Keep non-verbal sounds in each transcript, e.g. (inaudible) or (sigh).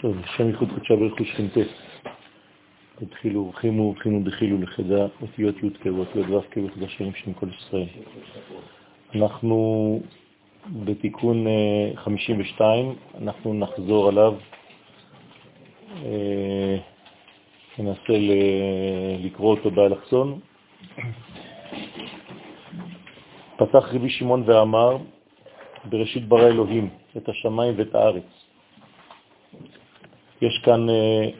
טוב, שם ייחוד קודשה ברכו שכינתה. התחילו ורחימו ורחימו דחילו לחדה, אותיות י' ואותיות ו' כבכד השם שם כל ישראל. אנחנו בתיקון 52, אה, אנחנו נחזור עליו, אה, ננסה לקרוא אותו באלכסון. פתח רבי שמעון ואמר, בראשית ברא אלוהים את השמיים ואת הארץ. יש כאן אה,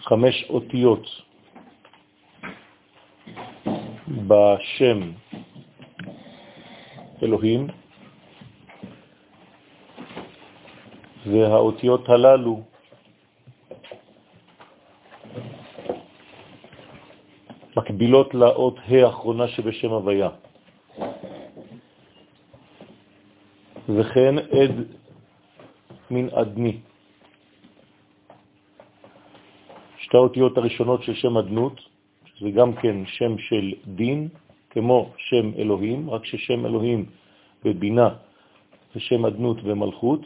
חמש אותיות בשם אלוהים, והאותיות הללו מקבילות לאות ה' האחרונה שבשם הוויה. וכן עד מן אדני. שתי האותיות הראשונות של שם אדנות, שזה גם כן שם של דין, כמו שם אלוהים, רק ששם אלוהים בבינה ושם אדנות ומלכות.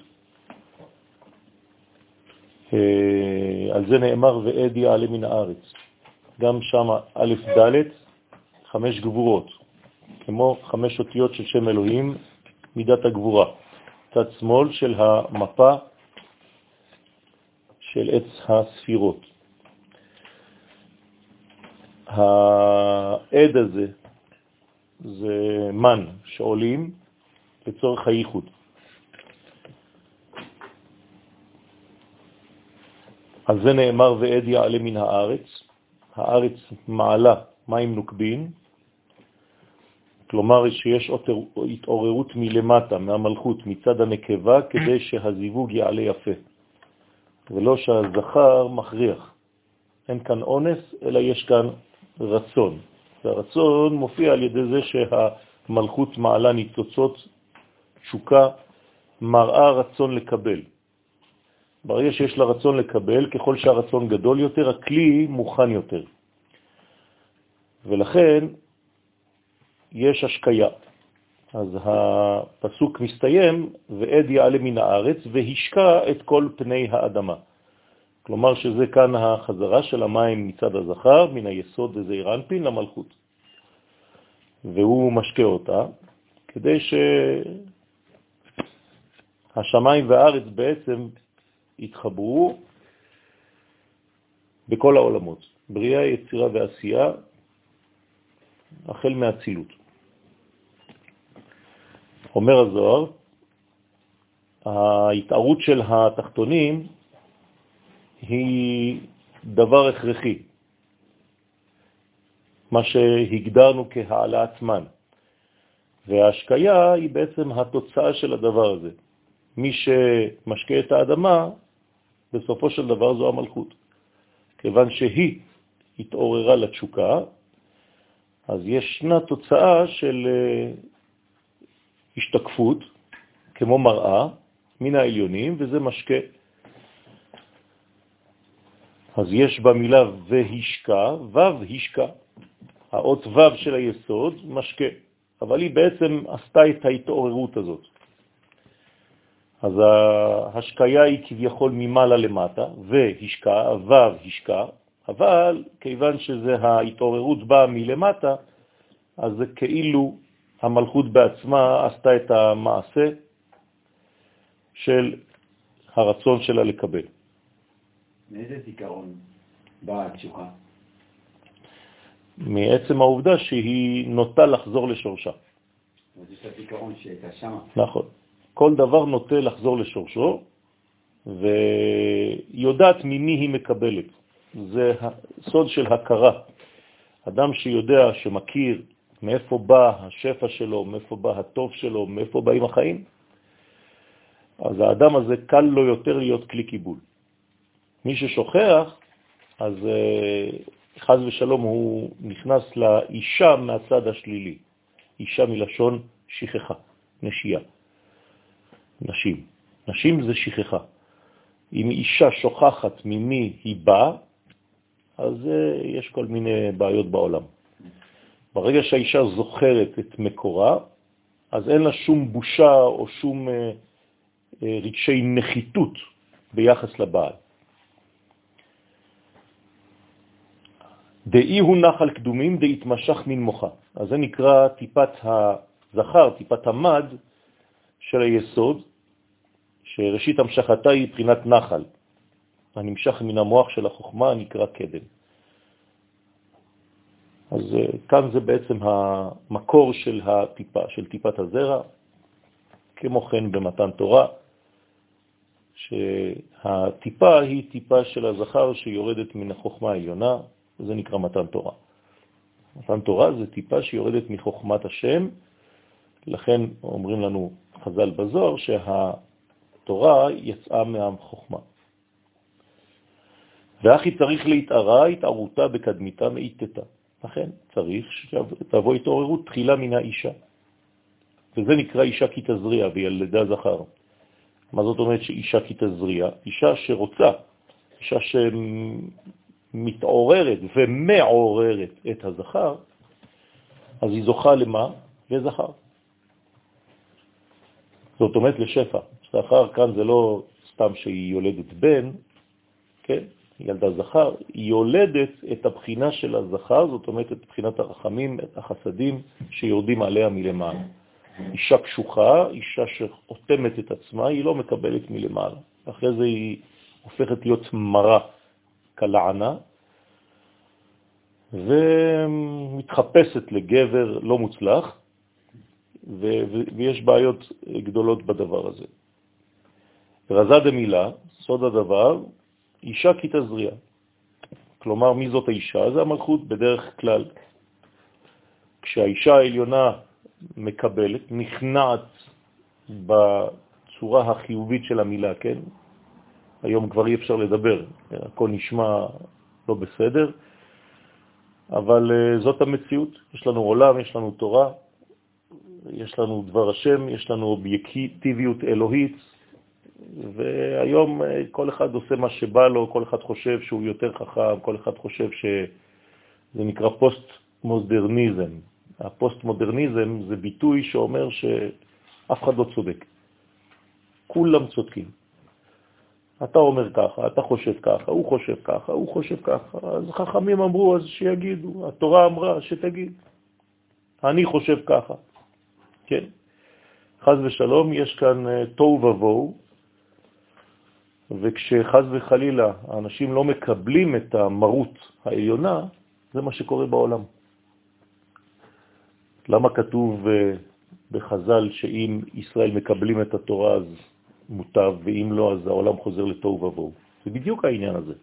אה, על זה נאמר ועד יעלה מן הארץ. גם שם א' ד', חמש גבורות, כמו חמש אותיות של שם אלוהים, מידת הגבורה. צד שמאל של המפה של עץ הספירות. העד הזה זה מן שעולים לצורך הייחוד. על זה נאמר ועד יעלה מן הארץ, הארץ מעלה מים נוקבין, כלומר שיש התעוררות מלמטה, מהמלכות, מצד הנקבה, כדי שהזיווג יעלה יפה, ולא שהזכר מכריח. אין כאן אונס, אלא יש כאן רצון. והרצון מופיע על ידי זה שהמלכות מעלה ניצוצות, תשוקה, מראה רצון לקבל. ברגע שיש לה רצון לקבל, ככל שהרצון גדול יותר, הכלי מוכן יותר. ולכן יש השקיה. אז הפסוק מסתיים, ועד יעלה מן הארץ והשקע את כל פני האדמה. כלומר שזה כאן החזרה של המים מצד הזכר, מן היסוד לזעיר אנפין למלכות. והוא משקה אותה, כדי שהשמיים והארץ בעצם יתחברו בכל העולמות, בריאה, יצירה ועשייה, החל מהצילות. אומר הזוהר, ההתערות של התחתונים היא דבר הכרחי, מה שהגדרנו כהעלאת מן, וההשקיה היא בעצם התוצאה של הדבר הזה. מי שמשקה את האדמה, בסופו של דבר זו המלכות. כיוון שהיא התעוררה לתשוקה, אז ישנה תוצאה של אה, השתקפות, כמו מראה, מן העליונים, וזה משקה. אז יש במילה והשקע, ו' השקע. האות ו' של היסוד משקה, אבל היא בעצם עשתה את ההתעוררות הזאת. אז ההשקיה היא כביכול ממעלה למטה, והשקע, ו' השקע, אבל כיוון שזה ההתעוררות באה מלמטה, אז זה כאילו המלכות בעצמה עשתה את המעשה של הרצון שלה לקבל. מאיזה זיכרון באה התשוכה? מעצם העובדה שהיא נוטה לחזור לשורשה. אז יש לה זיכרון שהייתה שמה. נכון. כל דבר נוטה לחזור לשורשו, ויודעת ממי היא מקבלת. זה סוד של הכרה. אדם שיודע, שמכיר מאיפה בא השפע שלו, מאיפה בא הטוב שלו, מאיפה באים החיים, אז האדם הזה קל לו יותר להיות כלי קיבול. מי ששוכח, אז אה, חז ושלום הוא נכנס לאישה מהצד השלילי. אישה מלשון שכחה, נשייה. נשים. נשים זה שכחה. אם אישה שוכחת ממי היא באה, אז uh, יש כל מיני בעיות בעולם. ברגע שהאישה זוכרת את מקורה, אז אין לה שום בושה או שום uh, רגשי נחיתות ביחס לבעל. דאי הוא נחל קדומים דהתמשך מן מוחה. אז זה נקרא טיפת הזכר, טיפת המד של היסוד, שראשית המשכתה היא בחינת נחל. הנמשך מן המוח של החוכמה נקרא קדם. אז אה, כאן זה בעצם המקור של הטיפה, של טיפת הזרע, כמו כן במתן תורה, שהטיפה היא טיפה של הזכר שיורדת מן החוכמה העליונה, זה נקרא מתן תורה. מתן תורה זה טיפה שיורדת מחוכמת השם, לכן אומרים לנו חז"ל בזוהר שהתורה יצאה מהחוכמה. ואחי צריך להתערה, התערותה בקדמיתה מאיתתה. לכן צריך שתבוא התעוררות תחילה מן האישה. וזה נקרא אישה כי תזריע וילדה זכר. מה זאת אומרת שאישה כי תזריע? אישה שרוצה, אישה שמתעוררת ומעוררת את הזכר, אז היא זוכה למה? לזכר. זאת אומרת לשפע. זכר כאן זה לא סתם שהיא יולדת בן, כן? ילדה זכר, היא יולדת את הבחינה של הזכר, זאת אומרת את בחינת הרחמים, את החסדים שיורדים עליה מלמעלה. אישה קשוחה, אישה שאוטמת את עצמה, היא לא מקבלת מלמעלה. אחרי זה היא הופכת להיות מרה כלענה, ומתחפשת לגבר לא מוצלח, ויש בעיות גדולות בדבר הזה. רזה דמילה, סוד הדבר, אישה כי תזריע. כלומר, מי זאת האישה? זה המלכות בדרך כלל. כשהאישה העליונה מקבלת, נכנעת בצורה החיובית של המילה, כן? היום כבר אי אפשר לדבר, הכל נשמע לא בסדר, אבל uh, זאת המציאות. יש לנו עולם, יש לנו תורה, יש לנו דבר השם, יש לנו אובייקטיביות אלוהית, והיום אה, כל אחד עושה מה שבא לו, כל אחד חושב שהוא יותר חכם, כל אחד חושב שזה נקרא פוסט-מודרניזם. הפוסט-מודרניזם זה ביטוי שאומר שאף אחד לא צודק. כולם צודקים. אתה אומר ככה, אתה חושב ככה, הוא חושב ככה, הוא חושב ככה. אז חכמים אמרו, אז שיגידו. התורה אמרה, שתגיד. אני חושב ככה. כן? חז ושלום, יש כאן אה, תוהו ובוהו, וכשחז וחלילה האנשים לא מקבלים את המרות העליונה, זה מה שקורה בעולם. למה כתוב אה, בחז"ל שאם ישראל מקבלים את התורה אז מוטב, ואם לא אז העולם חוזר לתוהו ובוהו? זה בדיוק העניין הזה.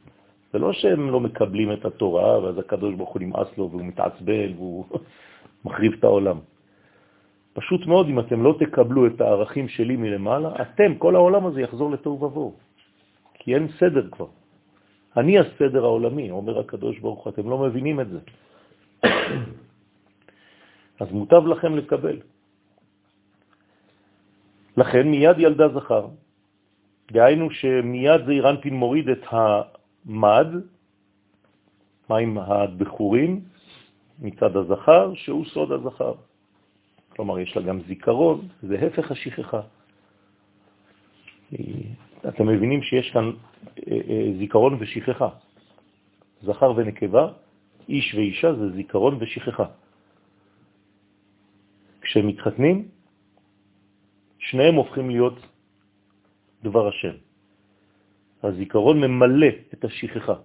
זה לא שהם לא מקבלים את התורה ואז הקדוש ברוך הוא נמאס לו והוא מתעצבן והוא (laughs) מחריב את העולם. פשוט מאוד, אם אתם לא תקבלו את הערכים שלי מלמעלה, אתם, כל העולם הזה יחזור לתוהו ובוהו. כי אין סדר כבר. אני הסדר העולמי, אומר הקדוש ברוך הוא, אתם לא מבינים את זה. (coughs) אז מוטב לכם לקבל. לכן מיד ילדה זכר. דהיינו שמיד זה אירנפין מוריד את המד, מים הבחורים, מצד הזכר, שהוא סוד הזכר. כלומר, יש לה גם זיכרון, זה הפך השכחה. אתם מבינים שיש כאן אה, אה, זיכרון ושכחה. זכר ונקבה, איש ואישה זה זיכרון ושכחה. כשהם מתחתנים, שניהם הופכים להיות דבר השם. הזיכרון ממלא את השכחה,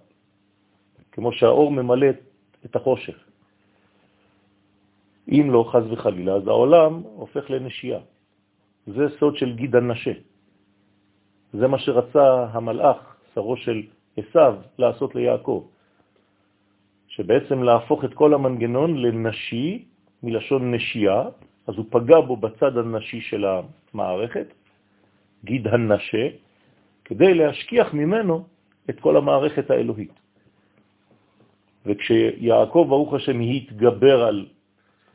כמו שהאור ממלא את החושך. אם לא, חז וחלילה, אז העולם הופך לנשייה. זה סוד של גיד הנשה. זה מה שרצה המלאך, שרו של עשיו, לעשות ליעקב. שבעצם להפוך את כל המנגנון לנשי, מלשון נשייה, אז הוא פגע בו בצד הנשי של המערכת, גיד הנשה, כדי להשכיח ממנו את כל המערכת האלוהית. וכשיעקב, ברוך השם, התגבר על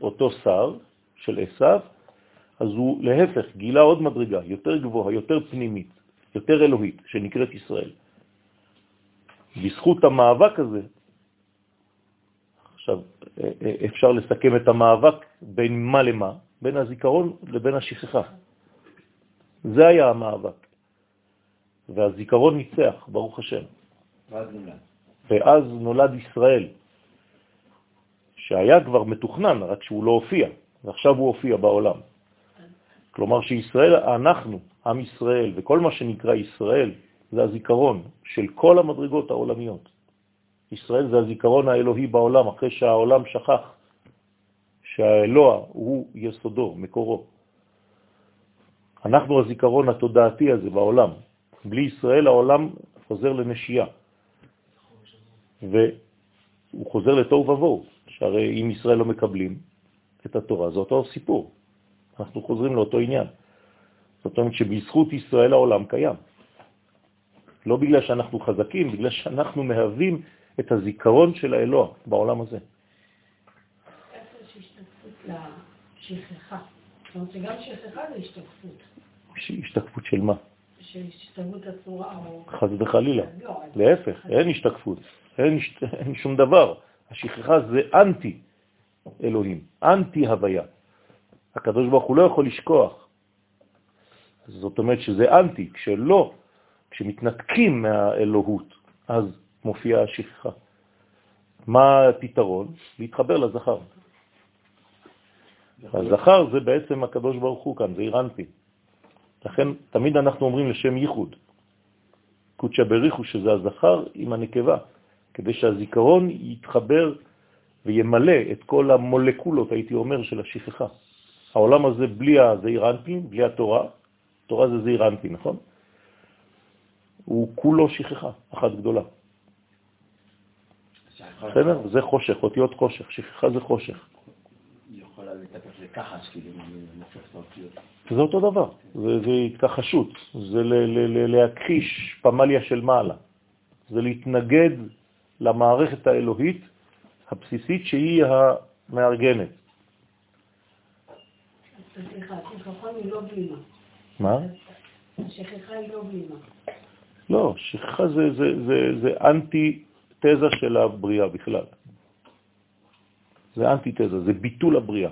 אותו שר של עשיו, אז הוא להפך גילה עוד מדרגה, יותר גבוהה, יותר פנימית, יותר אלוהית, שנקראת ישראל. בזכות המאבק הזה, עכשיו, אפשר לסכם את המאבק בין מה למה? בין הזיכרון לבין השכחה. זה היה המאבק. והזיכרון ניצח, ברוך השם. ואז נולד. ואז נולד ישראל, שהיה כבר מתוכנן, רק שהוא לא הופיע, ועכשיו הוא הופיע בעולם. כלומר שישראל, אנחנו, עם ישראל, וכל מה שנקרא ישראל, זה הזיכרון של כל המדרגות העולמיות. ישראל זה הזיכרון האלוהי בעולם, אחרי שהעולם שכח שהאלוה הוא יסודו, מקורו. אנחנו הזיכרון התודעתי הזה בעולם. בלי ישראל העולם חוזר לנשייה. והוא חוזר לתוהו ובוהו, שהרי אם ישראל לא מקבלים את התורה, זה אותו סיפור. אנחנו חוזרים לאותו עניין. זאת אומרת שבזכות ישראל העולם קיים. לא בגלל שאנחנו חזקים, בגלל שאנחנו מהווים את הזיכרון של האלוה בעולם הזה. לשכחה. זאת אומרת שגם שכחה זה השתקפות. השתקפות של מה? של השתלבות הצורה או... חס וחלילה. לא, להפך, אין השתקפות, אין, אין שום דבר. השכחה זה אנטי אלוהים, אנטי הוויה. הקדוש ברוך הוא לא יכול לשכוח. זאת אומרת שזה אנטי, כשלא, כשמתנתקים מהאלוהות, אז מופיעה השכחה. מה הפתרון? להתחבר לזכר. הזכר זה בעצם הקדוש ברוך הוא כאן, זה אירנטי. לכן תמיד אנחנו אומרים לשם ייחוד. קודשא בריחו שזה הזכר עם הנקבה, כדי שהזיכרון יתחבר וימלא את כל המולקולות, הייתי אומר, של השכחה. העולם הזה בלי הזעירנטים, בלי התורה, תורה זה זעירנטי, נכון? הוא כולו שכחה, אחת גדולה. בסדר? זה חושך, אותיות חושך, שכחה זה חושך. יכולה להתהפך לכחש, כאילו. זה אותו דבר, זה, התכחשות, זה להכחיש פמליה של מעלה, זה להתנגד למערכת האלוהית הבסיסית שהיא המארגנת. סליחה, שכחה היא לא בלימה. מה? שכחה היא לא בלימה. לא, שכחה זה, זה, זה, זה אנטי תזה של הבריאה בכלל. זה אנטי תזה, זה ביטול הבריאה.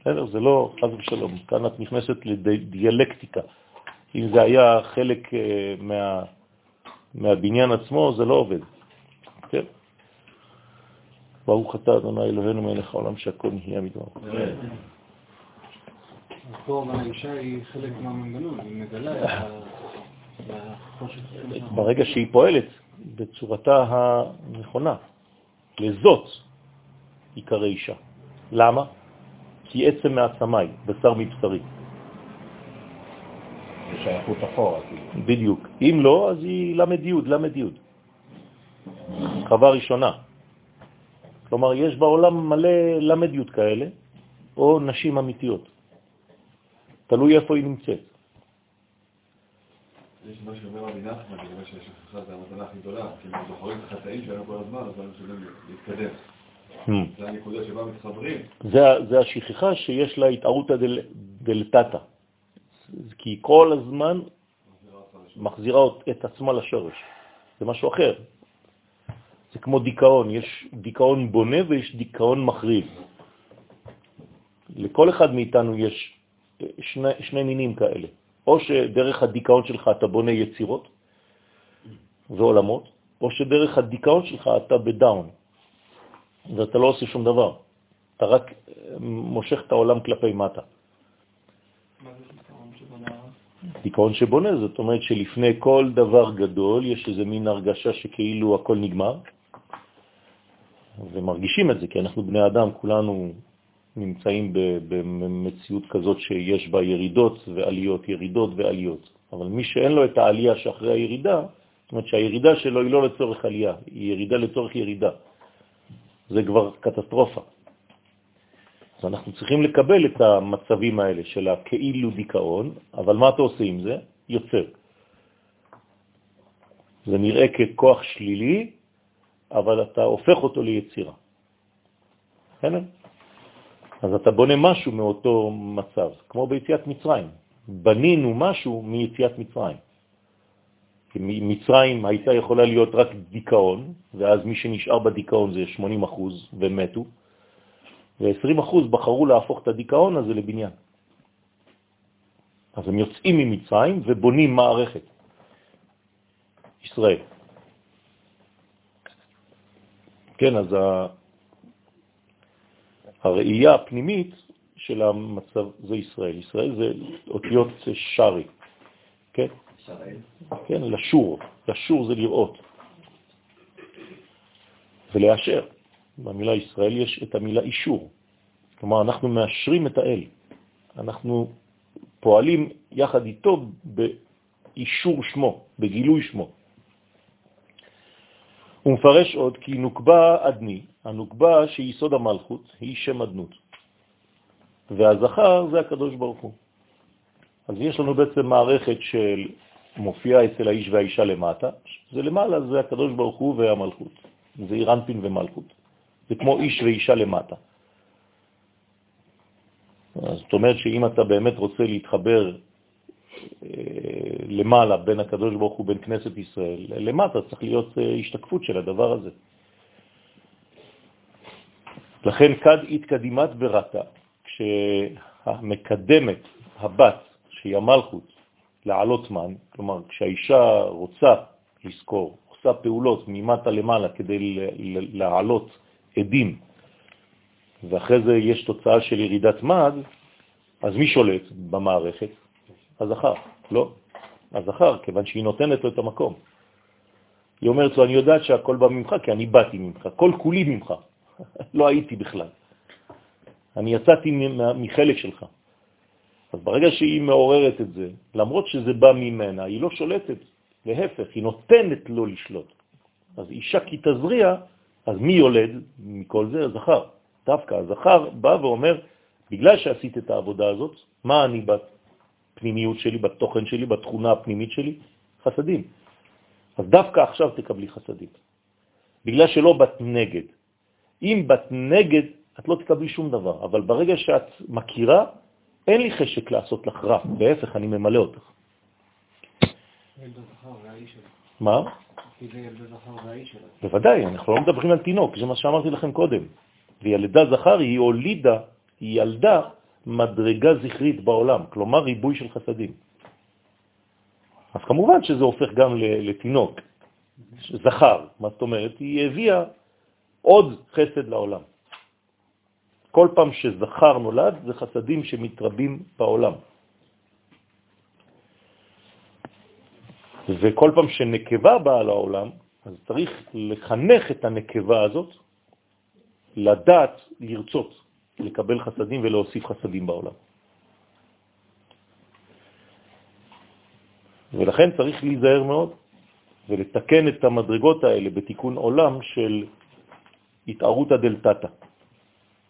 בסדר? זה לא חז ושלום. כאן את נכנסת לדיאלקטיקה. אם זה היה חלק אה, מה, מהבניין עצמו, זה לא עובד. כן? ברוך אתה, אדוני אלוהינו מלך העולם שהכל נהיה מדבר. פה האישה היא חלק מהמנגנון, היא מגלה את החושך. ברגע שהיא פועלת בצורתה הנכונה, לזאת עיקר אישה. למה? כי עצם מעצמי, בשר מבשרי. זה שייכות אחורה. כאילו. בדיוק. אם לא, אז היא למד י', למד י'. חווה ראשונה. כלומר, יש בעולם מלא למד י' כאלה, או נשים אמיתיות. תלוי איפה היא נמצאת. יש מה שאומר רבי נחמן, לגבי שהשכחה זה המתנה הכי גדולה, כי הם זוכרים את החטאים שלנו כל הזמן, אז הם יכולים להתקדם. Hmm. זה הנקודה שבה מתחברים. זה, השכחה שיש לה התערותא דל, דלתתא. כי כל הזמן מחזירה את עצמה לשורש. זה משהו אחר. זה כמו דיכאון, יש דיכאון בונה ויש דיכאון מחריב. לכל אחד מאיתנו יש שני, שני מינים כאלה. או שדרך הדיכאון שלך אתה בונה יצירות ועולמות, או שדרך הדיכאון שלך אתה בדאון, ואתה לא עושה שום דבר. אתה רק מושך את העולם כלפי מטה. דיכאון שבונה, זאת אומרת שלפני כל דבר גדול יש איזה מין הרגשה שכאילו הכל נגמר, ומרגישים את זה, כי אנחנו בני אדם, כולנו נמצאים במציאות כזאת שיש בה ירידות ועליות, ירידות ועליות. אבל מי שאין לו את העלייה שאחרי הירידה, זאת אומרת שהירידה שלו היא לא לצורך עלייה, היא ירידה לצורך ירידה. זה כבר קטסטרופה. אז אנחנו צריכים לקבל את המצבים האלה של הכאילו דיכאון, אבל מה אתה עושה עם זה? יוצר. זה נראה ככוח שלילי, אבל אתה הופך אותו ליצירה. בסדר? אז אתה בונה משהו מאותו מצב, כמו ביציאת מצרים. בנינו משהו מיציאת מצרים. כי מצרים הייתה יכולה להיות רק דיכאון, ואז מי שנשאר בדיכאון זה 80 אחוז ומתו, ו-20 אחוז בחרו להפוך את הדיכאון הזה לבניין. אז הם יוצאים ממצרים ובונים מערכת. ישראל. כן, אז הראייה הפנימית של המצב זה ישראל. ישראל זה אותיות שרי, כן? ישראל. כן, לשור. לשור זה לראות. ולאשר. במילה ישראל יש את המילה אישור. כלומר, אנחנו מאשרים את האל. אנחנו פועלים יחד איתו באישור שמו, בגילוי שמו. הוא מפרש עוד כי נוקבה אדני, הנוקבה שהיא יסוד המלכות, היא שם אדנות. והזכר זה הקדוש ברוך הוא. אז יש לנו בעצם מערכת של מופיעה אצל האיש והאישה למטה, זה למעלה זה הקדוש ברוך הוא והמלכות, זה אירנפין ומלכות. זה כמו איש ואישה למטה. זאת אומרת שאם אתה באמת רוצה להתחבר אה, למעלה בין הקדוש ברוך הוא, בין כנסת ישראל, למטה צריך להיות אה, השתקפות של הדבר הזה. לכן כד התקדימת ברתה, כשהמקדמת, הבת, שהיא המלכות, לעלות מן, כלומר כשהאישה רוצה לזכור, עושה פעולות ממטה למעלה כדי להעלות עדים, ואחרי זה יש תוצאה של ירידת מד, אז מי שולט במערכת? הזכר, לא? הזכר, כיוון שהיא נותנת לו את המקום. היא אומרת לו, אני יודעת שהכל בא ממך, כי אני באתי ממך, כל כולי ממך. לא הייתי בכלל. אני יצאתי מחלק שלך. אז ברגע שהיא מעוררת את זה, למרות שזה בא ממנה, היא לא שולטת, להפך, היא נותנת לו לשלוט. אז אישה כי תזריע, אז מי יולד מכל זה? הזכר. דווקא הזכר בא ואומר, בגלל שעשית את העבודה הזאת, מה אני בפנימיות שלי, בתוכן שלי, בתכונה הפנימית שלי? חסדים. אז דווקא עכשיו תקבלי חסדים. בגלל שלא בת נגד. אם בת נגד, את לא תקבלי שום דבר, אבל ברגע שאת מכירה, אין לי חשק לעשות לך רע, בהפך, אני ממלא אותך. מה? בוודאי, אנחנו לא מדברים על תינוק, זה מה שאמרתי לכם קודם. וילדה זכר היא הולידה, היא ילדה מדרגה זכרית בעולם, כלומר ריבוי של חסדים. אז כמובן שזה הופך גם לתינוק, זכר, מה זאת אומרת? היא הביאה עוד חסד לעולם. כל פעם שזכר נולד זה חסדים שמתרבים בעולם. וכל פעם שנקבה באה לעולם, אז צריך לחנך את הנקבה הזאת לדעת לרצות, לקבל חסדים ולהוסיף חסדים בעולם. ולכן צריך להיזהר מאוד ולתקן את המדרגות האלה בתיקון עולם של התערות הדלתתא.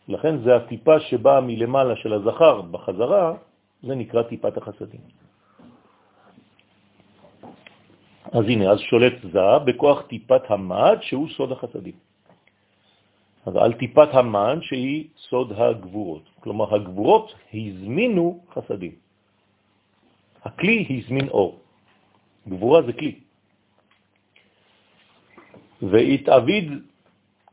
לכן זה הטיפה שבאה מלמעלה של הזכר בחזרה, זה נקרא טיפת החסדים. אז הנה, אז שולט זה בכוח טיפת המד שהוא סוד החסדים. אז על טיפת המן שהיא סוד הגבורות. כלומר, הגבורות הזמינו חסדים. הכלי הזמין אור. גבורה זה כלי. והתאביד,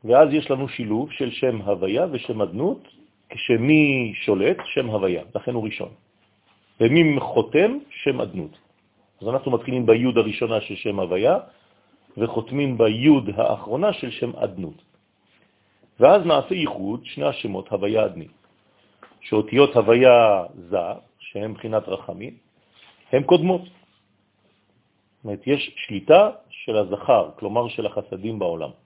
ואז יש לנו שילוב של שם הוויה ושם אדנות, כשמי שולט, שם הוויה, לכן הוא ראשון. ומי חותם, שם אדנות. אז אנחנו מתחילים ביוד הראשונה של שם הוויה, וחותמים ביוד האחרונה של שם אדנות. ואז נעשה ייחוד שני השמות הוויה אדני, שאותיות הוויה זה, שהן מבחינת רחמים, הן קודמות. זאת אומרת, יש שליטה של הזכר, כלומר של החסדים בעולם.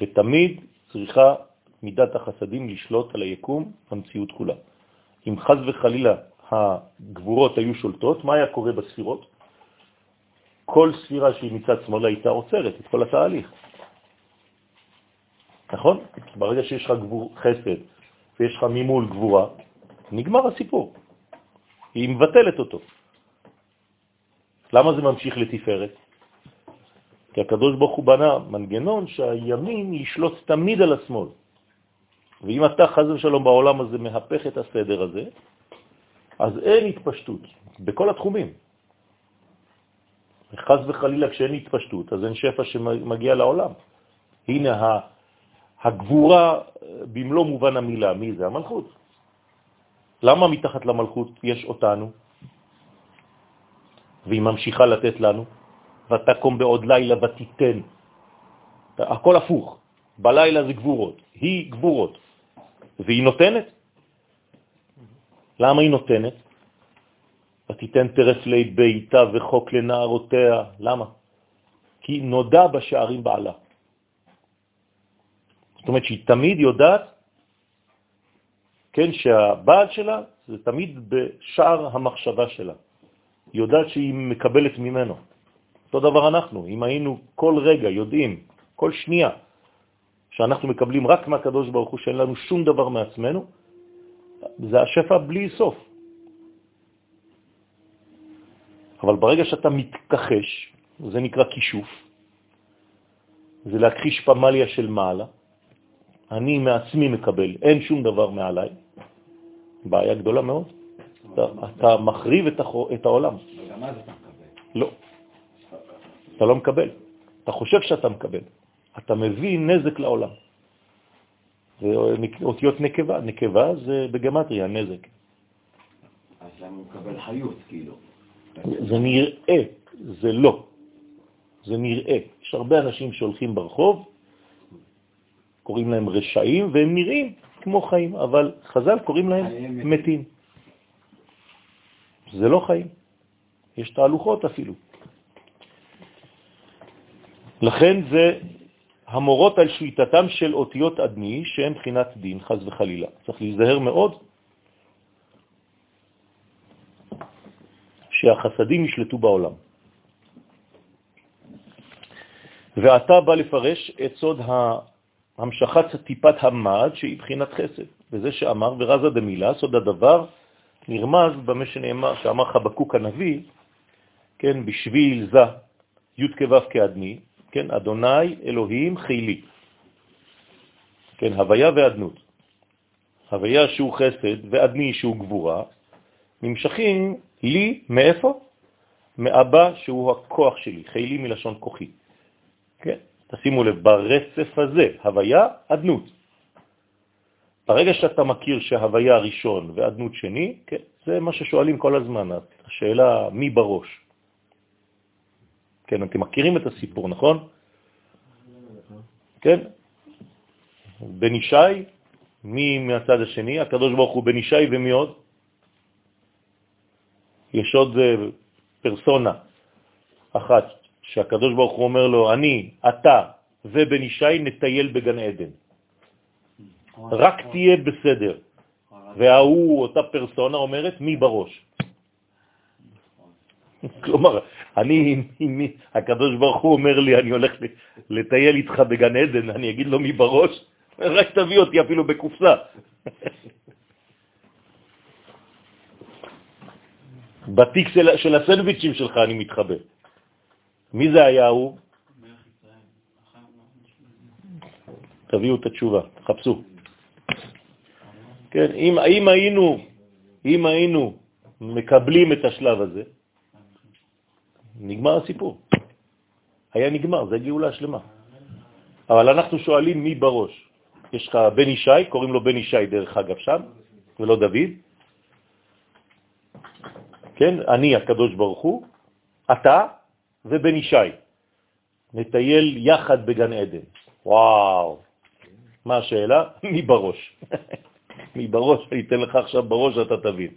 ותמיד צריכה מידת החסדים לשלוט על היקום, המציאות כולה. אם חז וחלילה הגבורות היו שולטות, מה היה קורה בספירות? כל ספירה שהיא מצד שמאל הייתה עוצרת את כל התהליך. נכון? ברגע שיש לך גבור, חסד ויש לך מימול גבורה, נגמר הסיפור. היא מבטלת אותו. למה זה ממשיך לתפארת? כי הקדוש ברוך הוא בנה מנגנון שהימין ישלוט תמיד על השמאל. ואם אתה חז ושלום בעולם הזה מהפך את הסדר הזה, אז אין התפשטות בכל התחומים. חז וחלילה כשאין התפשטות, אז אין שפע שמגיע לעולם. הנה הגבורה במלוא מובן המילה, מי זה? המלכות. למה מתחת למלכות יש אותנו, והיא ממשיכה לתת לנו? ותקום בעוד לילה ותיתן. הכל הפוך, בלילה זה גבורות, היא גבורות, והיא נותנת. למה היא נותנת? ותיתן טרף לי ביתה וחוק לנערותיה. למה? כי נודע בשערים בעלה. זאת אומרת שהיא תמיד יודעת, כן, שהבעל שלה זה תמיד בשער המחשבה שלה. היא יודעת שהיא מקבלת ממנו. אותו דבר אנחנו, אם היינו כל רגע יודעים, כל שנייה, שאנחנו מקבלים רק מהקדוש ברוך הוא, שאין לנו שום דבר מעצמנו, זה השפע בלי סוף. אבל ברגע שאתה מתכחש, זה נקרא כישוף, זה להכחיש פמליה של מעלה, אני מעצמי מקבל, אין שום דבר מעליי, בעיה גדולה מאוד. אתה, אתה מחריב את, החו, את העולם. גם אז אתה מקבל. לא. אתה לא מקבל. אתה חושב שאתה מקבל. אתה מביא נזק לעולם. זה אותיות נקבה. נקבה זה בגמטריה, נזק. אז למה הוא מקבל חיות, כאילו? זה נראה, זה לא. זה נראה. יש הרבה אנשים שהולכים ברחוב, קוראים להם רשעים, והם נראים כמו חיים, אבל חז"ל קוראים להם חיים מתים. זה לא חיים. יש תהלוכות אפילו. לכן זה המורות על שליטתם של אותיות אדמי, שהן בחינת דין, חז וחלילה. צריך להיזהר מאוד שהחסדים ישלטו בעולם. ואתה בא לפרש את סוד המשכת טיפת המד שהיא בחינת חסד, וזה שאמר ורזה דמילה, סוד הדבר נרמז במה שנאמר, שאמר חבקוק הנביא, כן, בשביל זה, י' כו' כאדמי, כן, אדוני אלוהים חילי, כן, הוויה ואדנות. הוויה שהוא חסד ואדמי שהוא גבורה, נמשכים לי, מאיפה? מאבא שהוא הכוח שלי, חילי מלשון כוחי. כן, תשימו לב, ברצף הזה, הוויה, אדנות. ברגע שאתה מכיר שההוויה הראשון ואדנות שני, כן, זה מה ששואלים כל הזמן, השאלה מי בראש. כן, אתם מכירים את הסיפור, נכון? כן? בן ישי, מי מהצד השני? הקדוש ברוך הוא בן ישי ומי עוד? יש עוד אה, פרסונה אחת שהקדוש ברוך הוא אומר לו, אני, אתה ובן ישי נטייל בגן עדן. רק תהיה בסדר. וההוא, אותה פרסונה אומרת, מי בראש? כלומר, אני, אם הקדוש ברוך הוא אומר לי, אני הולך לטייל איתך בגן עדן, אני אגיד לו מי בראש? רק תביא אותי אפילו בקופסה. בתיק של, של הסנדוויצ'ים שלך אני מתחבא. מי זה היה הוא? תביאו את התשובה, חפשו. כן, אם, אם, היינו, אם היינו מקבלים את השלב הזה, נגמר הסיפור. היה נגמר, זה גאולה שלמה. אבל אנחנו שואלים מי בראש. יש לך בן ישי, קוראים לו בן ישי דרך אגב שם, ולא דוד. כן, אני הקדוש ברוך הוא, אתה ובן ישי. נטייל יחד בגן עדן. וואו, מה השאלה? (laughs) מי בראש? (laughs) מי בראש? אני אתן לך עכשיו בראש, אתה תבין.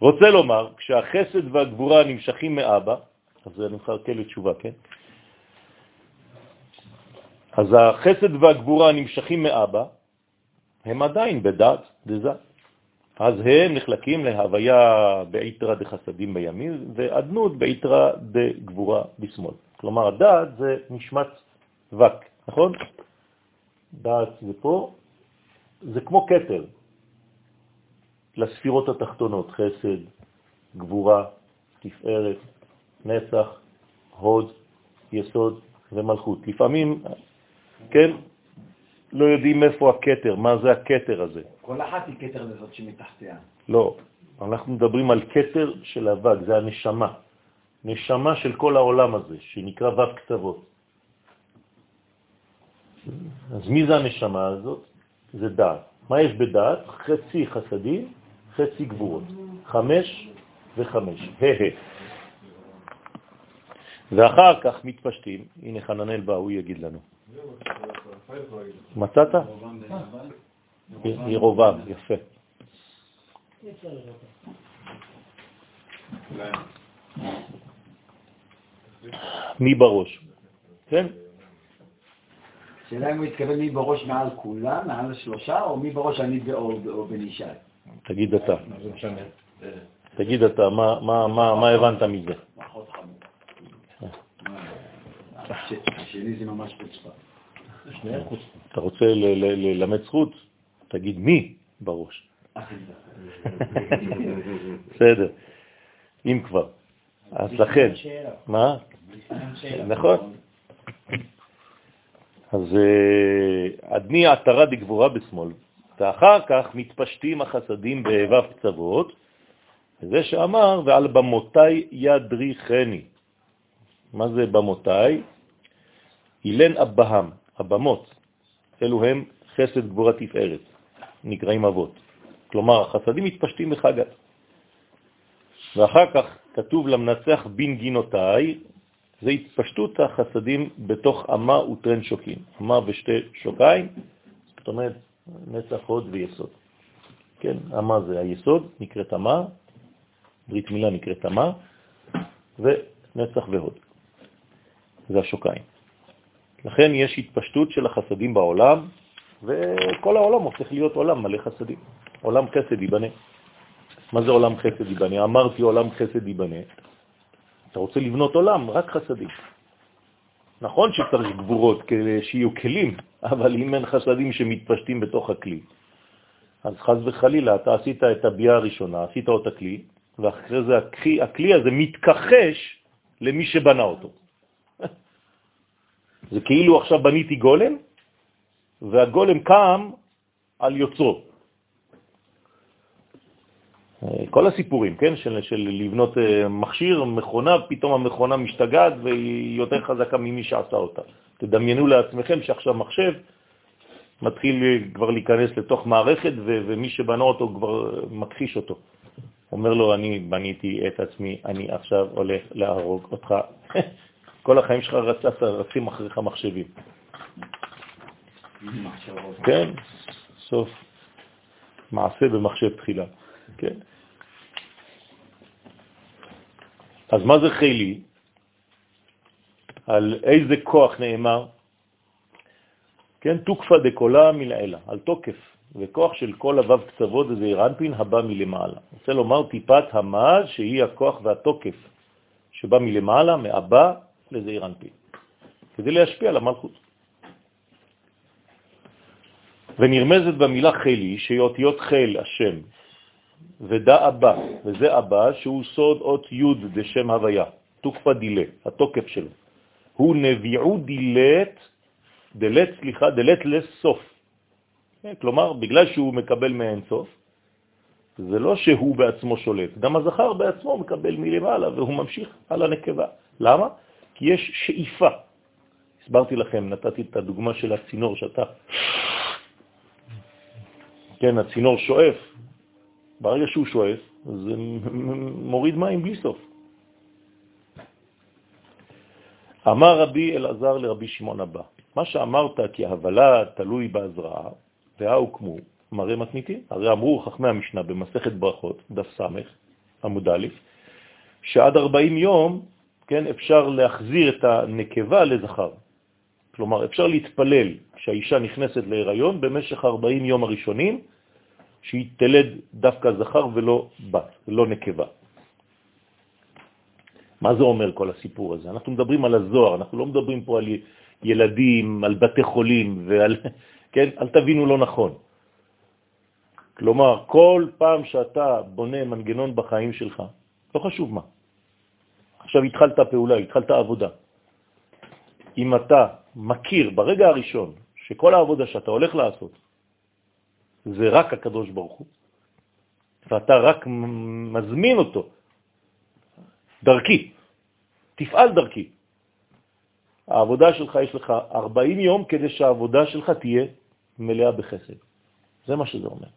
רוצה לומר, כשהחסד והגבורה נמשכים מאבא, אז אני מחכה לתשובה, כן? אז החסד והגבורה נמשכים מאבא, הם עדיין בדעת דזה. אז הם נחלקים להוויה בעיתרא דחסדים בימין ואדנות בעיתרא דגבורה בשמאל. כלומר, הדעת זה נשמת וק, נכון? דעת זה פה, זה כמו קטר לספירות התחתונות, חסד, גבורה, תפארת, נצח, הוד, יסוד ומלכות. לפעמים, כן, לא יודעים איפה הקטר, מה זה הקטר הזה. כל אחת היא כתר לזאת שמתחתיה. לא, אנחנו מדברים על קטר של אבק, זה הנשמה. נשמה של כל העולם הזה, שנקרא ו' קצוות. אז מי זה הנשמה הזאת? זה דעת. מה יש בדעת? חצי חסדים, חצי גבורות. חמש וחמש. ואחר כך מתפשטים, הנה חננאל בא, הוא יגיד לנו. מצאת? ירובעם, יפה. מי בראש? כן? שאלה אם הוא התכוון מי בראש מעל כולם, מעל השלושה, או מי בראש אני או בן ישי. תגיד אתה. תגיד אתה, מה הבנת מזה? השני זה ממש חוצפה. אתה רוצה ללמד זכות? תגיד מי בראש. בסדר, אם כבר. אז לכן, מה? נכון. אז אה, עטרה דגבורה בשמאל, ואחר כך מתפשטים החסדים באבב קצוות, וזה שאמר, ועל במותי ידריכני. מה זה במותי? אילן אבהם, הבמות, אלו הם חסד גבורה תפארת, נקראים אבות. כלומר, החסדים מתפשטים בחגת. ואחר כך כתוב למנצח בין גינותיי, זה התפשטות החסדים בתוך אמה וטרן שוקים. אמה ושתי שוקיים, זאת אומרת, נצח, הוד ויסוד. כן, אמה זה היסוד, נקראת אמה, ברית מילה נקראת אמה, ונצח והוד. זה השוקיים. לכן יש התפשטות של החסדים בעולם, וכל העולם הופך להיות עולם מלא חסדים. עולם חסד ייבנה. מה זה עולם חסד ייבנה? אמרתי עולם חסד ייבנה. אתה רוצה לבנות עולם, רק חסדים. נכון שצריך גבורות כדי שיהיו כלים, אבל אם אין חסדים שמתפשטים בתוך הכלי, אז חז וחלילה, אתה עשית את הביאה הראשונה, עשית אותה כלי, ואחרי זה הכלי, הכלי הזה מתכחש למי שבנה אותו. זה כאילו עכשיו בניתי גולם, והגולם קם על יוצרו. כל הסיפורים, כן, של, של לבנות אה, מכשיר, מכונה, פתאום המכונה משתגעת והיא יותר חזקה ממי שעשה אותה. תדמיינו לעצמכם שעכשיו מחשב מתחיל כבר להיכנס לתוך מערכת ו- ומי שבנה אותו כבר מכחיש אותו. אומר לו, אני בניתי את עצמי, אני עכשיו הולך להרוג אותך. (laughs) כל החיים שלך רצת, רצים אחריך מחשבים. כן, סוף מעשה במחשב תחילה. כן. אז מה זה חילי? על איזה כוח נאמר? כן, תוקפה דקולה מלעילה, על תוקף, וכוח של כל לבב קצוות זה אירנפין הבא מלמעלה. רוצה לומר טיפת המאז שהיא הכוח והתוקף שבא מלמעלה, מאבא לזעיר אנפין, כדי להשפיע על המלכות. ונרמזת במילה חלי, שהיא אותיות חל, השם, ודא אבא, וזה אבא שהוא סוד אות י' דשם הוויה, תוקפה דילה, התוקף שלו. הוא נביעו דילת, דלת, סליחה, דלת לסוף. כלומר, בגלל שהוא מקבל מאין סוף, זה לא שהוא בעצמו שולט, גם הזכר בעצמו מקבל מלמעלה והוא ממשיך על הנקבה. למה? יש שאיפה. הסברתי לכם, נתתי את הדוגמה של הצינור שאתה... כן, הצינור שואף, ברגע שהוא שואף, זה מוריד מים בלי סוף. אמר רבי אלעזר לרבי שמעון הבא, מה שאמרת כי ההבלה תלוי בהזרעה, והאו כמו מראה מתניתים. הרי אמרו חכמי המשנה במסכת ברכות, דף סמך, עמוד א', שעד 40 יום כן, אפשר להחזיר את הנקבה לזכר. כלומר, אפשר להתפלל כשהאישה נכנסת להיריון במשך 40 יום הראשונים, שהיא תלד דווקא זכר ולא בת, לא נקבה. מה זה אומר כל הסיפור הזה? אנחנו מדברים על הזוהר, אנחנו לא מדברים פה על ילדים, על בתי חולים, ועל, (laughs) כן? אל תבינו לא נכון. כלומר, כל פעם שאתה בונה מנגנון בחיים שלך, לא חשוב מה, עכשיו התחלת פעולה, התחלת עבודה. אם אתה מכיר ברגע הראשון שכל העבודה שאתה הולך לעשות זה רק הקדוש ברוך הוא, ואתה רק מזמין אותו דרכי, תפעל דרכי. העבודה שלך, יש לך 40 יום כדי שהעבודה שלך תהיה מלאה בחסד. זה מה שזה אומר.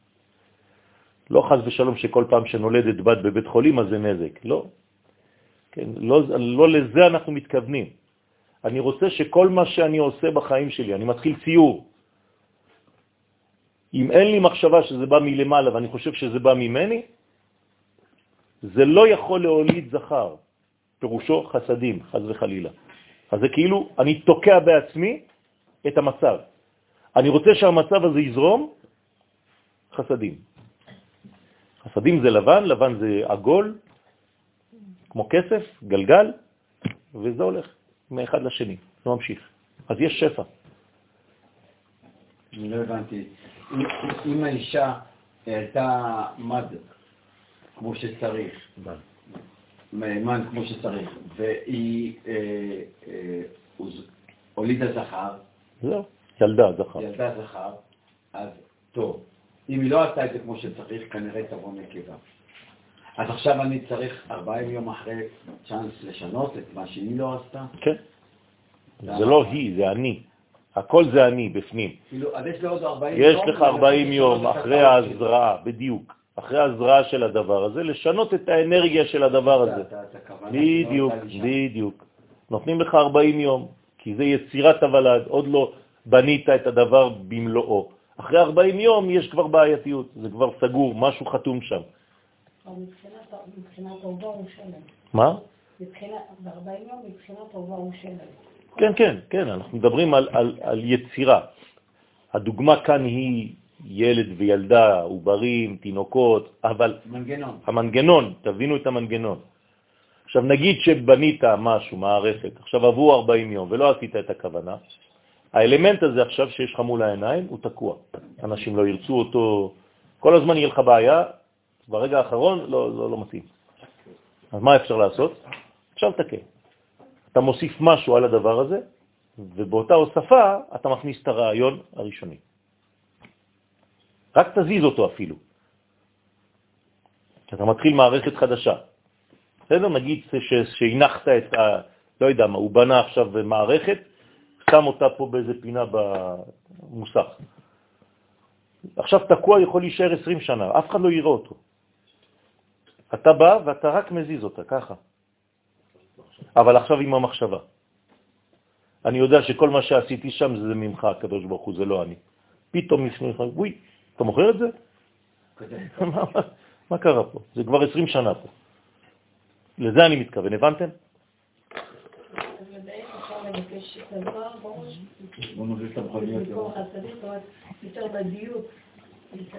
לא חז ושלום שכל פעם שנולדת בת בבית חולים אז זה נזק, לא. כן? לא, לא לזה אנחנו מתכוונים. אני רוצה שכל מה שאני עושה בחיים שלי, אני מתחיל ציור. אם אין לי מחשבה שזה בא מלמעלה ואני חושב שזה בא ממני, זה לא יכול להוליד זכר, פירושו חסדים, חז וחלילה. אז זה כאילו, אני תוקע בעצמי את המצב. אני רוצה שהמצב הזה יזרום, חסדים. חסדים זה לבן, לבן זה עגול, כמו כסף, גלגל, וזה הולך מאחד לשני, זה ממשיך. אז יש שפע. אני לא הבנתי. אם- האישה העלתה מד כמו שצריך, מן כמו שצריך, והיא אה, אה, הולידה זכר, זהו, ילדה, זכר. ילדה זכר, אז טוב. אם היא לא עשתה את זה כמו שצריך, כנראה תבוא נקבה. אז עכשיו אני צריך 40 יום אחרי צ'אנס לשנות את מה שהיא לא עשתה? כן. זה לא היא, זה אני. הכל זה אני בפנים. כאילו, אז יש לי עוד 40 יום. יש לך 40 יום אחרי. ההזרעה, בדיוק, אחרי ההזרעה של הדבר הזה, לשנות את האנרגיה של הדבר הזה. בדיוק. בדיוק. נותנים לך 40 יום, כי זה יצירת הוולד, עוד לא בנית את הדבר במלואו. אחרי 40 יום יש כבר בעייתיות, זה כבר סגור, משהו חתום שם. אבל מבחינת ה- מבחינת העובר הוא שלם. מה? מבחינת, ב-40 יום מבחינת העובר הוא שלם. כן, כן, כן, אנחנו מדברים על, על, על יצירה. הדוגמה כאן היא ילד וילדה, עוברים, תינוקות, אבל מנגנון. המנגנון, תבינו את המנגנון. עכשיו נגיד שבנית משהו, מערכת, עכשיו עברו 40 יום ולא עשית את הכוונה, האלמנט הזה עכשיו שיש לך מול העיניים הוא תקוע. אנשים לא ירצו אותו, כל הזמן יהיה לך בעיה, ברגע האחרון לא, לא, לא מתאים. אז מה אפשר לעשות? אפשר לתקן. אתה מוסיף משהו על הדבר הזה, ובאותה הוספה אתה מכניס את הרעיון הראשוני. רק תזיז אותו אפילו. אתה מתחיל מערכת חדשה. בסדר? נגיד שהנחת את ה... לא יודע מה, הוא בנה עכשיו מערכת, שם אותה פה באיזה פינה במוסך. עכשיו תקוע יכול להישאר 20 שנה, אף אחד לא יראה אותו. אתה בא ואתה רק מזיז אותה, ככה. אבל עכשיו עם המחשבה. אני יודע שכל מה שעשיתי שם זה ממך, הקדוש ברוך הוא, זה לא אני. פתאום לפני לך, וואי, אתה מוכר את זה? מה, (laughs) מה, מה קרה פה? זה כבר 20 שנה פה. לזה אני מתכוון, הבנתם? יותר בדיוק,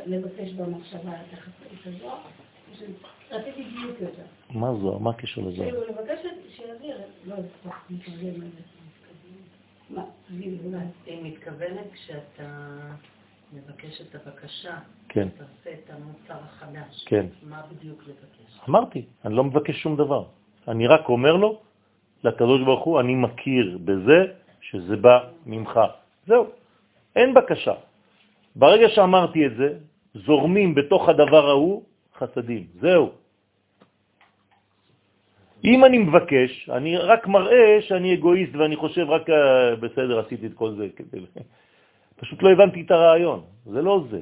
לבקש במחשבה את הדבר. רציתי דיוק יותר. מה זו? מה הקשר לזה? כאילו, לבקש את- שיעביר, לא לפתוח, מתרגם זה. מה. היא מתכוונת כשאתה מבקש את הבקשה, כן, תעשה את המוצר החדש. כן. מה בדיוק לבקש? אמרתי, אני לא מבקש שום דבר. אני רק אומר לו, לקדוש ברוך הוא, אני מכיר בזה שזה בא ממך. זהו, אין בקשה. ברגע שאמרתי את זה, זורמים בתוך הדבר ההוא חסדים. זהו. אם אני מבקש, אני רק מראה שאני אגואיסט ואני חושב רק, אה, בסדר, עשיתי את כל זה. (laughs) פשוט לא הבנתי את הרעיון, זה לא זה.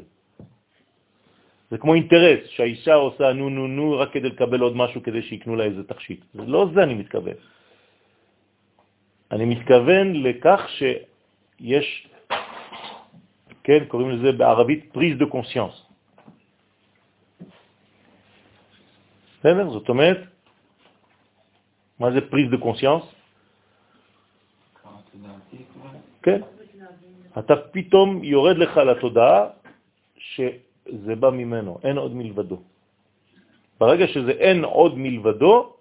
זה כמו אינטרס, שהאישה עושה נו נו נו רק כדי לקבל עוד משהו כדי שיקנו לה איזה תכשיט. זה לא זה אני מתכוון. אני מתכוון לכך שיש, כן, קוראים לזה בערבית prise de conscience. בסדר? זאת אומרת, מה זה prise de conscience? כן. אתה פתאום יורד לך לתודעה שזה בא ממנו, אין עוד מלבדו. ברגע שזה אין עוד מלבדו,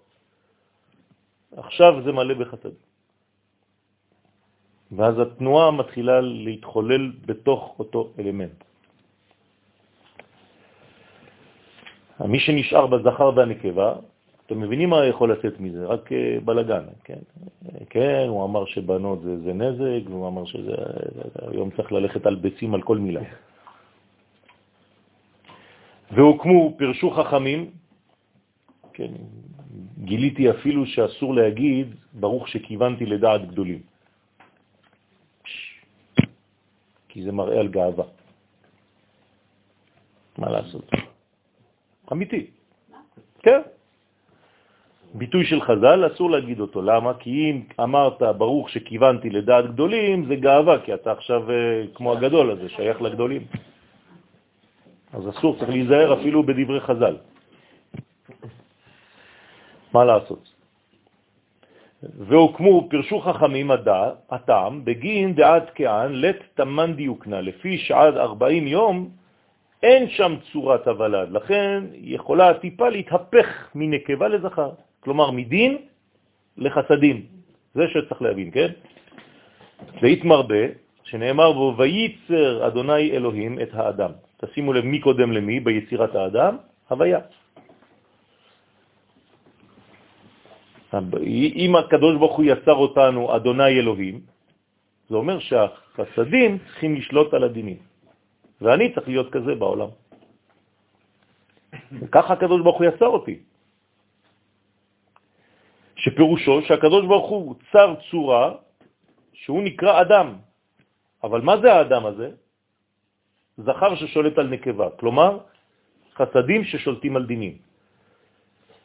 עכשיו זה מלא בחסד. ואז התנועה מתחילה להתחולל בתוך אותו אלמנט. מי שנשאר בזכר והנקבה, אתם מבינים מה יכול לצאת מזה? רק אה, בלגן, כן? כן, הוא אמר שבנות זה, זה נזק, והוא אמר שזה... היום צריך ללכת על ביצים על כל מילה. והוקמו, פרשו חכמים, כן, גיליתי אפילו שאסור להגיד, ברוך שכיוונתי לדעת גדולים. כי זה מראה על גאווה. מה לעשות? אמיתי. כן. ביטוי של חז"ל, אסור להגיד אותו. למה? כי אם אמרת, ברוך שכיוונתי לדעת גדולים, זה גאווה, כי אתה עכשיו אה, כמו הגדול הזה, שייך לגדולים. אז אסור, צריך להיזהר אפילו בדברי חז"ל. מה לעשות? והוקמו, פרשו חכמים הטעם, בגין דעת כען, לת תמן דיוקנה, לפי שעד 40 יום אין שם צורת הוולד, לכן יכולה טיפה להתהפך מנקבה לזכר, כלומר מדין לחסדים, זה שצריך להבין, כן? והתמרבה, שנאמר בו, וייצר אדוני אלוהים את האדם. תשימו לב מי קודם למי ביצירת האדם? הוויה. אם הקדוש ברוך הוא יצר אותנו אדוני אלוהים, זה אומר שהחסדים צריכים לשלוט על הדינים, ואני צריך להיות כזה בעולם. וככה הקדוש ברוך הוא יצר אותי. שפירושו שהקדוש ברוך הוא צר צורה שהוא נקרא אדם. אבל מה זה האדם הזה? זכר ששולט על נקבה, כלומר חסדים ששולטים על דינים.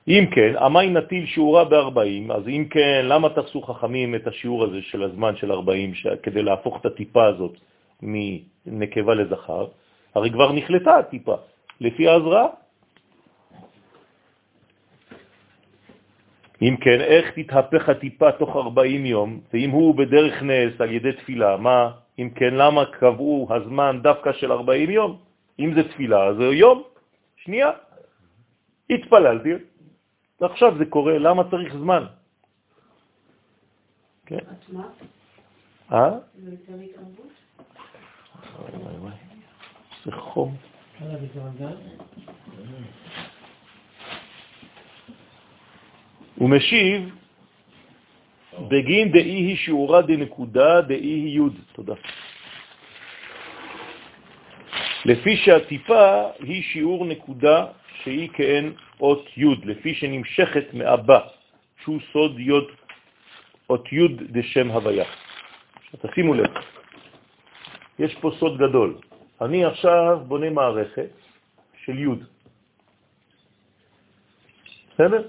אם כן, המי נטיל שיעורה ב-40, אז אם כן, למה תפסו חכמים את השיעור הזה של הזמן של 40, ש... כדי להפוך את הטיפה הזאת מנקבה לזכר? הרי כבר נחלטה הטיפה, לפי ההזרעה. אם כן, איך תתהפך הטיפה תוך 40 יום, ואם הוא בדרך נס על ידי תפילה, מה? אם כן, למה קבעו הזמן דווקא של 40 יום? אם זה תפילה, זה יום, שנייה. התפללתי, ועכשיו זה קורה, למה צריך זמן? כן. מה? אה? וואי וואי, זה חום. הוא משיב בגין דאי היא שיעורה דנקודה דאי היא י', תודה. לפי שהטיפה היא שיעור נקודה שהיא כאין אות י', לפי שנמשכת מאבא, שהוא סוד י', אות י' דשם הוויה. תשימו לב, יש פה סוד גדול. אני עכשיו בונה מערכת של י'. בסדר?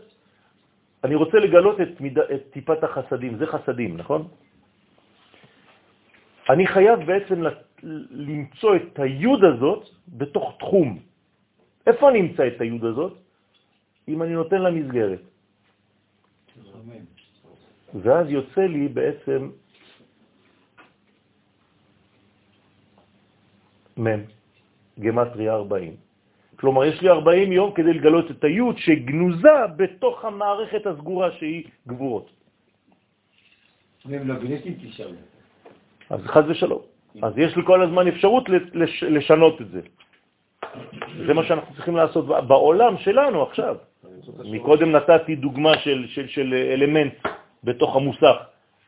אני רוצה לגלות את, מיד... את טיפת החסדים, זה חסדים, נכון? אני חייב בעצם למצוא את היוד הזאת בתוך תחום. איפה אני אמצא את היוד הזאת? אם אני נותן לה מסגרת. ואז יוצא לי בעצם מ', גמטריה 40. כלומר, יש לי 40 יום כדי לגלות את היוד שגנוזה בתוך המערכת הסגורה שהיא גבורות. והם לא גנטים תשאלו. אז חז ושלום. אז יש לי כל הזמן אפשרות לש, לשנות את זה. זה מה שאנחנו צריכים לעשות בעולם שלנו עכשיו. מקודם נתתי דוגמה של, של, של אלמנט בתוך המוסך,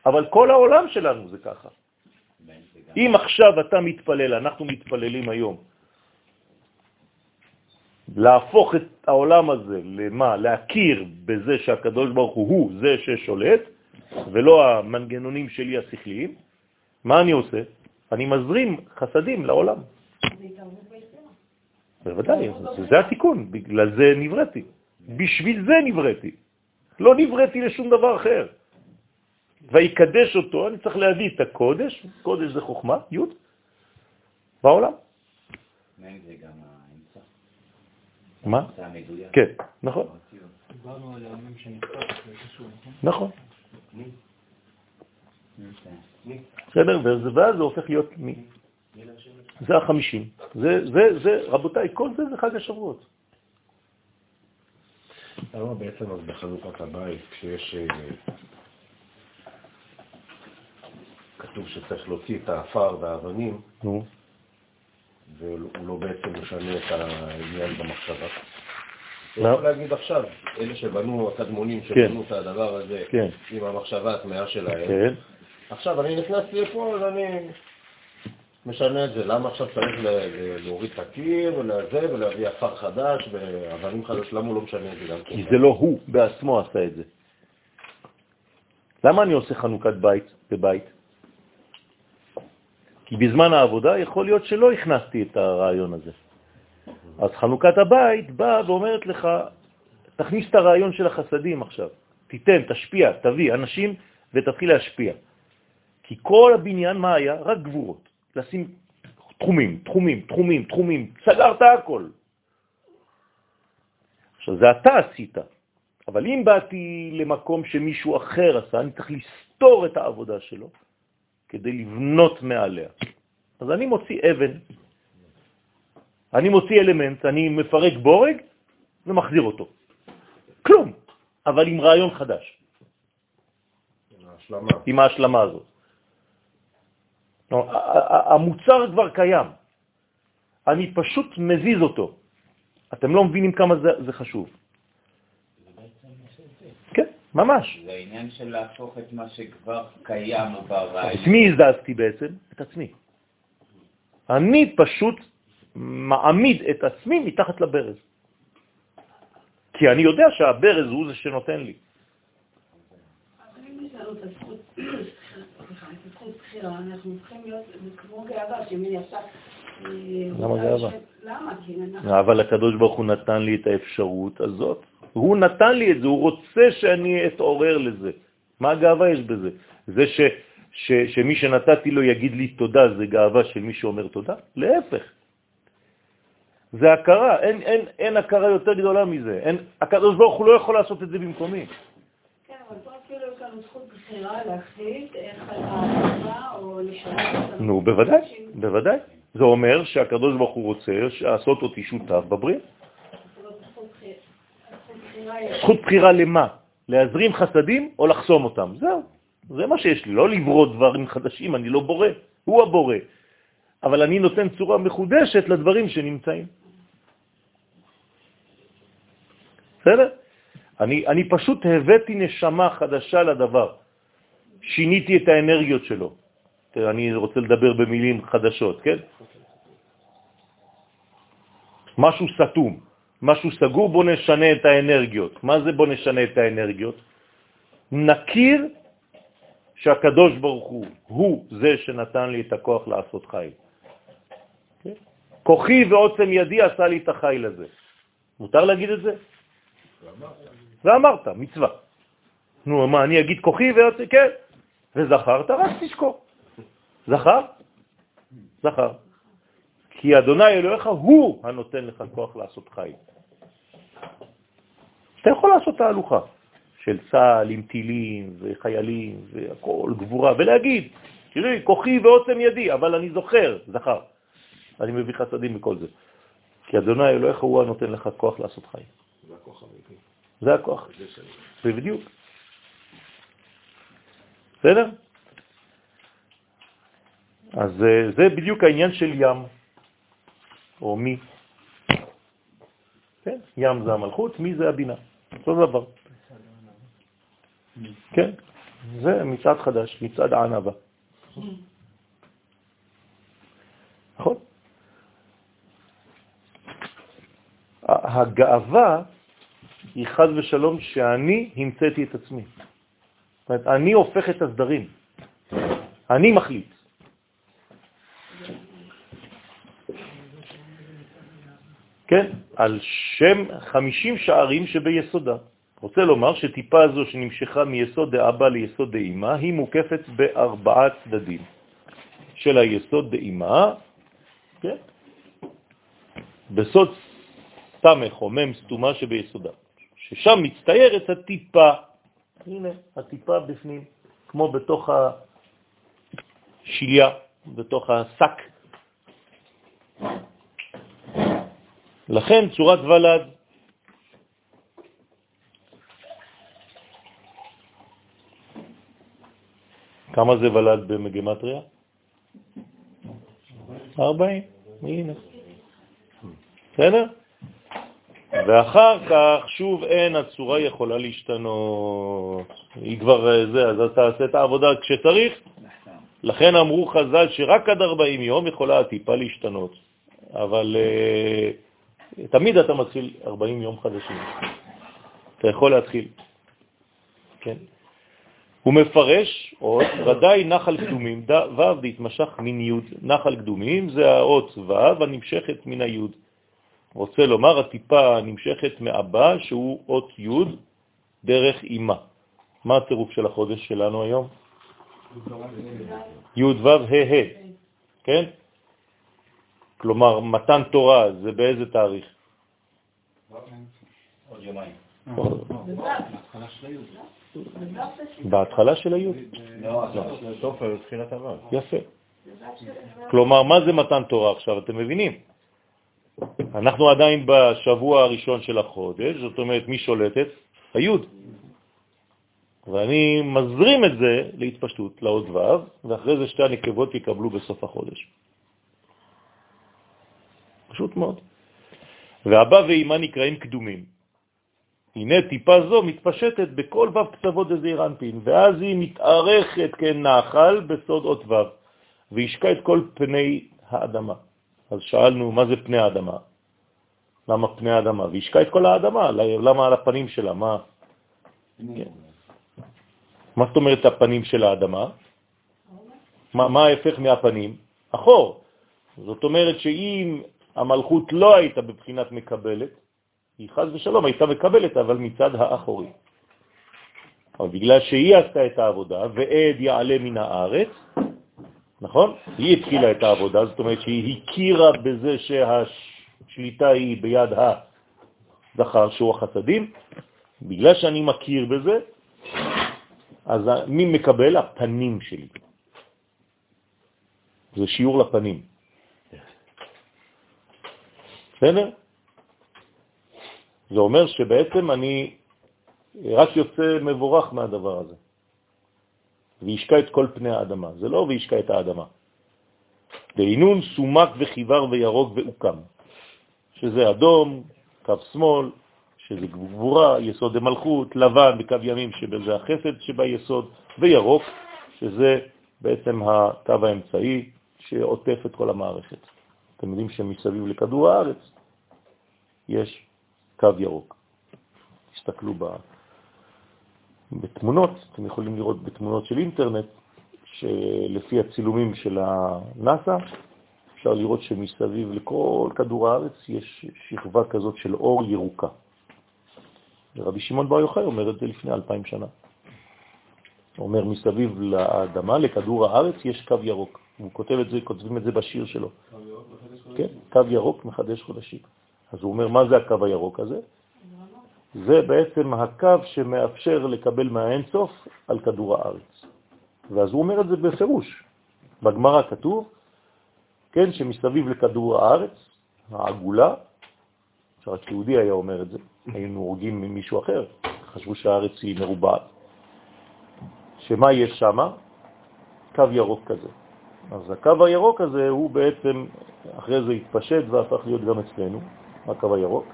אבל כל העולם שלנו זה ככה. אם עכשיו אתה מתפלל, אנחנו מתפללים היום, להפוך את העולם הזה למה? להכיר בזה שהקדוש ברוך הוא הוא זה ששולט, ולא המנגנונים שלי השכליים, מה אני עושה? אני מזרים חסדים לעולם. בוודאי, זה התיקון, בגלל זה נבראתי. בשביל זה נבראתי. לא נבראתי לשום דבר אחר. ויקדש אותו, אני צריך להביא את הקודש, קודש זה חוכמה, י', בעולם. מה? כן, נכון. שנכתב, נכון. בסדר? ואז זה הופך להיות מי. זה החמישים. זה, זה, זה, רבותיי, כל זה זה חג השבועות. למה בעצם אז בחנוכת הבית, כשיש... כתוב שצריך להוציא את האפר והאבנים. והוא לא בעצם משנה את העניין במחשבה. לא. יכול להגיד עכשיו, אלה שבנו, הקדמונים כן. שבנו את הדבר הזה כן. עם המחשבה הטמאה שלהם, כן. עכשיו אני נכנסתי לפה, אז אני משנה את זה. למה עכשיו צריך להוריד את הקיר ולזה, ולהביא עפר חדש ואבנים חדש? למה הוא לא משנה את זה גם כן? כי זה לא הוא בעצמו עשה את זה. למה אני עושה חנוכת בית בבית? כי בזמן העבודה יכול להיות שלא הכנסתי את הרעיון הזה. אז חנוכת הבית באה ואומרת לך, תכניס את הרעיון של החסדים עכשיו. תיתן, תשפיע, תביא אנשים ותתחיל להשפיע. כי כל הבניין, מה היה? רק גבורות. לשים תחומים, תחומים, תחומים, תחומים, סגרת הכל. עכשיו, זה אתה עשית, אבל אם באתי למקום שמישהו אחר עשה, אני צריך לסתור את העבודה שלו כדי לבנות מעליה. אז אני מוציא אבן, אני מוציא אלמנט, אני מפרק בורג ומחזיר אותו. כלום, אבל עם רעיון חדש. עם ההשלמה. עם ההשלמה הזאת. המוצר כבר קיים, אני פשוט מזיז אותו. אתם לא מבינים כמה זה, זה חשוב. ממש. זה העניין של להפוך את מה שכבר קיים ברעיון. את מי הזזתי בעצם? את עצמי. אני פשוט מעמיד את עצמי מתחת לברז. כי אני יודע שהברז הוא זה שנותן לי. אבל אם יש לנו את הזכות, סליחה, את הזכות בחירה, אנחנו צריכים להיות כמו גאווה, שמי ישר... למה גאווה? למה? אבל הקדוש ברוך הוא נתן לי את האפשרות הזאת. הוא נתן לי את זה, הוא רוצה שאני אתעורר לזה. מה הגאווה יש בזה? זה ש, ש, שמי שנתתי לו יגיד לי תודה, זה גאווה של מי שאומר תודה? להפך. זה הכרה, אין, אין, אין הכרה יותר גדולה מזה. אין, הקדוש ברוך הוא לא יכול לעשות את זה במקומי. כן, אבל פה אפילו יש לנו זכות בחירה להחליט איך ההחלטה או לשנות נו, בוודאי, בוודאי. זה אומר שהקדוש ברוך הוא רוצה לעשות אותי שותף בבריאה. זכות בחירה- למה? להזרים חסדים או לחסום אותם? זהו, זה מה שיש לי, לא לברוא דברים חדשים, אני לא בורא, הוא הבורא. אבל אני נותן צורה מחודשת לדברים שנמצאים. בסדר? אני, אני פשוט הבאתי נשמה חדשה לדבר, שיניתי את האנרגיות שלו. אני רוצה לדבר במילים חדשות, כן? משהו סתום, משהו סגור, בוא נשנה את האנרגיות. מה זה בוא נשנה את האנרגיות? נכיר שהקדוש ברוך הוא, הוא זה שנתן לי את הכוח לעשות חיל. כוחי ועוצם ידי עשה לי את החיל הזה. מותר להגיד את זה? ואמרת, מצווה. נו, מה, אני אגיד כוחי ועוצם, כן. וזכרת, רק תזכור. זכר? זכר. כי אדוני אלוהיך הוא הנותן לך כוח לעשות חיל. אתה יכול לעשות תהלוכה של צה"ל עם טילים וחיילים והכל, גבורה, ולהגיד, תראי, כוחי ועוצם ידי, אבל אני זוכר, זכר. אני מביא חסדים מכל זה. כי אדוני אלוהיך הוא הנותן לך כוח לעשות חיים. זה הכוח האמיתי. זה הכוח. זה. בדיוק. בסדר? אז אה, זה בדיוק העניין של ים, או מי. כן, ים זה המלכות, מי זה הבינה. אותו דבר. כן, זה מצעד חדש, מצעד הענבה. נכון? הגאווה היא חז ושלום שאני המצאתי את עצמי. זאת אומרת, אני הופך את הסדרים. אני מחליט. כן, על שם 50 שערים שביסודה. רוצה לומר שטיפה זו שנמשכה מיסוד דאבא ליסוד דאמא היא מוקפת בארבעה צדדים של היסוד דאמא, כן? בסוד סמך או מם סתומה שביסודה, ששם מצטיירת הטיפה, הנה, הטיפה בפנים, כמו בתוך השיליה, בתוך השק. לכן צורת ולד. כמה זה ולד במגמטריה? 40, הנה. בסדר? ואחר כך שוב אין, הצורה יכולה להשתנות. היא כבר אה, זה, אז אתה עושה את העבודה כשצריך. לכן אמרו חז"ל שרק עד 40 יום יכולה הטיפה להשתנות. אבל uh, תמיד אתה מתחיל 40 יום חדשים. אתה יכול להתחיל. כן? הוא מפרש עוד, ודאי נחל קדומים, ו' להתמשך מן י', נחל קדומים זה האות ו' הנמשכת מן הי'. רוצה לומר, הטיפה נמשכת מאבא שהוא אות י' דרך אימה. מה הצירוף של החודש שלנו היום? י' ו' ה' ה', כן? כלומר, מתן תורה זה באיזה תאריך? עוד יומיים. בהתחלה של היוד. הי'. לא, סוף תחילת הרב. יפה. כלומר, מה זה מתן תורה עכשיו? אתם מבינים? אנחנו עדיין בשבוע הראשון של החודש, זאת אומרת, מי שולטת? היוד. ואני מזרים את זה להתפשטות, לעוד ו', ואחרי זה שתי הנקבות יקבלו בסוף החודש. פשוט מאוד. והבא ואימה נקראים קדומים. הנה טיפה זו מתפשטת בכל ו' קצוות דזעיר אנפין, ואז היא מתארכת כנחל בסוד אות ו', וישקע את כל פני האדמה. אז שאלנו, מה זה פני האדמה? למה פני האדמה? וישקע את כל האדמה, למה על הפנים שלה? מה? כן. מה זאת אומרת הפנים של האדמה? מה, מה ההפך מהפנים? אחור. זאת אומרת שאם המלכות לא הייתה בבחינת מקבלת, היא חז ושלום הייתה מקבלת, אבל מצד האחורי. אבל בגלל שהיא עשתה את העבודה, ועד יעלה מן הארץ, נכון? היא התחילה את העבודה, זאת אומרת שהיא הכירה בזה שהשליטה היא ביד הזכר, שהוא החסדים. בגלל שאני מכיר בזה, אז מי מקבל? הפנים שלי. זה שיעור לפנים. בסדר? זה אומר שבעצם אני רק יוצא מבורך מהדבר הזה. וישקע את כל פני האדמה. זה לא וישקע את האדמה. דהינון סומק וחיוור וירוק ואוקם, שזה אדום, קו שמאל, שזה גבורה, יסוד המלכות, לבן בקו ימים שזה החסד שביסוד, וירוק, שזה בעצם הקו האמצעי שעוטף את כל המערכת. אתם יודעים שמסביב לכדור הארץ יש קו ירוק. תסתכלו ב... בתמונות, אתם יכולים לראות בתמונות של אינטרנט, שלפי הצילומים של הנאסא, אפשר לראות שמסביב לכל כדור הארץ יש שכבה כזאת של אור ירוקה. ורבי שמעון בר יוחאי אומר את זה לפני אלפיים שנה. הוא אומר, מסביב לאדמה, לכדור הארץ, יש קו ירוק. הוא כותב את זה, כותבים את זה בשיר שלו. כן, קו ירוק מחדש חודשים. אז הוא אומר, מה זה הקו הירוק הזה? זה בעצם הקו שמאפשר לקבל מהאינסוף על כדור הארץ. ואז הוא אומר את זה בפירוש. בגמרא כתוב, כן, שמסביב לכדור הארץ, העגולה, שרק יהודי היה אומר את זה, היינו הורגים ממישהו אחר, חשבו שהארץ היא מרובעת. שמה יש שם? קו ירוק כזה. אז הקו הירוק הזה הוא בעצם, אחרי זה התפשט והפך להיות גם אצלנו, הקו הירוק.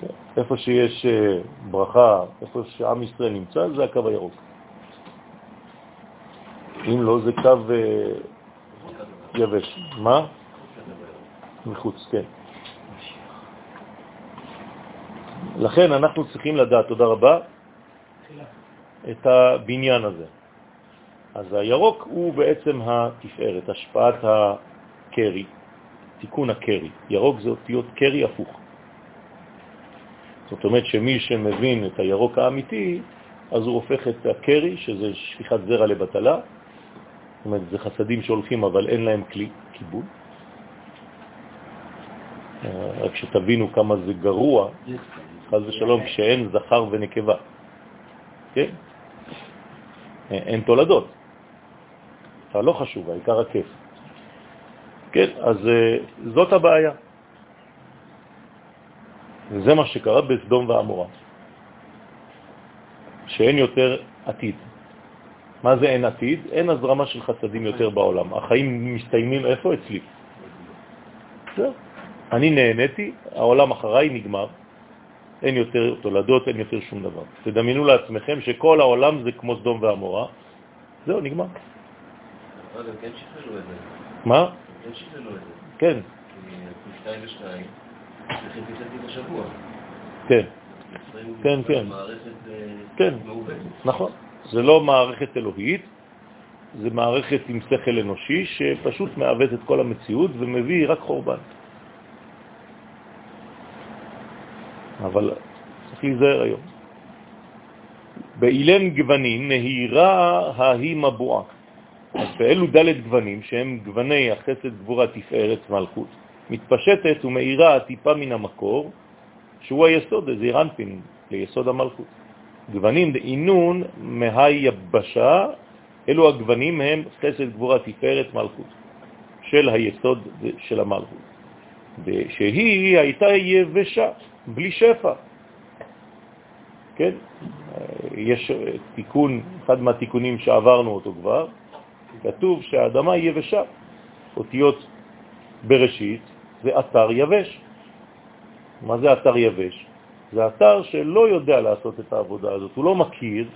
כן. איפה שיש אה, ברכה, איפה שעם ישראל נמצא, זה הקו הירוק. אם לא, זה קו אה, יבש. מה? מחוץ, כן. לכן אנחנו צריכים לדעת, תודה רבה, את הבניין הזה. אז הירוק הוא בעצם התפארת, השפעת הקרי, תיקון הקרי. ירוק זה אותיות קרי הפוך. זאת אומרת שמי שמבין את הירוק האמיתי, אז הוא הופך את הקרי, שזה שפיכת זרע לבטלה, זאת אומרת, זה חסדים שהולכים אבל אין להם כלי קיבול. אה, רק שתבינו כמה זה גרוע, חז ושלום, כשאין זכר ונקבה. כן? אה, אין תולדות. זה לא חשוב, העיקר הכיף. כן, אז אה, זאת הבעיה. וזה מה שקרה בסדום ועמורה, שאין יותר עתיד. מה זה אין עתיד? אין הזרמה של חסדים יותר בעולם. החיים מסתיימים איפה? אצלי. זהו. אני נהניתי, העולם אחריי נגמר, אין יותר תולדות, אין יותר שום דבר. תדמיינו לעצמכם שכל העולם זה כמו סדום ועמורה, זהו, נגמר. אבל הם כן שכללו את זה. מה? הם כן שכללו את זה. כן, צריכים בשבוע. כן, כן, כן. אה, כן. נכון. זה לא מערכת אלוהית, זה מערכת עם שכל אנושי שפשוט מעוות את כל המציאות ומביא רק חורבן. אבל צריך להיזהר היום. באילן גוונים נהירה ההיא מבועה. אז באלו ד' גוונים, שהם גווני החסד, גבורה, תפארת, מלכות, מתפשטת ומאירה טיפה מן המקור, שהוא היסוד, זה רנפין, ליסוד המלכות. גוונים דעינון מהיבשה, אלו הגוונים הם חסד, גבורה, תפארת, מלכות, של היסוד של המלכות. שהיא הייתה יבשה, בלי שפע. כן? יש תיקון, אחד מהתיקונים שעברנו אותו כבר, כתוב שהאדמה היא יבשה. אותיות בראשית זה אתר יבש. מה זה אתר יבש? זה אתר שלא יודע לעשות את העבודה הזאת, הוא לא מכיר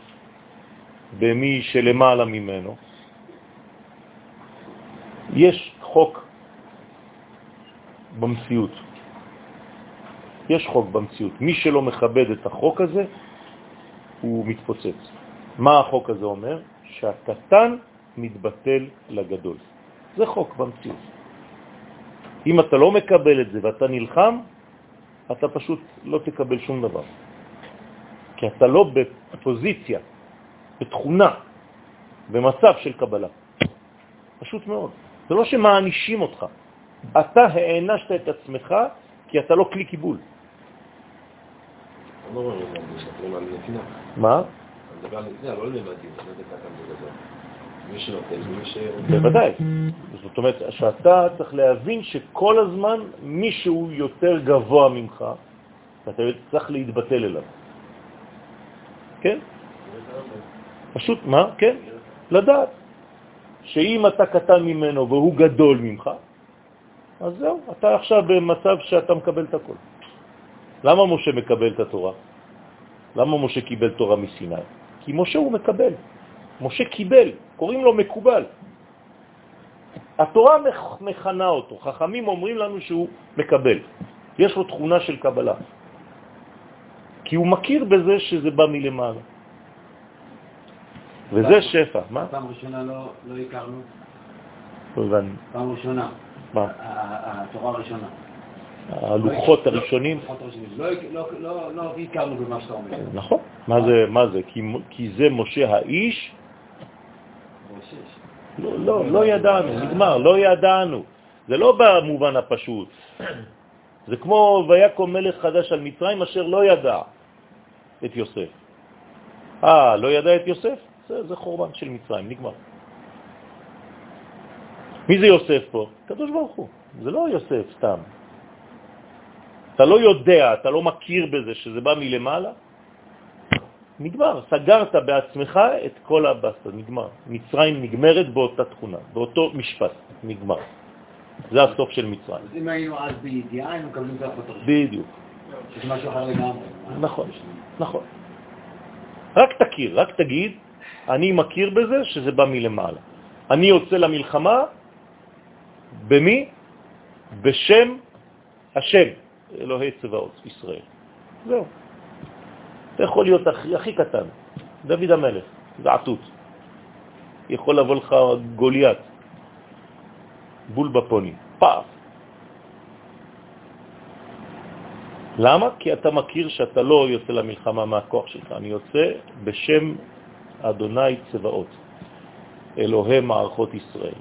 במי שלמעלה ממנו. יש חוק במציאות. יש חוק במציאות. מי שלא מכבד את החוק הזה, הוא מתפוצץ. מה החוק הזה אומר? שהקטן מתבטל לגדול. זה חוק במציאות. אם אתה לא מקבל את זה ואתה נלחם, אתה פשוט לא תקבל שום דבר. כי אתה לא בפוזיציה, בתכונה, במצב של קבלה. פשוט מאוד. זה לא שמענישים אותך. אתה הענשת את עצמך כי אתה לא כלי קיבול. מה? אני מדבר על נתינה, לא למדים, לא יודע כמה זה גדול. מי שנותן, מי ש... בוודאי. זאת אומרת, שאתה צריך להבין שכל הזמן מישהו יותר גבוה ממך, ואתה צריך להתבטל אליו. כן? פשוט, מה? כן? לדעת. שאם אתה קטן ממנו והוא גדול ממך, אז זהו, אתה עכשיו במצב שאתה מקבל את הכל. למה משה מקבל את התורה? למה משה קיבל תורה מסיני? כי משה הוא מקבל. משה קיבל, קוראים לו מקובל. התורה מכנה אותו, חכמים אומרים לנו שהוא מקבל. יש לו תכונה של קבלה. כי הוא מכיר בזה שזה בא מלמעלה. וזה שפע. מה? פעם ראשונה לא, לא הכרנו. לא הבנתי. פעם ראשונה. מה? התורה הראשונה. הלוחות הראשונים. לא, לא, לא, לא הכרנו במה שאתה אומר. נכון. מה זה? מה זה? כי, כי זה משה האיש? לא, לא, לא ידענו, נגמר, לא ידענו. זה לא במובן הפשוט. (clears throat) זה כמו ויקום מלך חדש על מצרים אשר לא ידע את יוסף. אה, לא ידע את יוסף? זה, זה חורבן של מצרים, נגמר. מי זה יוסף פה? קדוש ברוך הוא. זה לא יוסף סתם. אתה לא יודע, אתה לא מכיר בזה שזה בא מלמעלה, נגמר, סגרת בעצמך את כל הבסטה, נגמר. מצרים נגמרת באותה תכונה, באותו משפט, נגמר. זה הסוף של מצרים. אז אם היינו אז בידיעה, היינו מקבלים את הפתרון. בדיוק. שזה משהו אחר לגמרי. נכון, נכון. רק תכיר, רק תגיד, אני מכיר בזה שזה בא מלמעלה. אני יוצא למלחמה, במי? בשם השם, אלוהי צבאות ישראל. זהו. אתה יכול להיות הכי, הכי קטן, דוד המלך, זעתות. יכול לבוא לך גוליית, בול בפוני, פאף. למה? כי אתה מכיר שאתה לא יוצא למלחמה מהכוח שלך, אני יוצא בשם אדוני צבאות, אלוהי מערכות ישראל.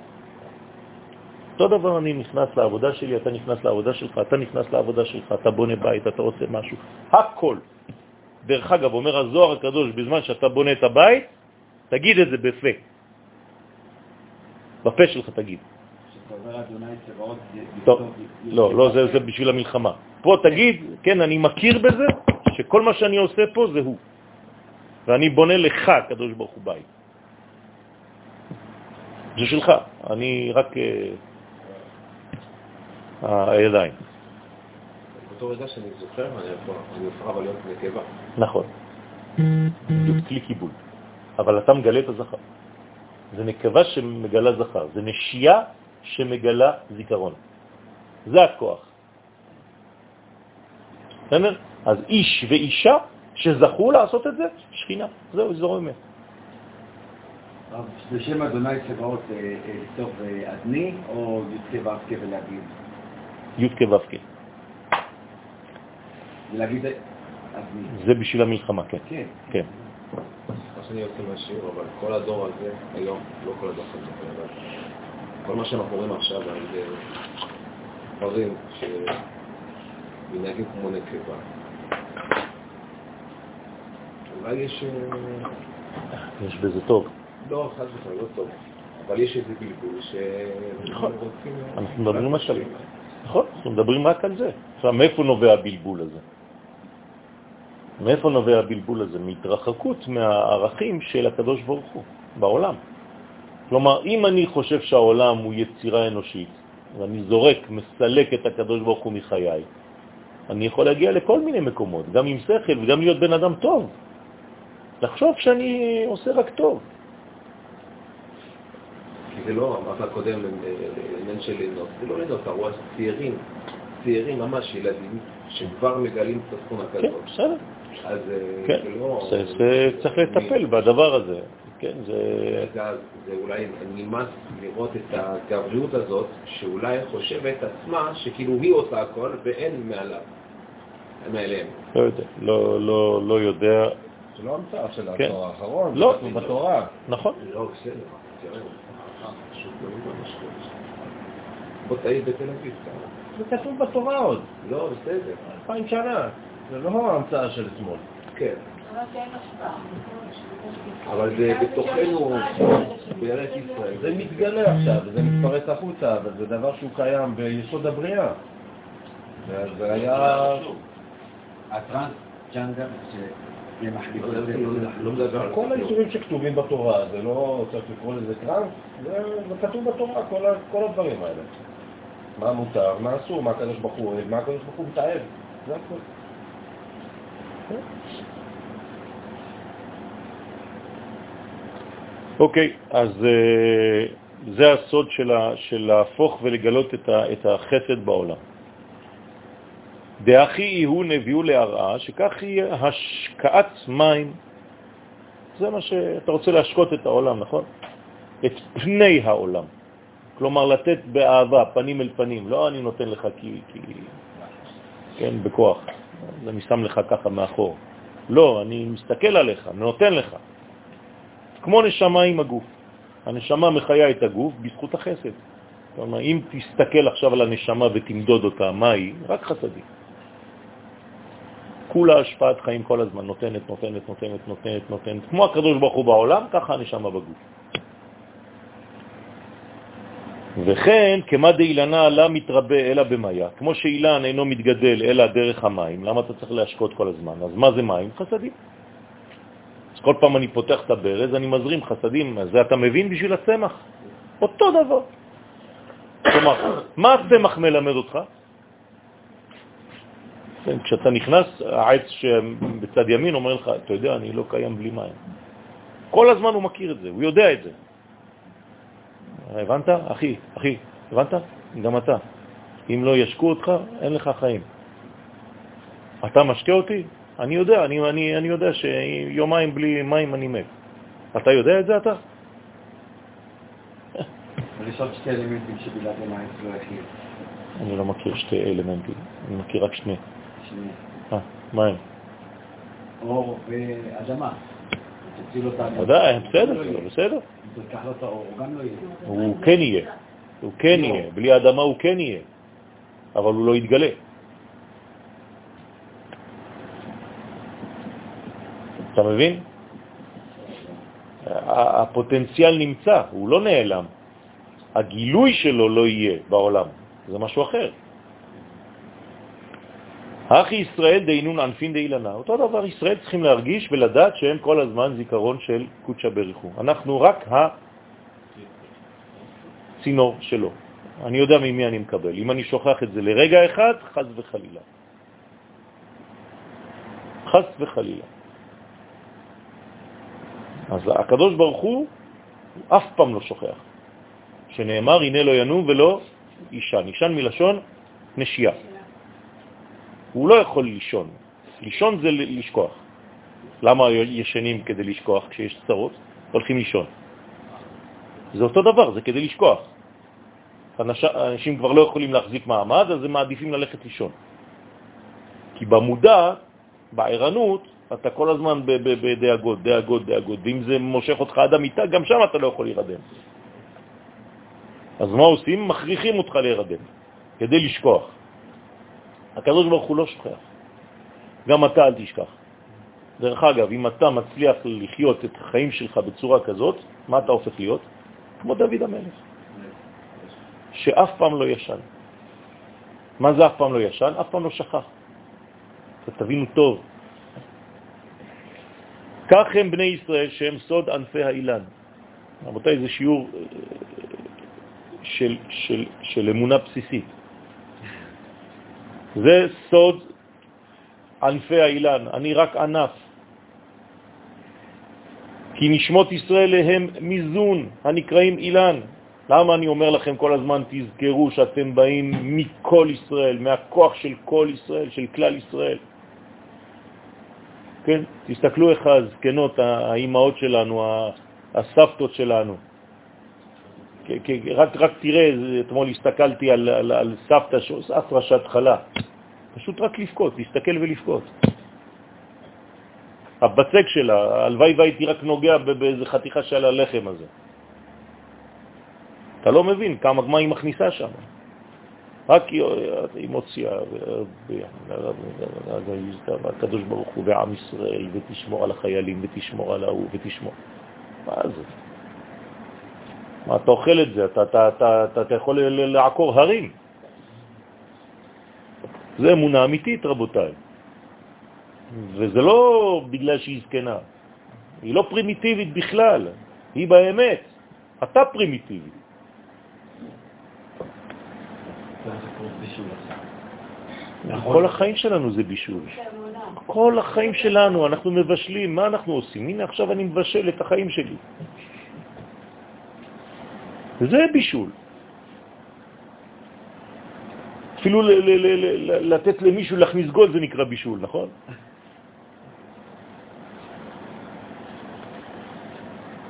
אותו דבר אני נכנס לעבודה שלי, אתה נכנס לעבודה שלך, אתה נכנס לעבודה שלך, אתה בונה בית, אתה עושה משהו, הכל. דרך אגב, אומר הזוהר הקדוש, בזמן שאתה בונה את הבית, תגיד את זה בפה. בפה שלך תגיד. לא, לא, לא, זה, זה בשביל המלחמה. פה תגיד, כן, אני מכיר בזה, שכל מה שאני עושה פה זה הוא. ואני בונה לך, קדוש ברוך הוא, בית. זה שלך, אני רק אה, הידיים. באותו רגע שאני זוכר, אני הופרע להיות נקבה. נכון. בדיוק כלי קיבול. אבל אתה מגלה את הזכר. זה נקבה שמגלה זכר, זה נשייה שמגלה זיכרון. זה הכוח. בסדר? אז איש ואישה שזכו לעשות את זה, שכינה. זהו, זו אומר. בשם אדוני צבאות לכתוב אדני או י"ק ו"ק ולהגיד? י"ק ו"ק. זה בשביל המלחמה, כן. כן. כן. מה שאני יוצא מהשיעור, אבל כל הדור הזה, היום, לא כל הדור הזה, אבל כל מה שאנחנו רואים עכשיו על דברים שמנהגים כמו נקבה, אולי יש... אה, יש בזה טוב. לא, חס וחלילה, לא טוב. אבל יש איזה בלבול ש... נכון. אנחנו מדברים על שלם. נכון, אנחנו מדברים רק על זה. עכשיו, מאיפה נובע הבלבול הזה? מאיפה נובע הבלבול הזה? מהתרחקות מהערכים של הקדוש ברוך הוא בעולם. כלומר, אם אני חושב שהעולם הוא יצירה אנושית, ואני זורק, מסלק את הקדוש ברוך הוא מחיי, אני יכול להגיע לכל מיני מקומות, גם עם שכל וגם להיות בן אדם טוב. לחשוב שאני עושה רק טוב. כי זה לא, אמרת קודם, לעניין של לינות, זה לא לינות, אתה רואה צעירים, צעירים ממש, ילדים, שכבר מגלים את התכונה כן, כזאת. בסדר. אז אה, כן, זה לא... זה, זה צריך לטפל בדבר הזה. כן, זה... זה, זה אולי נמאס לראות את הגבריות הזאת, שאולי חושבת עצמה שכאילו היא עושה הכל ואין מעליו, מעליהם. לא יודע, לא, לא, לא יודע. זה לא המצאה של כן. התואר האחרון, לא. זה כתוב בתורה. נכון. לא, בסדר, תראה, פשוט לא מובן מה שקורה. בוא תעיד בתל אביב כמה. זה כתוב בתורה עוד. לא, בסדר. אלפיים שנה. זה לא המצאה של אתמול. כן. אבל זה בתוכנו, בארץ ישראל. זה מתגלה עכשיו, זה מתפרץ החוצה, אבל זה דבר שהוא קיים ביסוד הבריאה. זה היה... הטרנסג'נדר לא מדבר על כל האיסורים שכתובים בתורה, זה לא צריך לקרוא לזה טראנס, זה כתוב בתורה, כל הדברים האלה. מה מותר, מה אסור, מה הקדוש ברוך הוא אוהב, מה הקדוש ברוך הוא מתאהב, זה הכול. אוקיי, אז אה, זה הסוד של, להפוך ולגלות את, החסד בעולם. דאחי הוא נביאו להרעה, שכך יהיה השקעת מים. זה מה שאתה רוצה להשקות את העולם, נכון? את פני העולם. כלומר, לתת באהבה, פנים אל פנים. לא אני נותן לך כי, כי כן, בכוח. אז אני שם לך ככה מאחור. לא, אני מסתכל עליך, נותן לך. כמו נשמה עם הגוף. הנשמה מחיה את הגוף בזכות החסד. כלומר, אם תסתכל עכשיו על הנשמה ותמדוד אותה, מה היא? רק חסדים. כולה השפעת חיים כל הזמן, נותנת, נותנת, נותנת, נותנת, נותנת. כמו הקדוש ברוך הוא בעולם, ככה הנשמה בגוף. וכן, כמה דאילנה לה מתרבה אלא במאיה, כמו שאילן אינו מתגדל אלא דרך המים, למה אתה צריך להשקות כל הזמן? אז מה זה מים? חסדים. אז כל פעם אני פותח את הברז, אני מזרים חסדים, אז זה אתה מבין בשביל הצמח. אותו דבר. כלומר, מה הצמח מלמד אותך? כן, כשאתה נכנס, העץ שבצד ימין אומר לך, אתה יודע, אני לא קיים בלי מים. כל הזמן הוא מכיר את זה, הוא יודע את זה. הבנת? אחי, אחי, הבנת? גם אתה. אם לא ישקו אותך, אין לך חיים. אתה משקה אותי? אני יודע, אני, אני, אני יודע שיומיים בלי מים אני מת. אתה יודע את זה אתה? (laughs) יש עוד שתי אלמנטים שבלעדיהם העץ לא יכיל. אני לא מכיר שתי אלמנטים, אני מכיר רק שני. שני. אה, מה הם? אור ואדמה. תציל. ודאי, בסדר, זה בסדר. אם תיקח לו את האור, הוא גם לא יהיה. הוא כן יהיה, הוא כן יהיה, בלי האדמה הוא כן יהיה, אבל הוא לא יתגלה. אתה מבין? הפוטנציאל נמצא, הוא לא נעלם. הגילוי שלו לא יהיה בעולם, זה משהו אחר. אחי ישראל דהינון ענפין דהילנה. אותו דבר ישראל צריכים להרגיש ולדעת שהם כל הזמן זיכרון של קודשא בריחו. אנחנו רק הצינור שלו. אני יודע ממי אני מקבל. אם אני שוכח את זה לרגע אחד, חז וחלילה. חז וחלילה. אז הקדוש ברוך הוא אף פעם לא שוכח. שנאמר, הנה לא ינום ולא אישן. אישן מלשון נשייה. הוא לא יכול לישון. לישון זה לשכוח. למה ישנים כדי לשכוח כשיש צרות? הולכים לישון. זה אותו דבר, זה כדי לשכוח. אנש, אנשים כבר לא יכולים להחזיק מעמד, אז הם מעדיפים ללכת לישון. כי במודע, בערנות, אתה כל הזמן בדאגות, דאגות, דאגות, ואם זה מושך אותך עד המיטה, גם שם אתה לא יכול להירדם. אז מה עושים? מכריחים אותך להירדם, כדי לשכוח. הקדוש ברוך הוא לא שוכח. גם אתה אל תשכח. דרך אגב, אם אתה מצליח לחיות את החיים שלך בצורה כזאת, מה אתה הופך להיות? כמו דוד המלך, שאף פעם לא ישן. מה זה אף פעם לא ישן? אף פעם לא שכח. תבינו טוב. כך הם בני ישראל שהם סוד ענפי האילן. רבותיי, זה שיעור אה, של, של, של אמונה בסיסית. זה סוד ענפי האילן, אני רק ענף. כי נשמות ישראל הם מיזון הנקראים אילן. למה אני אומר לכם כל הזמן, תזכרו שאתם באים מכל ישראל, מהכוח של כל ישראל, של כלל ישראל. כן? תסתכלו איך הזקנות, האימהות שלנו, הסבתות שלנו. רק, רק תראה, אתמול הסתכלתי על, על, על סבתא שעושה הפרשת חלה. פשוט רק לבכות, להסתכל ולבכות. הבצק שלה, הלוואי והייתי רק נוגע באיזה חתיכה של הלחם הזה. אתה לא מבין כמה, מה היא מכניסה שם. רק היא מוציאה, הקדוש ברוך הוא ועם ישראל, ותשמור על החיילים, ותשמור על ההוא, ותשמור. מה זה? מה, אתה אוכל את זה, אתה, אתה, אתה, אתה, אתה יכול לעקור הרים. זה אמונה אמיתית, רבותיי. וזה לא בגלל שהיא זקנה, היא לא פרימיטיבית בכלל, היא באמת. אתה פרימיטיבי. כל החיים שלנו זה בישול. כל החיים שלנו, אנחנו מבשלים, מה אנחנו עושים? הנה עכשיו אני מבשל את החיים שלי. זה בישול. אפילו לתת למישהו להכניס גול זה נקרא בישול, נכון?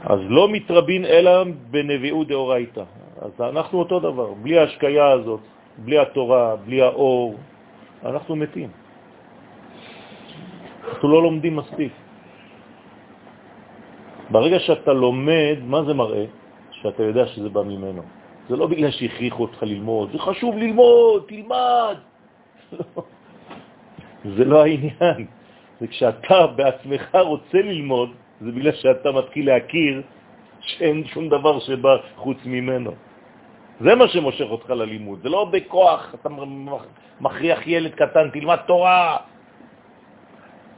אז לא מתרבין אלא בנביאות דאורייתא. אז אנחנו אותו דבר, בלי ההשקיה הזאת, בלי התורה, בלי האור, אנחנו מתים. אנחנו לא לומדים מספיק. ברגע שאתה לומד, מה זה מראה? שאתה יודע שזה בא ממנו. זה לא בגלל שהכריחו אותך ללמוד, זה חשוב ללמוד, תלמד. (laughs) זה לא העניין. זה כשאתה בעצמך רוצה ללמוד, זה בגלל שאתה מתחיל להכיר שאין שום דבר שבא חוץ ממנו. זה מה שמושך אותך ללימוד, זה לא בכוח, אתה מכריח ילד קטן, תלמד תורה,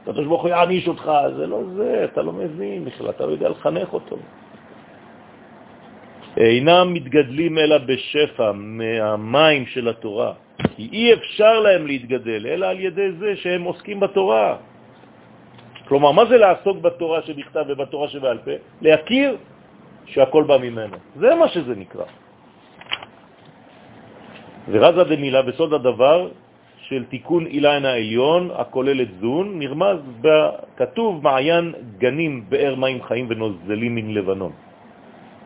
הקדוש ברוך הוא יעניש אותך, זה לא זה, אתה לא מבין בכלל, אתה לא יודע לחנך אותו. אינם מתגדלים אלא בשפע מהמים של התורה, כי אי אפשר להם להתגדל, אלא על ידי זה שהם עוסקים בתורה. כלומר, מה זה לעסוק בתורה שבכתב ובתורה שבעל פה? להכיר שהכל בא ממנו. זה מה שזה נקרא. ורזה דמילה בסוד הדבר של תיקון אילן העליון הכולל את זון, נרמז בכתוב מעיין גנים באר מים חיים ונוזלים מן לבנון.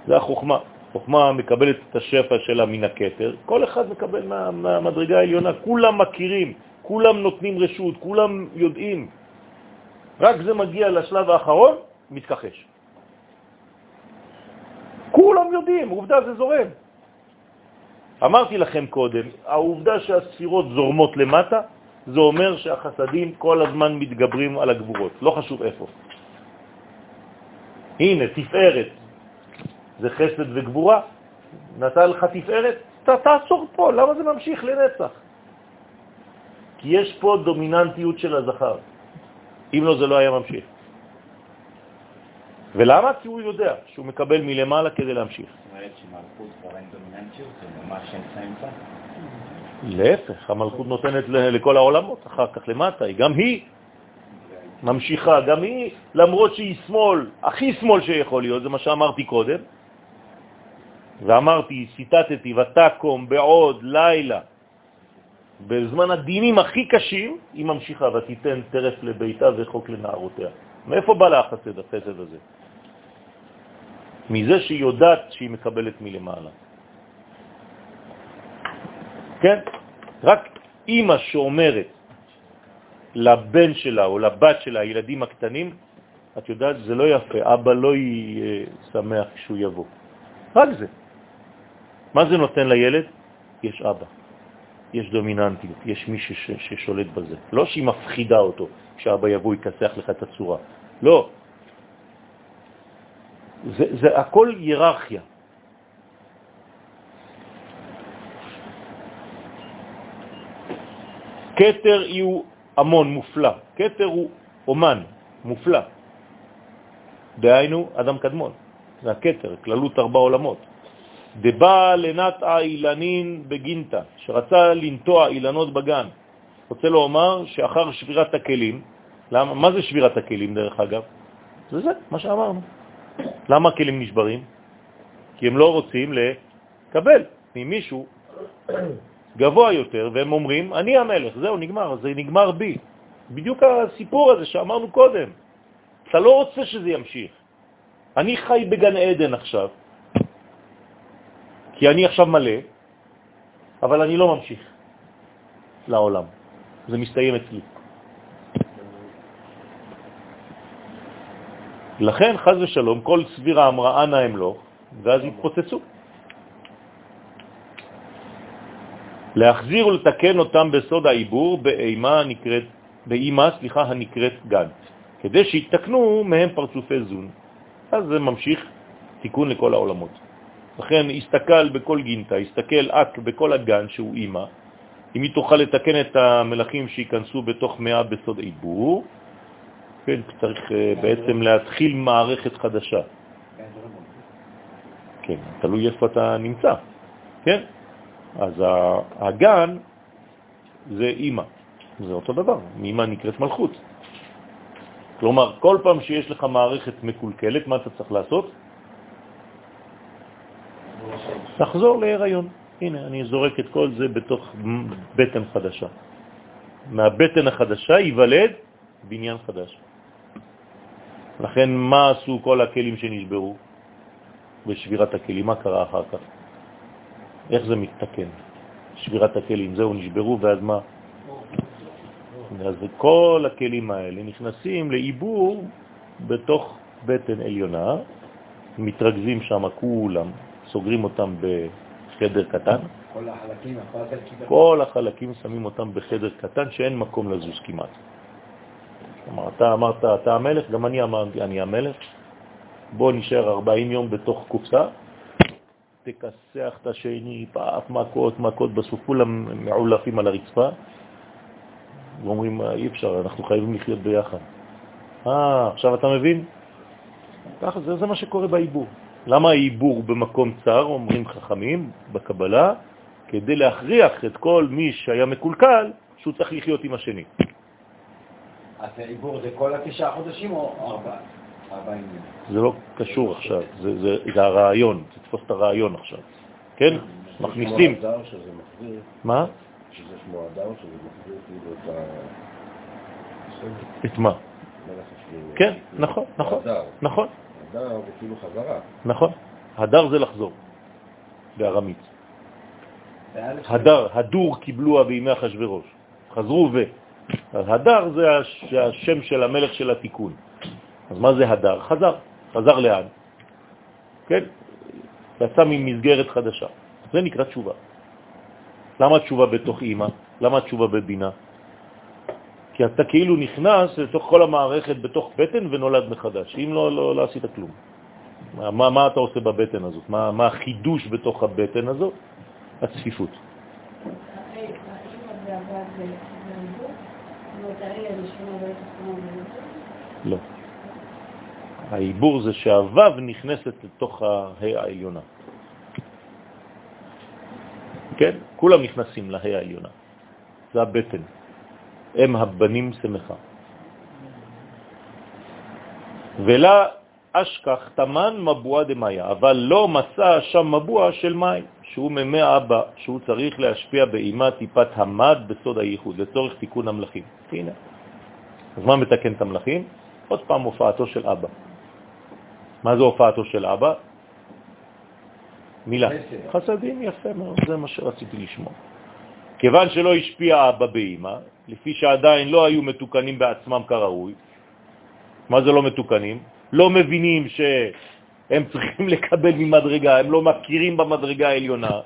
זה החוכמה. חוכמה מקבלת את השפע שלה מן הכתר, כל אחד מקבל מה, מהמדרגה העליונה, כולם מכירים, כולם נותנים רשות, כולם יודעים. רק זה מגיע לשלב האחרון, מתכחש. כולם יודעים, עובדה זה זורם. אמרתי לכם קודם, העובדה שהספירות זורמות למטה, זה אומר שהחסדים כל הזמן מתגברים על הגבורות, לא חשוב איפה. הנה, תפארת, זה חסד וגבורה, נתן לך תפארת, ת, תעצור פה, למה זה ממשיך לנצח? כי יש פה דומיננטיות של הזכר, אם לא זה לא היה ממשיך. ולמה? כי הוא יודע שהוא מקבל מלמעלה כדי להמשיך. להפך, המלכות נותנת לכל העולמות, אחר כך למטה, גם היא ממשיכה, גם היא, למרות שהיא שמאל, הכי שמאל שיכול להיות, זה מה שאמרתי קודם, ואמרתי, ציטטתי, ותקום בעוד לילה, בזמן הדינים הכי קשים, היא ממשיכה, ותיתן טרף לביתה וחוק לנערותיה. מאיפה בא לה החסד, החסד הזה? מזה שהיא יודעת שהיא מקבלת מלמעלה. כן? רק אימא שאומרת לבן שלה או לבת שלה, הילדים הקטנים, את יודעת, זה לא יפה, אבא לא יהיה שמח כשהוא יבוא. רק זה. מה זה נותן לילד? יש אבא, יש דומיננטיות, יש מי שש, ששולט בזה. לא שהיא מפחידה אותו, כשאבא יבוא יכסח לך את הצורה. לא. זה, זה הכל היררכיה. קטר הוא המון מופלא, קטר הוא אומן מופלא. דהיינו, אדם קדמון, זה הקטר, כללות ארבע עולמות. דבא לנטע אילנין בגינתה, שרצה לנטוע אילנות בגן. רוצה לומר שאחר שבירת הכלים, למה, מה זה שבירת הכלים דרך אגב? זה זה, מה שאמרנו. למה הכלים נשברים? כי הם לא רוצים לקבל ממישהו גבוה יותר, והם אומרים, אני המלך, זהו, נגמר, זה נגמר בי. בדיוק הסיפור הזה שאמרנו קודם. אתה לא רוצה שזה ימשיך. אני חי בגן עדן עכשיו, כי אני עכשיו מלא, אבל אני לא ממשיך לעולם. זה מסתיים אצלי. לכן, חז ושלום, כל סבירה אמרה, אנא אמלוך, ואז התפוצצו. להחזיר ולתקן אותם בסוד העיבור באימה נקראת, באימה, סליחה, הנקראת גן, כדי שיתקנו מהם פרצופי זון. אז זה ממשיך תיקון לכל העולמות. לכן הסתכל בכל גינתה, הסתכל אק בכל הגן שהוא אימא, אם היא תוכל לתקן את המלאכים שיכנסו בתוך מאה בסוד עיבור, כן, צריך אה, בעצם להתחיל מערכת חדשה. כן, תלוי איפה אתה נמצא, כן? אז הגן זה אימא, זה אותו דבר, אימא נקראת מלכות. כלומר, כל פעם שיש לך מערכת מקולקלת, מה אתה צריך לעשות? תחזור להיריון. הנה, אני זורק את כל זה בתוך בטן חדשה. מהבטן החדשה ייוולד בניין חדש. לכן, מה עשו כל הכלים שנשברו בשבירת הכלים? מה קרה אחר כך? איך זה מתתקן? שבירת הכלים, זהו, נשברו, ואז מה? אז כל הכלים האלה נכנסים לעיבור בתוך בטן עליונה, מתרכזים שם כולם, סוגרים אותם בחדר קטן. כל החלקים, כל החלקים שמים אותם בחדר קטן שאין מקום לזוז כמעט. כלומר, אתה אמרת, אתה המלך, גם אני אמרתי, אני המלך. בוא נשאר 40 יום בתוך קופסה, תכסח את השני, פעף מכות, מכות, בסוף כולם מעולפים על הרצפה, ואומרים, אי אפשר, אנחנו חייבים לחיות ביחד. אה, עכשיו אתה מבין? ככה, זה, זה מה שקורה בעיבור. למה העיבור במקום צר, אומרים חכמים בקבלה? כדי להכריח את כל מי שהיה מקולקל שהוא צריך לחיות עם השני. אז העיבור זה כל התשעה חודשים או ארבעה? זה לא קשור עכשיו, זה, זה, זה הרעיון, תתפוס את הרעיון עכשיו, כן? מכניסים. מה? שזה שמו הדר, שזה מחזיר כאילו את ה... את מה? כן, נכון, נכון, נכון. הדר זה כאילו חזרה. נכון, הדר זה לחזור, בארמית. הדר, הדור קיבלוה בימי אחשוורוש, חזרו ו... הדר זה השם של המלך של התיקון. אז מה זה הדר? חזר. חזר לאן? כן? יצא ממסגרת חדשה. זה נקרא תשובה. למה תשובה בתוך אימא? למה תשובה בבינה? כי אתה כאילו נכנס לתוך כל המערכת בתוך בטן ונולד מחדש. אם לא, לא, לא עשית כלום. מה, מה אתה עושה בבטן הזאת? מה, מה החידוש בתוך הבטן הזאת? הצפיפות. לא. העיבור זה שהוו נכנסת לתוך ההא העליונה. כן? כולם נכנסים להא העליונה. זה הבטן. הם הבנים שמחה. ולה אשכח תמן מבוע דמיה, אבל לא מצא שם מבוע של מים, שהוא ממא אבא, שהוא צריך להשפיע באימה טיפת המד בסוד הייחוד, לצורך תיקון המלאכים. הנה. אז מה מתקן את המלאכים? עוד פעם הופעתו של אבא. מה זה הופעתו של אבא? מילה. חסדים, יפה מאוד, זה מה שרציתי לשמוע. כיוון שלא השפיע אבא באמא, לפי שעדיין לא היו מתוקנים בעצמם כראוי. מה זה לא מתוקנים? לא מבינים שהם צריכים לקבל ממדרגה, הם לא מכירים במדרגה העליונה.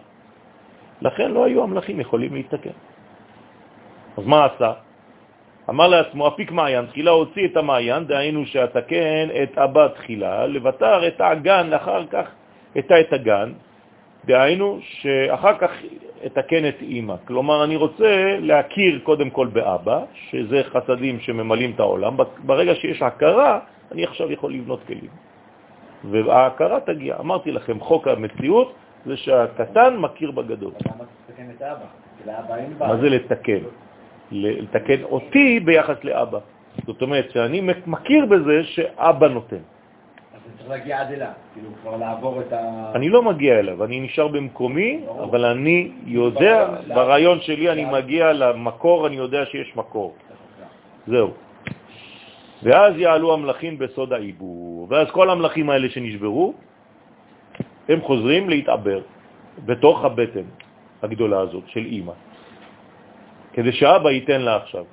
לכן לא היו המלאכים יכולים להתקן. אז מה עשה? אמר לעצמו, אפיק מעיין, תחילה הוציא את המעיין, דהיינו שאתקן את אבא תחילה, לבטר את האגן, אחר כך את הגן, דהיינו שאחר כך אתקן את אימא. כלומר, אני רוצה להכיר קודם כל באבא, שזה חסדים שממלאים את העולם. ברגע שיש הכרה, אני עכשיו יכול לבנות כלים. וההכרה תגיע. אמרתי לכם, חוק המציאות זה שהקטן מכיר בגדול. למה תתקן את לאבא אין מה זה לתקן? לתקן אותי ביחס לאבא. זאת אומרת שאני מכיר בזה שאבא נותן. צריך להגיע עד אליו, כאילו כבר לעבור את ה... אני לא מגיע אליו, אני נשאר במקומי, אבל אני יודע, ברעיון שלי אני מגיע למקור, אני יודע שיש מקור. זהו. ואז יעלו המלאכים בסוד העיבור, ואז כל המלאכים האלה שנשברו, הם חוזרים להתעבר בתוך הבטן הגדולה הזאת של אימא. כדי שאבא ייתן לה עכשיו.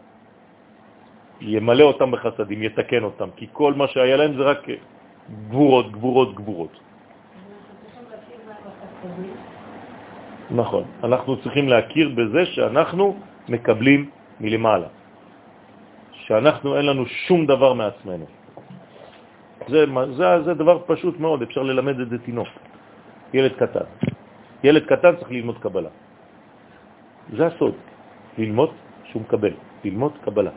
ימלא אותם בחסדים, יתקן אותם, כי כל מה שהיה להם זה רק גבורות, גבורות, גבורות. נכון, אנחנו צריכים להכיר בזה שאנחנו מקבלים מלמעלה, שאנחנו אין לנו שום דבר מעצמנו. זה, זה, זה דבר פשוט מאוד, אפשר ללמד את זה תינוק, ילד קטן. ילד קטן צריך ללמוד קבלה. זה הסוד. ללמוד שהוא מקבל, ללמוד קבלה.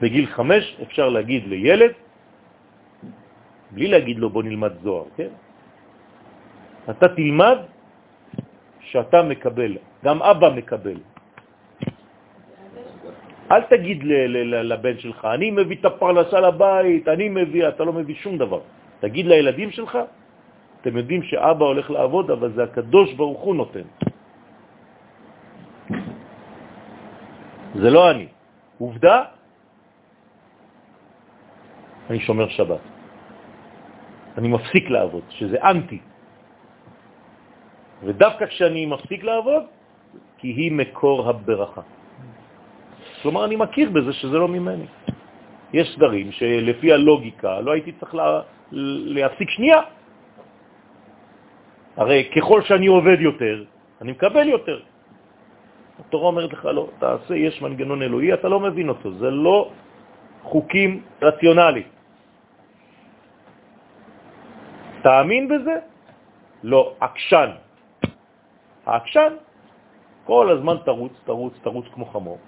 בגיל חמש אפשר להגיד לילד, בלי להגיד לו בוא נלמד זוהר, כן? אתה תלמד שאתה מקבל, גם אבא מקבל. אל תגיד לבן שלך, אני מביא את הפרנסה לבית, אני מביא, אתה לא מביא שום דבר. תגיד לילדים שלך, אתם יודעים שאבא הולך לעבוד, אבל זה הקדוש ברוך הוא נותן. זה לא אני. עובדה, אני שומר שבת. אני מפסיק לעבוד, שזה אנטי. ודווקא כשאני מפסיק לעבוד, כי היא מקור הברכה. כלומר, אני מכיר בזה שזה לא ממני. יש סדרים שלפי הלוגיקה לא הייתי צריך לה, להפסיק שנייה. הרי ככל שאני עובד יותר, אני מקבל יותר. התורה אומרת לך, לא, תעשה, יש מנגנון אלוהי, אתה לא מבין אותו, זה לא חוקים רציונליים. תאמין בזה? לא, עקשן. העקשן כל הזמן תרוץ, תרוץ, תרוץ כמו חמור.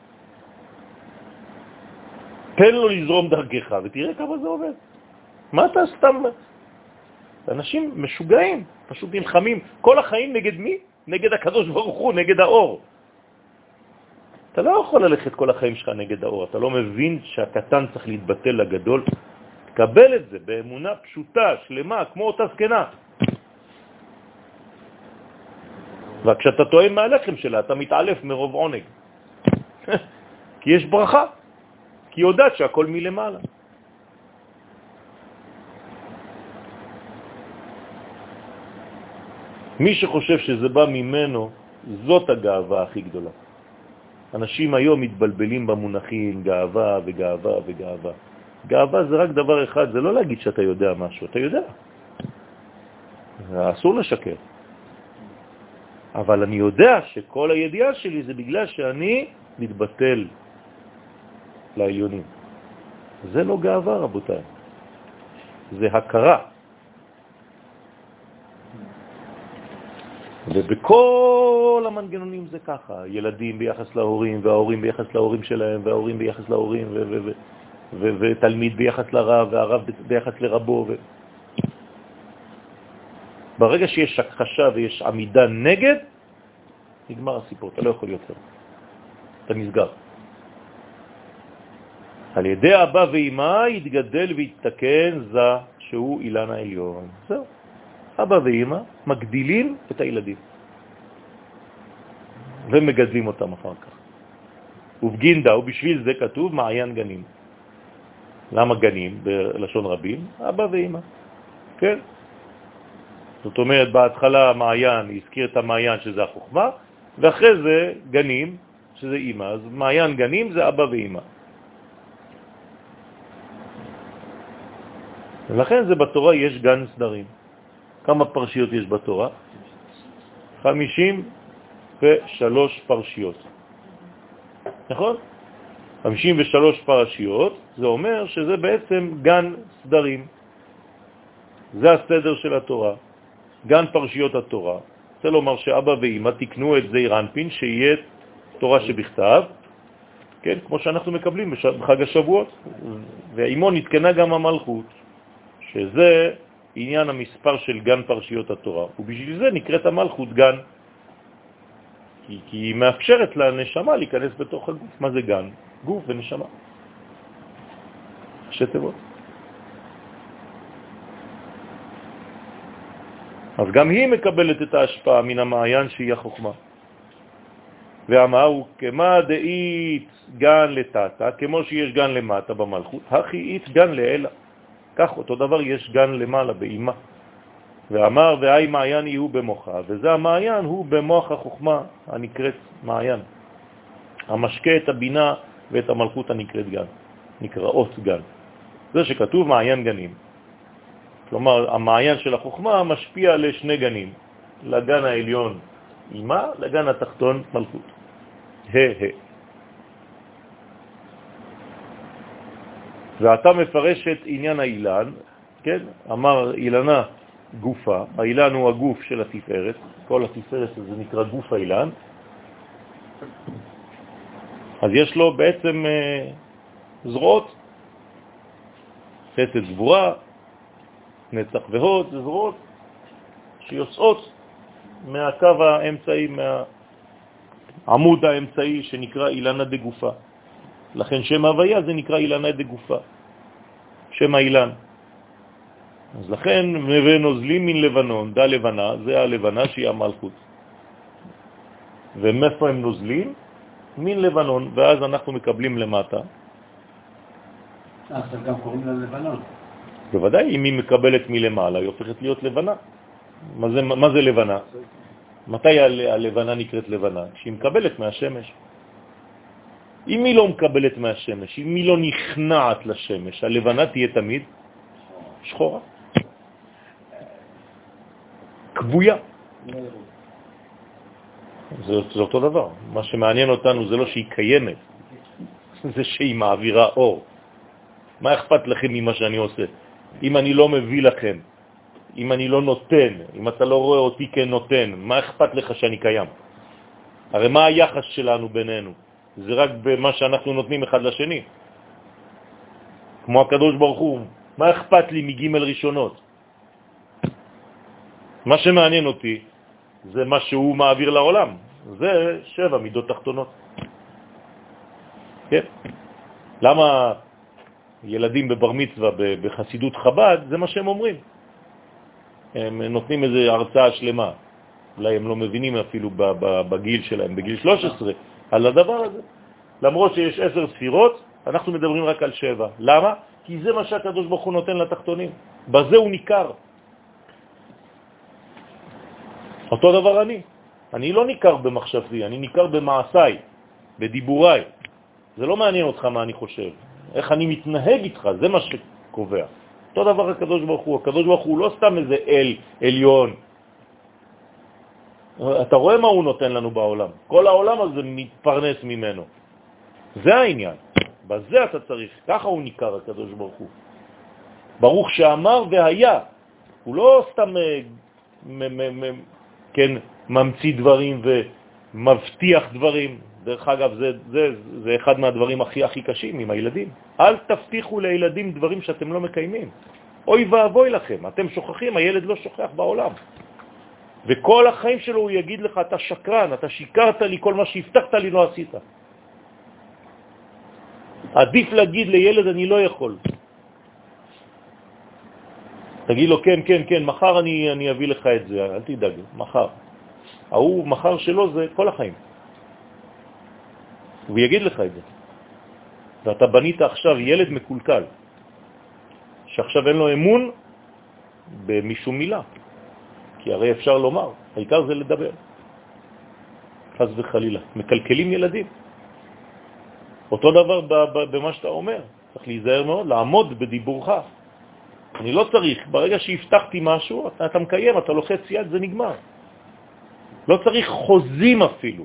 תן לו לזרום דרכך ותראה כמה זה עובד. מה אתה סתם... אנשים משוגעים, פשוט נלחמים כל החיים נגד מי? נגד הקדוש ברוך הוא, נגד האור. אתה לא יכול ללכת כל החיים שלך נגד האור, אתה לא מבין שהקטן צריך להתבטל לגדול. תקבל את זה באמונה פשוטה, שלמה, כמו אותה זקנה. וכשאתה טועם מהלחם שלה, אתה מתעלף מרוב עונג. (laughs) כי יש ברכה, כי היא יודעת שהכל מלמעלה. מי שחושב שזה בא ממנו, זאת הגאווה הכי גדולה. אנשים היום מתבלבלים במונחים גאווה וגאווה וגאווה. גאווה זה רק דבר אחד, זה לא להגיד שאתה יודע משהו, אתה יודע. אסור לשקר. אבל אני יודע שכל הידיעה שלי זה בגלל שאני מתבטל לעליונים. זה לא גאווה, רבותיי. זה הכרה. ובכל המנגנונים זה ככה, ילדים ביחס להורים, וההורים ביחס להורים שלהם, וההורים ביחס להורים, ותלמיד ביחס לרב, והרב ביחס לרבו. ו... ברגע שיש הכחשה ויש עמידה נגד, נגמר הסיפור, אתה לא יכול יותר. אתה נסגר. על ידי אבא ואמא יתגדל ויתתקן זה שהוא אילן העליון. זהו. אבא ואמא מגדילים את הילדים ומגדלים אותם אחר כך. ובגינדה, ובשביל זה כתוב מעיין גנים. למה גנים בלשון רבים? אבא ואמא. כן. זאת אומרת, בהתחלה מעיין הזכיר את המעיין שזה החוכמה, ואחרי זה גנים, שזה אימא, אז מעיין גנים זה אבא ואימא. ולכן זה בתורה יש גן סדרים. כמה פרשיות יש בתורה? 53 פרשיות. נכון? 53 פרשיות, זה אומר שזה בעצם גן סדרים. זה הסדר של התורה, גן פרשיות התורה. רוצה לומר שאבא ואמא תקנו את זעיר אנפין, שיהיה תורה שבכתב, כן, כמו שאנחנו מקבלים בחג השבועות. ואימו נתקנה גם המלכות, שזה עניין המספר של גן פרשיות התורה, ובשביל זה נקראת המלכות גן. כי, כי היא מאפשרת לנשמה להיכנס בתוך הגוף. מה זה גן? גוף ונשמה. ראשי תיבות. אז גם היא מקבלת את ההשפעה מן המעיין שהיא החוכמה. ואמרו, כמה דאית גן לטאטה, כמו שיש גן למטה במלכות, הכי אית גן לאלה. כך אותו דבר יש גן למעלה באימה. ואמר, והי מעיין יהיו במוחה, וזה המעיין הוא במוח החוכמה הנקראת מעיין. המשקה את הבינה ואת המלכות הנקראת גן, נקראות גן. זה שכתוב מעיין גנים. כלומר, המעיין של החוכמה משפיע לשני גנים, לגן העליון אימה, לגן התחתון מלכות. ה'. ואתה מפרש את עניין האילן, כן? אמר אילנה גופה, האילן הוא הגוף של התפארת, כל התפארת הזה נקרא גוף האילן, אז יש לו בעצם אה, זרועות, חסד גבורה, נצח והוד, זה זרועות שיוצאות מהקו האמצעי, מהעמוד האמצעי שנקרא אילנה דגופה. לכן שם הוויה זה נקרא אילנה דגופה, שם האילן. אז לכן ונוזלים מן לבנון, דה לבנה, זה הלבנה שהיא המלכות. ומאיפה הם נוזלים? מן לבנון, ואז אנחנו מקבלים למטה. עכשיו גם קוראים לה לבנון. בוודאי, אם היא מקבלת מלמעלה, היא הופכת להיות לבנה. מה זה, מה זה לבנה? מתי הלבנה נקראת לבנה? כשהיא מקבלת מהשמש. אם היא לא מקבלת מהשמש, אם היא לא נכנעת לשמש, הלבנה תהיה תמיד שחורה. כבויה. זה, זה אותו דבר. מה שמעניין אותנו זה לא שהיא קיימת, זה שהיא מעבירה אור. מה אכפת לכם ממה שאני עושה? אם אני לא מביא לכם, אם אני לא נותן, אם אתה לא רואה אותי כנותן, מה אכפת לך שאני קיים? הרי מה היחס שלנו בינינו? זה רק במה שאנחנו נותנים אחד לשני. כמו הקדוש ברוך הוא, מה אכפת לי מג' ראשונות? מה שמעניין אותי זה מה שהוא מעביר לעולם, זה שבע מידות תחתונות. כן? למה ילדים בבר מצווה בחסידות חב"ד, זה מה שהם אומרים. הם נותנים איזו הרצאה שלמה, אולי הם לא מבינים אפילו בגיל שלהם, בגיל 13, על הדבר הזה. למרות שיש עשר ספירות, אנחנו מדברים רק על שבע. למה? כי זה מה שהקדוש ברוך הוא נותן לתחתונים. בזה הוא ניכר. אותו דבר אני. אני לא ניכר במחשבתי, אני ניכר במעשיי, בדיבוריי. זה לא מעניין אותך מה אני חושב. איך אני מתנהג איתך, זה מה שקובע. אותו דבר הקדוש ברוך הוא. הקדוש ברוך הוא לא סתם איזה אל עליון. אתה רואה מה הוא נותן לנו בעולם. כל העולם הזה מתפרנס ממנו. זה העניין. בזה אתה צריך. ככה הוא ניקר הקדוש ברוך הוא. ברוך שאמר והיה. הוא לא סתם אה, כן, ממציא דברים ומבטיח דברים. דרך אגב, זה, זה, זה אחד מהדברים הכי הכי קשים עם הילדים. אל תבטיחו לילדים דברים שאתם לא מקיימים. אוי ואבוי לכם, אתם שוכחים, הילד לא שוכח בעולם. וכל החיים שלו הוא יגיד לך, אתה שקרן, אתה שיקרת לי, כל מה שהבטחת לי לא עשית. עדיף להגיד לילד, אני לא יכול. תגיד לו, כן, כן, כן, מחר אני, אני אביא לך את זה, אל תדאג, מחר. ההוא, מחר שלו זה כל החיים. הוא יגיד לך את זה. ואתה בנית עכשיו ילד מקולקל, שעכשיו אין לו אמון במשום מילה, כי הרי אפשר לומר, העיקר זה לדבר. חז וחלילה, מקלקלים ילדים. אותו דבר במה שאתה אומר, צריך להיזהר מאוד, לעמוד בדיבורך. אני לא צריך, ברגע שהבטחתי משהו, אתה, אתה מקיים, אתה לוחץ יד, זה נגמר. לא צריך חוזים אפילו.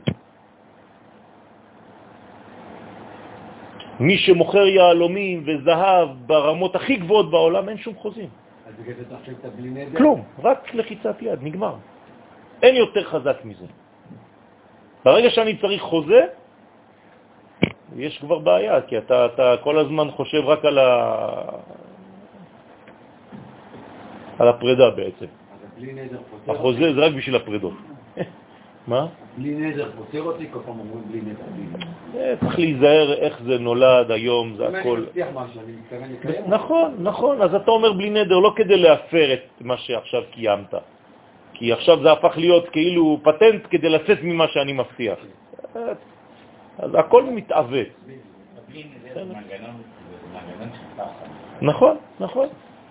מי שמוכר יהלומים וזהב ברמות הכי גבוהות בעולם, אין שום חוזים. אז בגלל זה בלי נדר? כלום, רק לחיצת יד, נגמר. אין יותר חזק מזה. ברגע שאני צריך חוזה, יש כבר בעיה, כי אתה, אתה כל הזמן חושב רק על, ה... על הפרידה בעצם. החוזה זה רק בשביל הפרידות. (laughs) מה? בלי נדר פותר אותי, כל פעם אומרים בלי נדר, צריך להיזהר איך זה נולד היום, זה הכל. נכון, נכון, אז אתה אומר בלי נדר, לא כדי להפר את מה שעכשיו קיימת. כי עכשיו זה הפך להיות כאילו פטנט כדי לצאת ממה שאני מבטיח. אז הכל מתעוות. נכון, נכון.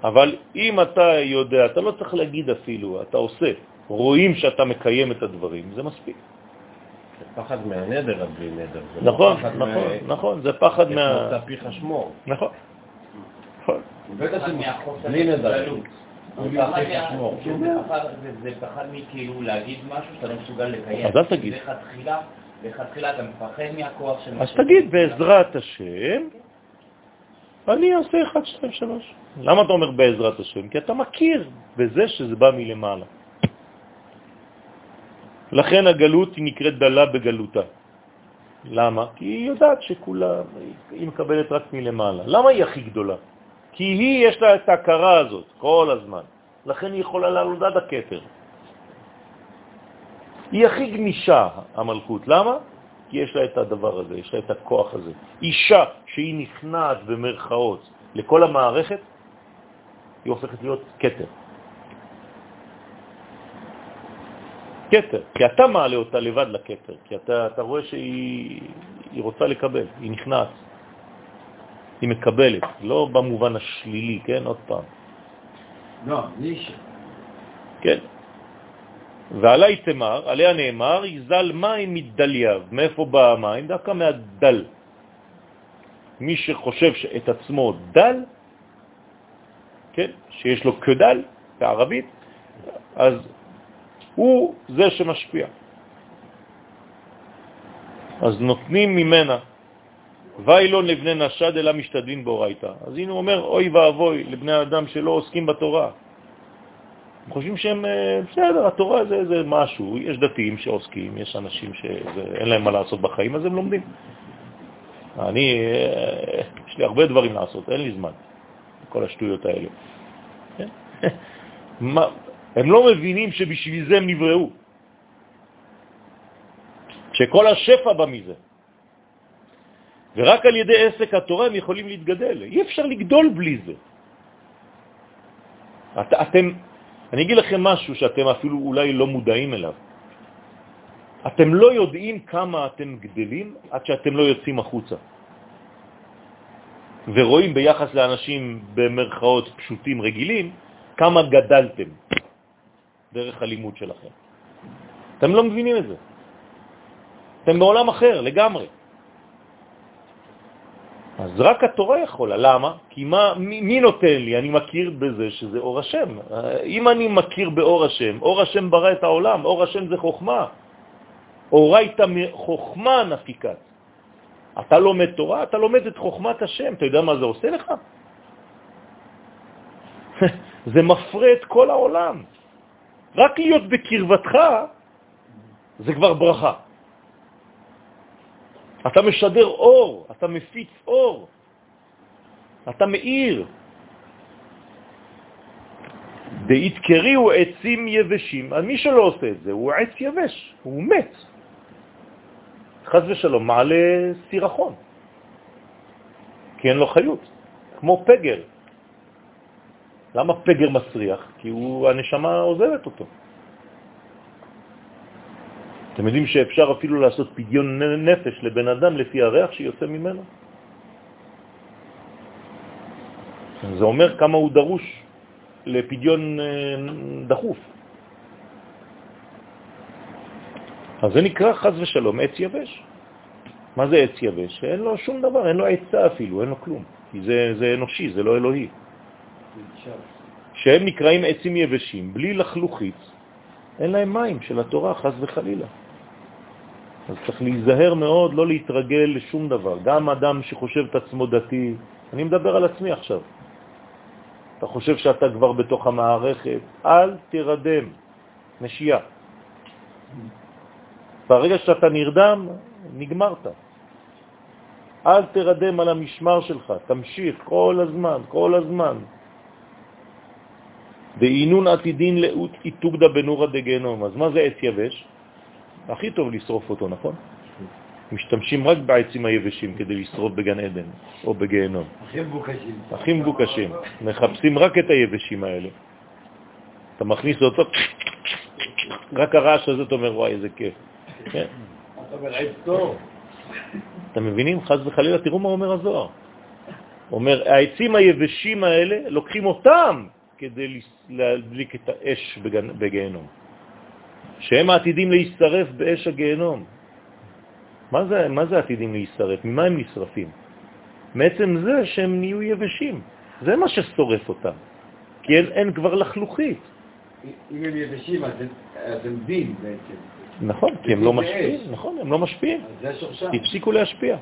אבל אם אתה יודע, אתה לא צריך להגיד אפילו, אתה עושה, רואים שאתה מקיים את הדברים, זה מספיק. זה פחד מהנדר, אז בלי נדר. זה לא נכון, נכון, מה- נכון, זה פחד מה... פיך שמור. נכון. נכון. בטח פחד שזה מהחוסר בלי נדר. זה פחד. כן, זה פחד- זה- זה מכאילו להגיד משהו שאתה לא מסוגל לקיים. אז אל תגיד. לכתחילה, אתה מפחד מהכוח של... אז תגיד, בעזרת השם, אני אעשה 1, 2, 3. למה אתה אומר בעזרת השם? כי אתה מכיר בזה שזה בא מלמעלה. לכן הגלות היא נקראת דלה בגלותה. למה? כי היא יודעת שכולה, היא מקבלת רק מלמעלה. למה היא הכי גדולה? כי היא, יש לה את ההכרה הזאת כל הזמן. לכן היא יכולה לעלות עד הכתר. היא הכי גמישה, המלכות. למה? כי יש לה את הדבר הזה, יש לה את הכוח הזה. אישה שהיא נכנעת במרכאות לכל המערכת, היא הופכת להיות קטר. קטר, כי אתה מעלה אותה לבד לקטר, כי אתה, אתה רואה שהיא היא רוצה לקבל, היא נכנעת, היא מקבלת, לא במובן השלילי, כן, עוד פעם. לא, נישה. כן. ועלי תמר, עליה נאמר, יזל מים מדלייו. מאיפה בא המים? דווקא מהדל. מי שחושב שאת עצמו דל, כן, שיש לו כדל בערבית, אז הוא זה שמשפיע. אז נותנים ממנה, ואילון לבני נשד אלא משתדלים באורייתא. אז הנה הוא אומר, אוי ואבוי לבני האדם שלא עוסקים בתורה. הם חושבים שהם, אה, בסדר, התורה זה, זה משהו, יש דתיים שעוסקים, יש אנשים שאין להם מה לעשות בחיים, אז הם לומדים. אני, אה, יש לי הרבה דברים לעשות, אין לי זמן, כל השטויות האלה. כן? (laughs) הם לא מבינים שבשביל זה הם נבראו, שכל השפע בא מזה. ורק על ידי עסק התורה הם יכולים להתגדל. אי אפשר לגדול בלי זה. את, אתם, אני אגיד לכם משהו שאתם אפילו אולי לא מודעים אליו. אתם לא יודעים כמה אתם גדלים עד שאתם לא יוצאים החוצה. ורואים ביחס לאנשים במרכאות פשוטים רגילים, כמה גדלתם דרך הלימוד שלכם. אתם לא מבינים את זה. אתם בעולם אחר לגמרי. אז רק התורה יכולה. למה? כי מה, מי, מי נותן לי? אני מכיר בזה שזה אור השם. אם אני מכיר באור השם, אור השם ברא את העולם, אור השם זה חוכמה. אורייתא חוכמה נפיקת. אתה לומד תורה, אתה לומד את חוכמת השם. אתה יודע מה זה עושה לך? (laughs) זה מפרה את כל העולם. רק להיות בקרבתך זה כבר ברכה. אתה משדר אור, אתה מפיץ אור, אתה מאיר. דאית קרי הוא עצים יבשים. אז מי שלא עושה את זה הוא עץ יבש, הוא מת. חז ושלום, מעלה סירחון, כי אין לו חיות, כמו פגר. למה פגר מסריח? כי הוא, הנשמה עוזבת אותו. אתם יודעים שאפשר אפילו לעשות פדיון נפש לבן אדם לפי הריח שיוצא ממנו? זה אומר כמה הוא דרוש לפדיון דחוף. אז זה נקרא חז ושלום עץ יבש. מה זה עץ יבש? אין לו שום דבר, אין לו עצה אפילו, אין לו כלום. כי זה, זה אנושי, זה לא אלוהי. שהם נקראים עצים יבשים, בלי לחלוכית, אין להם מים של התורה, חס וחלילה. אז צריך להיזהר מאוד, לא להתרגל לשום דבר. גם אדם שחושב את עצמו דתי, אני מדבר על עצמי עכשיו. אתה חושב שאתה כבר בתוך המערכת, אל תרדם, נשייה. ברגע שאתה נרדם, נגמרת. אל תרדם על המשמר שלך, תמשיך כל הזמן, כל הזמן. ואינון עתידין לאות איתוגדה בנורא דגנום. אז מה זה עץ יבש? הכי טוב לשרוף אותו, נכון? משתמשים רק בעצים היבשים כדי לשרוף בגן עדן או בגיהנום. הכי מבוקשים. הכי מבוקשים. מחפשים רק את היבשים האלה. אתה מכניס אותו, רק הרעש הזה, אתה אומר, וואי, איזה כיף. כן. אתם מבינים? חז וחלילה, תראו מה אומר הזוהר. אומר, העצים היבשים האלה, לוקחים אותם כדי להדליק את האש בגיהנום. שהם עתידים להישרף באש הגיהנום. מה זה, מה זה עתידים להישרף? ממה הם נשרפים? מעצם זה שהם נהיו יבשים. זה מה ששורף אותם. כי אין, אין כבר לחלוכית. אם הם יבשים, אז הם דין בעצם. נכון, כי הם לא משפיעים. נכון, הם לא משפיעים. אז זה שורשם. הפסיקו להשפיע.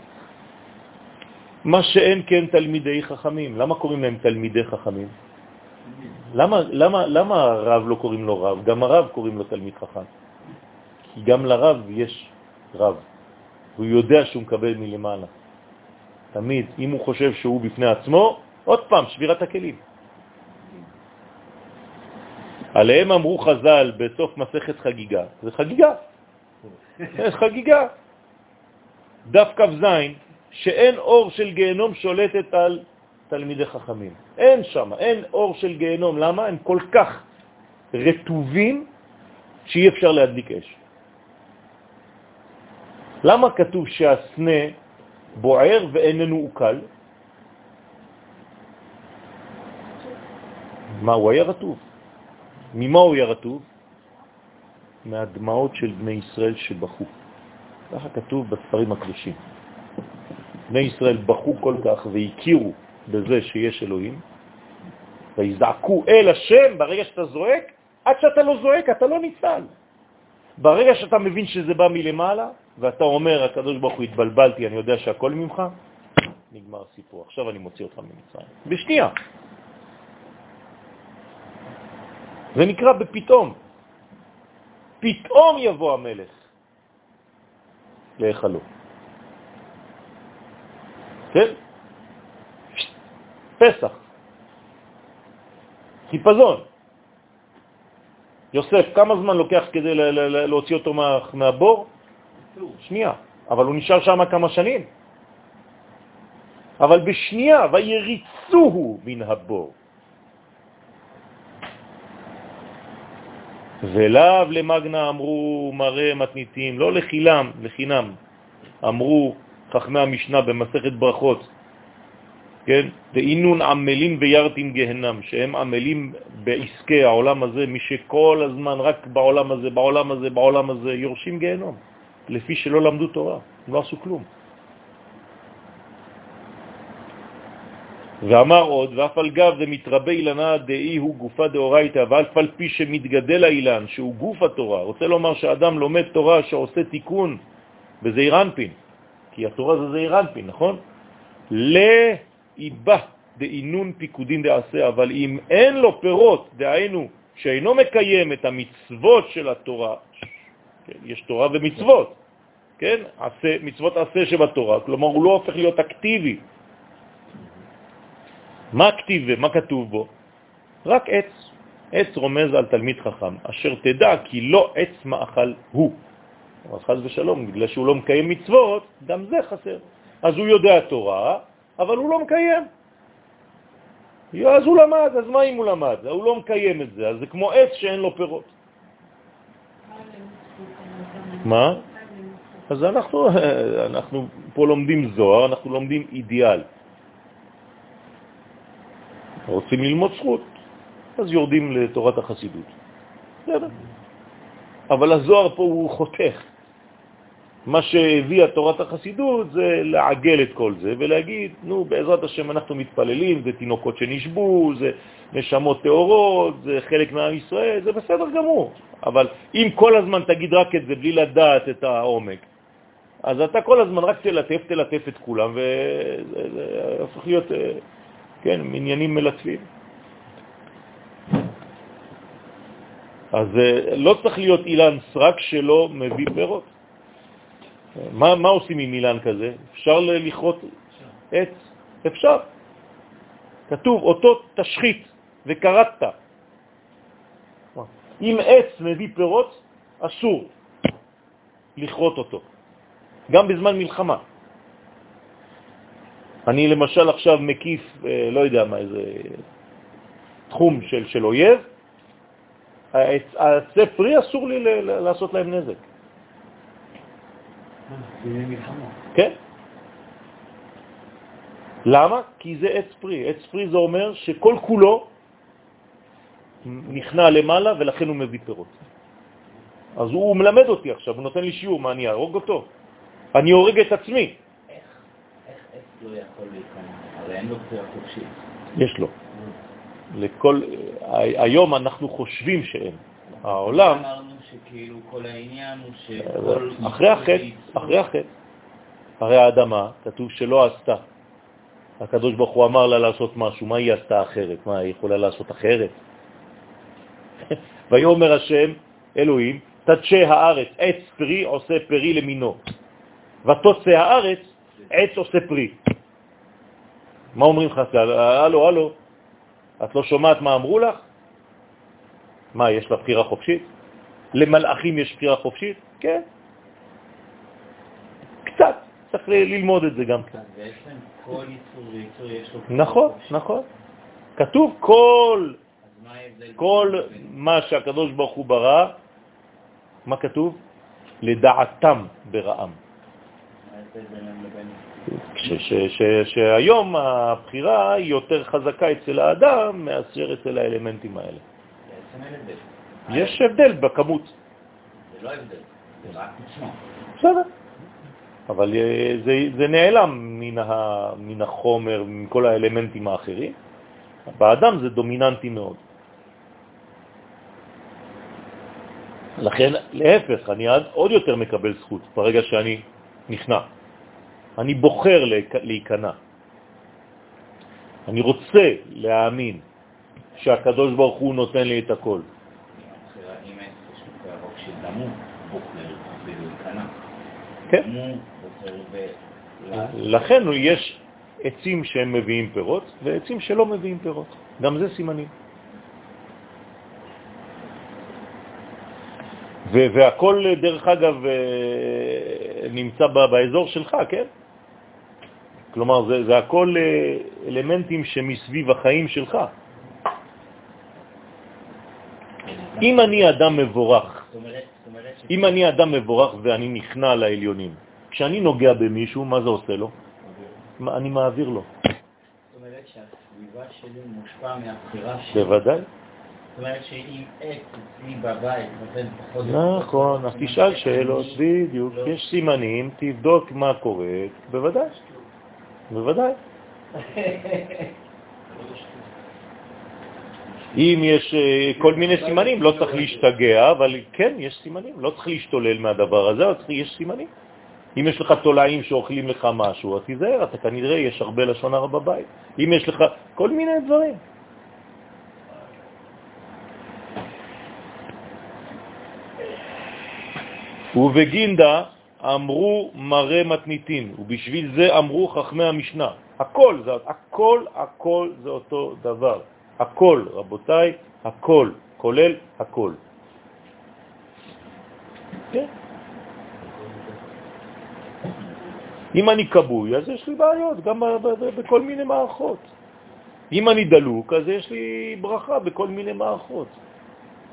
מה שאין כן תלמידי חכמים. למה קוראים להם תלמידי חכמים? למה, למה, למה הרב לא קוראים לו רב? גם הרב קוראים לו תלמיד חכם. כי גם לרב יש רב, והוא יודע שהוא מקבל מלמעלה. תמיד, אם הוא חושב שהוא בפני עצמו, עוד פעם, שבירת הכלים. עליהם אמרו חז"ל בסוף מסכת חגיגה, זה חגיגה, זה חגיגה. דף כ"ז, שאין אור של גיהנום שולטת על תלמידי חכמים. אין שם, אין אור של גיהנום. למה? הם כל כך רטובים שאי אפשר להדליק אש. למה כתוב שהסנה בוער ואיננו עוקל? מה, הוא היה רטוב. ממה הוא היה רטוב? מהדמעות של בני ישראל שבחו. ככה כתוב בספרים הקדושים. בני ישראל בחו כל כך והכירו בזה שיש אלוהים, ויזעקו אל השם ברגע שאתה זועק, עד שאתה לא זועק אתה לא ניצל. ברגע שאתה מבין שזה בא מלמעלה, ואתה אומר, הקדוש ברוך הוא, התבלבלתי, אני יודע שהכל ממך, נגמר הסיפור. עכשיו אני מוציא אותך ממצרים. בשנייה. זה נקרא בפתאום. פתאום יבוא המלך להיכלו. כן? פסח. חיפזון. יוסף, כמה זמן לוקח כדי להוציא אותו מה, מהבור? שנייה. אבל הוא נשאר שם כמה שנים. אבל בשנייה, ויריצוהו מן הבור. ולאו למגנה אמרו מראה מתניתים, לא לחילם, לחינם, אמרו חכמי המשנה במסכת ברכות, כן? דאינון עמלים וירתים גהנם, שהם עמלים בעסקי העולם הזה, מי שכל הזמן רק בעולם הזה, בעולם הזה, בעולם הזה, יורשים גהנום, לפי שלא למדו תורה, לא עשו כלום. ואמר עוד, ואף על גב זה מתרבה אילנה דאי הוא גופה דאורייתא, ואף על פי שמתגדל האילן, שהוא גוף התורה, רוצה לומר שאדם לומד תורה שעושה תיקון בזעיר אנפין, כי התורה זה זעיר אנפין, נכון? לאיבה דאינון פיקודין דעשה, אבל אם אין לו פירות, דהיינו שאינו מקיים את המצוות של התורה, כן, יש תורה ומצוות, כן? עשה, מצוות עשה שבתורה, כלומר הוא לא הופך להיות אקטיבי, מה כתיב ומה כתוב בו? רק עץ. עץ רומז על תלמיד חכם, אשר תדע כי לא עץ מאכל הוא. אז חז ושלום, בגלל שהוא לא מקיים מצוות, גם זה חסר. אז הוא יודע תורה, אבל הוא לא מקיים. אז הוא למד, אז מה אם הוא למד? הוא לא מקיים את זה, אז זה כמו עץ שאין לו פירות. מה? אז אנחנו, אנחנו פה לומדים זוהר, אנחנו לומדים אידיאל. רוצים ללמוד זכות, אז יורדים לתורת החסידות. בסדר. אבל הזוהר פה הוא חותך. מה שהביאה תורת החסידות זה לעגל את כל זה ולהגיד, נו, בעזרת השם אנחנו מתפללים, זה תינוקות שנשבו, זה נשמות טהורות, זה חלק מעם ישראל, זה בסדר גמור. אבל אם כל הזמן תגיד רק את זה בלי לדעת את העומק, אז אתה כל הזמן רק תלטף, תלטף את כולם, וזה הופך להיות, אה, כן, עניינים מלטפים. אז אה, לא צריך להיות אילן סרק שלא מביא פירות. מה, מה עושים עם אילן כזה? אפשר לכרות עץ? אפשר. כתוב, אותו תשחית וקראת. אם עץ מביא פירות, אסור לכרות אותו, גם בזמן מלחמה. אני למשל עכשיו מקיף, אה, לא יודע מה, איזה תחום של, של אויב, העצי אסור לי לעשות להם נזק. כן. למה? כי זה עץ פרי. עץ פרי זה אומר שכל כולו נכנע למעלה ולכן הוא מביא פירות. אז הוא מלמד אותי עכשיו, הוא נותן לי שיעור, מה אני ארוג אותו? אני הורג את עצמי. איך? איך עץ לא יכול להיכנס? הרי אין לו בחירה חופשית. יש לו. לכל, היום אנחנו חושבים שאין. העולם... שכל... אחרי החטא, אחרי החטא. הרי האדמה, כתוב שלא עשתה. הקדוש ברוך הוא אמר לה לעשות משהו, מה היא עשתה אחרת? מה, היא יכולה לעשות אחרת? (laughs) ויאמר השם, אלוהים, תדשי הארץ, עץ פרי עושה פרי למינו, ותוצא הארץ, עץ עושה פרי. מה אומרים חסל? הלו, הלו, את לא שומעת מה אמרו לך? מה, יש לה בחירה חופשית? למלאכים יש בחירה חופשית? כן. קצת, צריך ללמוד את זה גם קצת. בעצם כל ייצור וייצור יש לו... נכון, נכון. כתוב כל, כל מה שהקדוש ברוך הוא ברא, מה כתוב? לדעתם ברעם. שהיום הבחירה היא יותר חזקה אצל האדם מאשר אצל האלמנטים האלה. יש הבדל בכמות. זה לא הבדל, זה רק עצמו. בסדר. אבל אה, זה, זה נעלם מן, ה, מן החומר, מכל האלמנטים האחרים. באדם זה דומיננטי מאוד. לכן, להפך, אני עוד יותר מקבל זכות ברגע שאני נכנע. אני בוחר להיכנע. אני רוצה להאמין שהקדוש ברוך הוא נותן לי את הכל. כן. לכן יש עצים שהם מביאים פירות ועצים שלא מביאים פירות. גם זה סימנים. והכל, דרך אגב, אה, נמצא באזור שלך, כן? כלומר, זה, זה הכל אה, אלמנטים שמסביב החיים שלך. אם אני אדם מבורך, אם אני אדם מבורך ואני נכנע לעליונים, כשאני נוגע במישהו, מה זה עושה לו? אני מעביר לו. זאת אומרת שהסביבה שלי מושפע מהבחירה שלי. בוודאי. זאת אומרת שאם עץ אצלי בבית נותן פחות... נכון, אז תשאל שאלות, בדיוק. לא. יש סימנים, תבדוק מה קורה, בוודאי. בוודאי. (laughs) אם יש אה, כל מיני סימנים, לא צריך להשתגע, אבל כן, יש סימנים, לא צריך להשתולל מהדבר הזה, אבל יש סימנים. אם יש לך תולעים שאוכלים לך משהו, אז תיזהר, אתה כנראה יש הרבה לשון הרע בבית. אם יש לך כל מיני דברים. ובגינדה אמרו מראה מתניתין, ובשביל זה אמרו חכמי המשנה. הכל, זה, הכל, הכל זה אותו דבר. הכל, רבותיי, הכל, כולל הכל. כן. אם אני קבוי, אז יש לי בעיות, גם בכל מיני מערכות. אם אני דלוק, אז יש לי ברכה בכל מיני מערכות.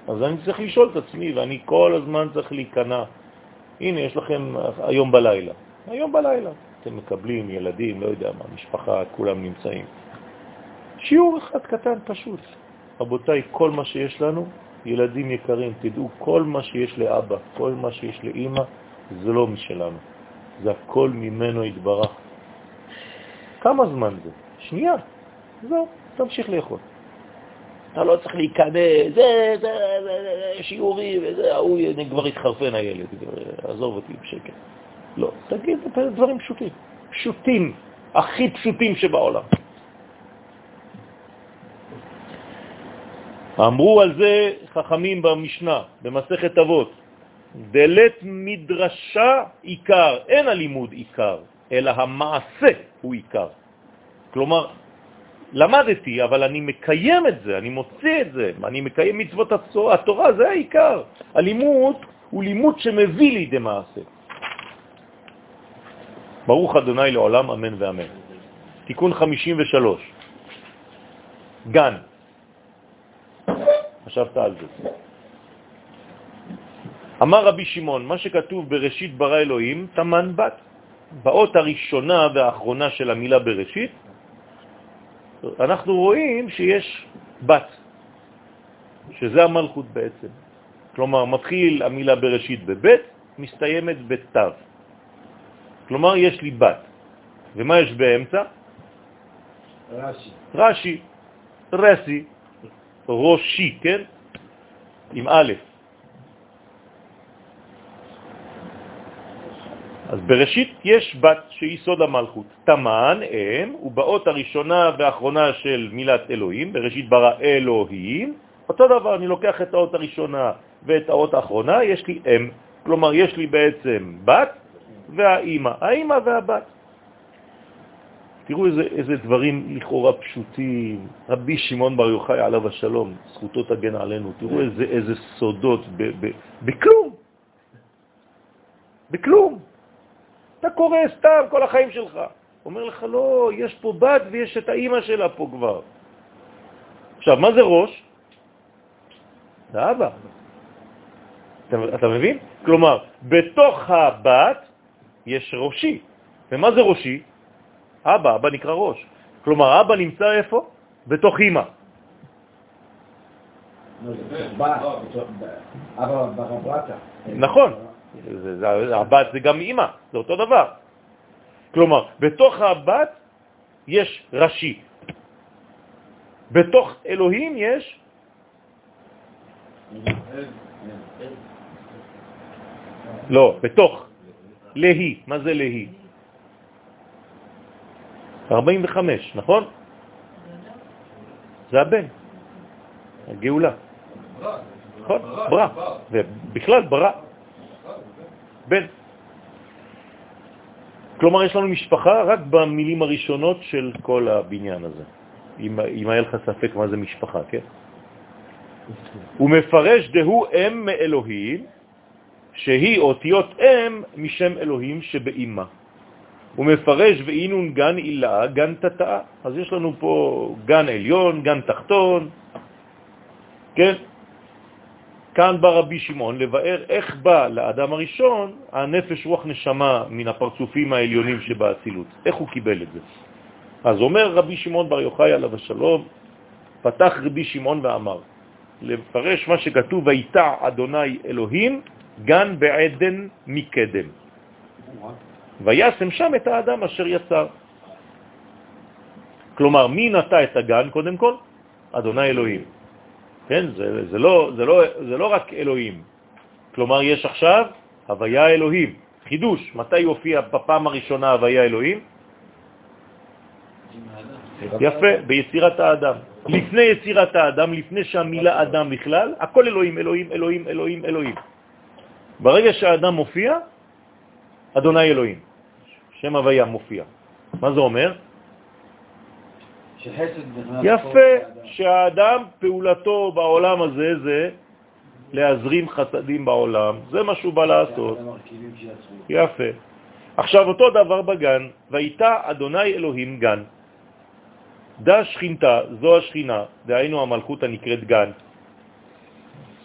אז אני צריך לשאול את עצמי, ואני כל הזמן צריך להיכנע. הנה, יש לכם היום בלילה. היום בלילה. אתם מקבלים ילדים, לא יודע מה, משפחה, כולם נמצאים. שיעור אחד קטן פשוט. רבותיי, כל מה שיש לנו, ילדים יקרים, תדעו, כל מה שיש לאבא, כל מה שיש לאימא, זה לא משלנו, זה הכל ממנו התברך. כמה זמן זה? שנייה, זהו, תמשיך לאכול. אתה לא צריך להיכנס, זה, זה, זה, זה שיעורים, וזה, ההוא כבר התחרפן הילד, עזוב אותי בשקט. לא, תגיד דברים פשוטים, פשוטים, הכי פשוטים שבעולם. אמרו על זה חכמים במשנה, במסכת אבות, דלת מדרשה עיקר, אין הלימוד עיקר, אלא המעשה הוא עיקר. כלומר, למדתי, אבל אני מקיים את זה, אני מוציא את זה, אני מקיים מצוות התורה, זה העיקר. הלימוד הוא לימוד שמביא לידי מעשה. ברוך אדוני לעולם, אמן ואמן. תיקון 53, גן. חשבת על זה. אמר רבי שמעון, מה שכתוב בראשית ברא אלוהים, תמן בת. באות הראשונה והאחרונה של המילה בראשית, אנחנו רואים שיש בת, שזה המלכות בעצם. כלומר, מתחיל המילה בראשית בבית, מסתיימת בתו. כלומר, יש לי בת. ומה יש באמצע? רש"י. רש"י, רסי, ראשי, כן? עם א'. אז בראשית יש בת שהיא סוד המלכות, תמן, אם, ובאות הראשונה והאחרונה של מילת אלוהים, בראשית ברא אלוהים, אותו דבר, אני לוקח את האות הראשונה ואת האות האחרונה, יש לי אם, כלומר יש לי בעצם בת והאימא, האימא והבת. תראו איזה, איזה דברים לכאורה פשוטים. רבי שמעון בר יוחאי עליו השלום, זכותו תגן עלינו, תראו איזה, איזה סודות ב, ב, בכלום. בכלום. אתה קורא סתם כל החיים שלך. אומר לך, לא, יש פה בת ויש את האימא שלה פה כבר. עכשיו, מה זה ראש? זה אבא. אתה, אתה מבין? כלומר, בתוך הבת יש ראשי. ומה זה ראשי? אבא, אבא נקרא ראש. כלומר, אבא נמצא איפה? בתוך אימא. נכון, הבת זה גם אימא, זה אותו דבר. כלומר, בתוך הבת יש ראשי. בתוך אלוהים יש לא, בתוך. להי. מה זה להי? 45, נכון? זה הבן, הגאולה. נכון? ברא. ובכלל ברא. בן. כלומר, יש לנו משפחה רק במילים הראשונות של כל הבניין הזה. אם, היה לך ספק מה זה משפחה, כן? הוא מפרש דהו אם מאלוהים, שהיא אותיות אם משם אלוהים שבאימה. הוא מפרש ואינון גן אילה, גן תתאה. אז יש לנו פה גן עליון, גן תחתון, כן? כאן בא רבי שמעון לבאר איך בא לאדם הראשון הנפש רוח נשמה מן הפרצופים העליונים שבאצילות, איך הוא קיבל את זה. אז אומר רבי שמעון בר יוחאי עליו השלום, פתח רבי שמעון ואמר, לפרש מה שכתוב, ויתע אדוני אלוהים גן בעדן מקדם. וישם שם את האדם אשר יצר. כלומר, מי נטע את הגן קודם כל? אדוני אלוהים. כן, זה, זה, לא, זה, לא, זה לא רק אלוהים. כלומר, יש עכשיו הוויה אלוהים, חידוש. מתי יופיע בפעם הראשונה הוויה אלוהים? יפה, ביצירת האדם. לפני יצירת האדם, לפני שהמילה אדם בכלל, הכל אלוהים, אלוהים, אלוהים, אלוהים, אלוהים. ברגע שהאדם מופיע, אדוני אלוהים, שם הוויה מופיע. מה זה אומר? יפה, שהאדם, פעולתו בעולם הזה זה להזרים חסדים בעולם, זה מה שהוא בא לעשות. יפה. עכשיו אותו דבר בגן, והייתה אדוני אלוהים גן. דה שכינתה, זו השכינה, דהיינו המלכות הנקראת גן.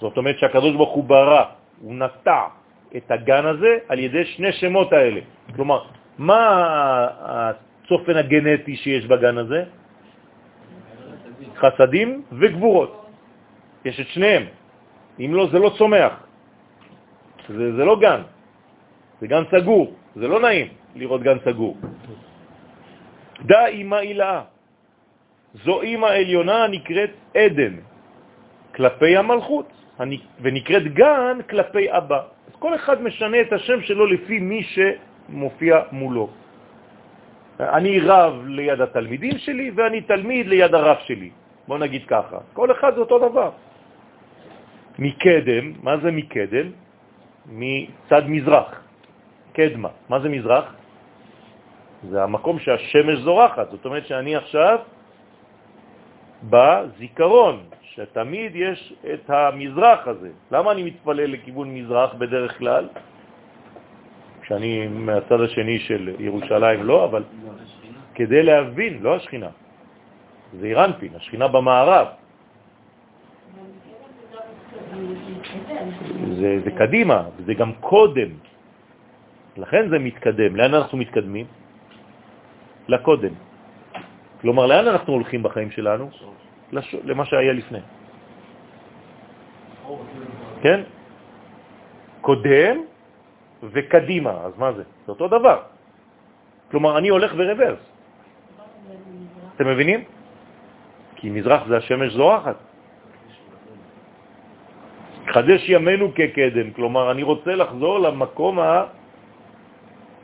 זאת אומרת שהקדוש ברוך הוא ברא, הוא נטע את הגן הזה על ידי שני שמות האלה. כלומר, מה הצופן הגנטי שיש בגן הזה? חסדים וגבורות. יש את שניהם. אם לא, זה לא צומח. זה, זה לא גן. זה גן סגור, זה לא נעים לראות גן סגור. דא אימא אילאה, זו אימא עליונה נקראת עדן, כלפי המלכות, ונקראת גן כלפי אבא. אז כל אחד משנה את השם שלו לפי מי שמופיע מולו. אני רב ליד התלמידים שלי ואני תלמיד ליד הרב שלי. בוא נגיד ככה. כל אחד זה אותו דבר. מקדם, מה זה מקדם? מצד מזרח, קדמה. מה זה מזרח? זה המקום שהשמש זורחת. זאת אומרת שאני עכשיו בזיכרון, שתמיד יש את המזרח הזה. למה אני מתפלל לכיוון מזרח בדרך כלל? כשאני מהצד השני של ירושלים לא, אבל כדי להבין, לא השכינה, זה אירנפין, השכינה במערב. זה, זה קדימה, זה גם קודם. לכן זה מתקדם. לאן אנחנו מתקדמים? לקודם. כלומר, לאן אנחנו הולכים בחיים שלנו? לש... למה שהיה לפני. כן? קודם וקדימה, אז מה זה? זה אותו דבר. כלומר, אני הולך ברוורס. אתם מבינים? כי מזרח זה השמש זורחת. חדש ימינו כקדם, כלומר, אני רוצה לחזור למקום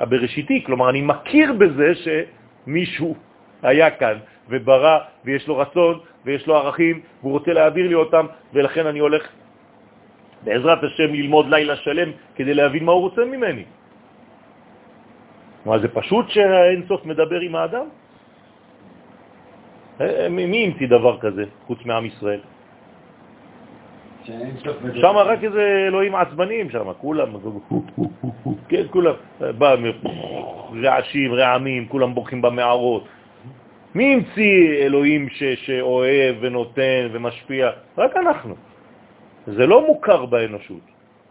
הבראשיתי, כלומר, אני מכיר בזה שמישהו היה כאן וברא ויש לו רצון ויש לו ערכים והוא רוצה להעביר לי אותם, ולכן אני הולך בעזרת השם ללמוד לילה שלם כדי להבין מה הוא רוצה ממני. מה, זה פשוט שהאינסוף מדבר עם האדם? אה, מי המציא דבר כזה חוץ מעם ישראל? שם רק איזה אלוהים עצבנים שם, כולם, כן, כולם, בא רעשים, רעמים, כולם בוכים במערות. מי המציא אלוהים ש, שאוהב ונותן ומשפיע? רק אנחנו. זה לא מוכר באנושות.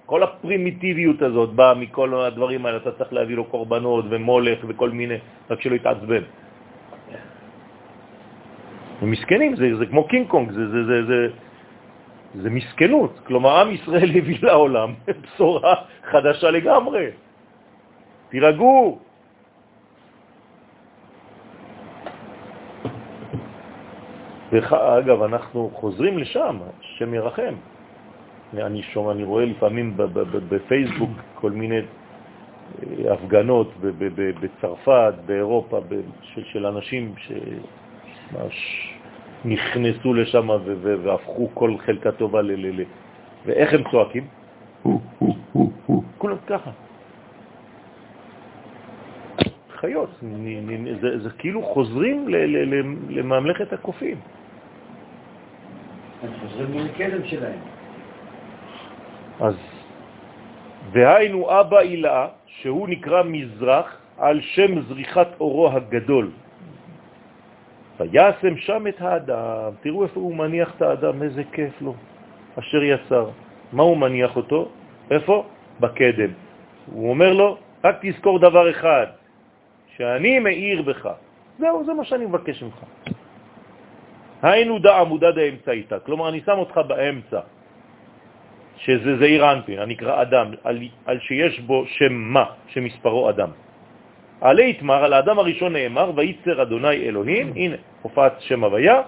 כל הפרימיטיביות הזאת באה מכל הדברים האלה, אתה צריך להביא לו קורבנות ומולך וכל מיני, רק שלא יתעצבן. ומסכנים, זה, זה כמו קינג קונג, זה, זה, זה, זה, זה מסכנות. כלומר, עם ישראל הביא לעולם (laughs) בשורה חדשה לגמרי. תירגעו. אגב, אנחנו חוזרים לשם, השם ירחם. אני, שומע, אני רואה לפעמים בפייסבוק כל מיני אה, הפגנות בצרפת, באירופה, של, של אנשים שממש נכנסו לשם והפכו כל חלקה טובה ל... ל, ל ואיך הם צועקים? כולם ככה. חיות, זה, זה כאילו חוזרים לממלכת הקופים. הם חוזרים לקדם שלהם. אז והיינו אבא אילה, שהוא נקרא מזרח, על שם זריחת אורו הגדול. וישם שם את האדם, תראו איפה הוא מניח את האדם, איזה כיף לו, אשר יצר. מה הוא מניח אותו? איפה? בקדם. הוא אומר לו, רק תזכור דבר אחד, שאני מאיר בך. זהו, זה מה שאני מבקש ממך. היינו דע עמודה דאמצעיתא, כלומר אני שם אותך באמצע. שזה זעיר אנפין, הנקרא אדם, על, על שיש בו שם מה, שמספרו אדם. עלי יתמר, על האדם הראשון נאמר, וייצר אדוני אלוהים, הנה, הופעת שם הוויה,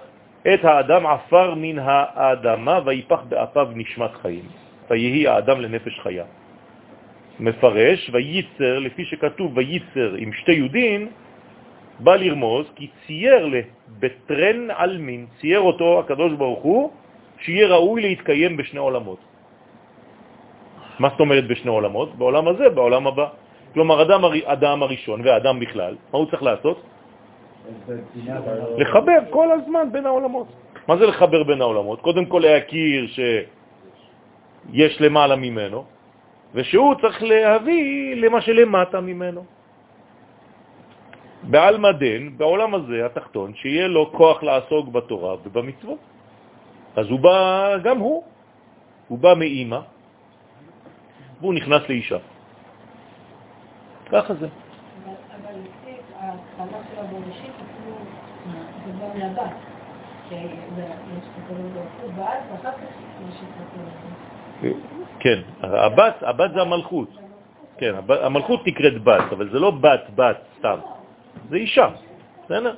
את האדם עפר מן האדמה, ויפח באפיו נשמת חיים, ויהי האדם לנפש חיה. מפרש, וייצר, לפי שכתוב וייצר עם שתי יודין, בא לרמוז כי צייר לבטרן אלמין, צייר אותו הקדוש ברוך הוא, שיהיה ראוי להתקיים בשני עולמות. מה זאת אומרת בשני עולמות? בעולם הזה, בעולם הבא. כלומר, אדם, אדם הראשון והאדם בכלל, מה הוא צריך לעשות? לחבר כל הזמן בין העולמות. מה זה לחבר בין העולמות? קודם כל להכיר שיש למעלה ממנו, ושהוא צריך להביא למה שלמטה ממנו. בעל מדן, בעולם הזה, התחתון, שיהיה לו כוח לעסוק בתורה ובמצוות. אז הוא בא, גם הוא, הוא בא מאימא, והוא נכנס לאישה. ככה זה. אבל ההתחלה. כן, הבת, הבת זה המלכות. כן, המלכות נקראת בת, אבל זה לא בת בת סתם, זה אישה, בסדר?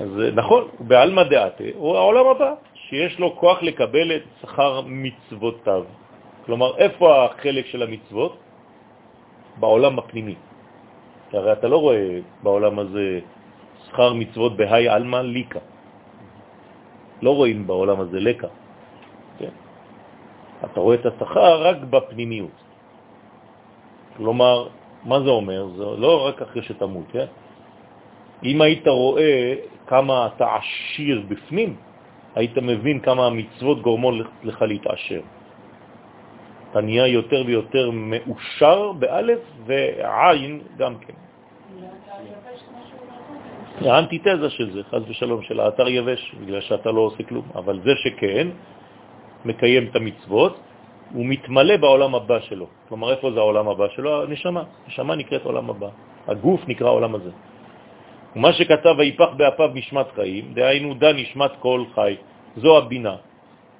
אז נכון, בעלמא דעתה הוא העולם הבא, שיש לו כוח לקבל את שכר מצוותיו. כלומר, איפה החלק של המצוות? בעולם הפנימי. הרי אתה לא רואה בעולם הזה שכר מצוות בהי אלמא ליקה. לא רואים בעולם הזה לקה. כן? אתה רואה את השכר רק בפנימיות. כלומר, מה זה אומר? זה לא רק אחרי שתמות, כן? אם היית רואה כמה אתה עשיר בפנים, היית מבין כמה המצוות גורמות לך להתעשר. אתה נהיה יותר ויותר מאושר באלף ועין גם כן. זה האנטיתזה של זה, חז ושלום, של האתר יבש, בגלל שאתה לא עושה כלום. אבל זה שכן, מקיים את המצוות, הוא מתמלא בעולם הבא שלו. כלומר, איפה זה העולם הבא שלו? הנשמה. נשמה נקראת עולם הבא. הגוף נקרא העולם הזה. ומה שכתב ויפח באפיו נשמת חיים, דהיינו דה נשמת כל חי, זו הבינה,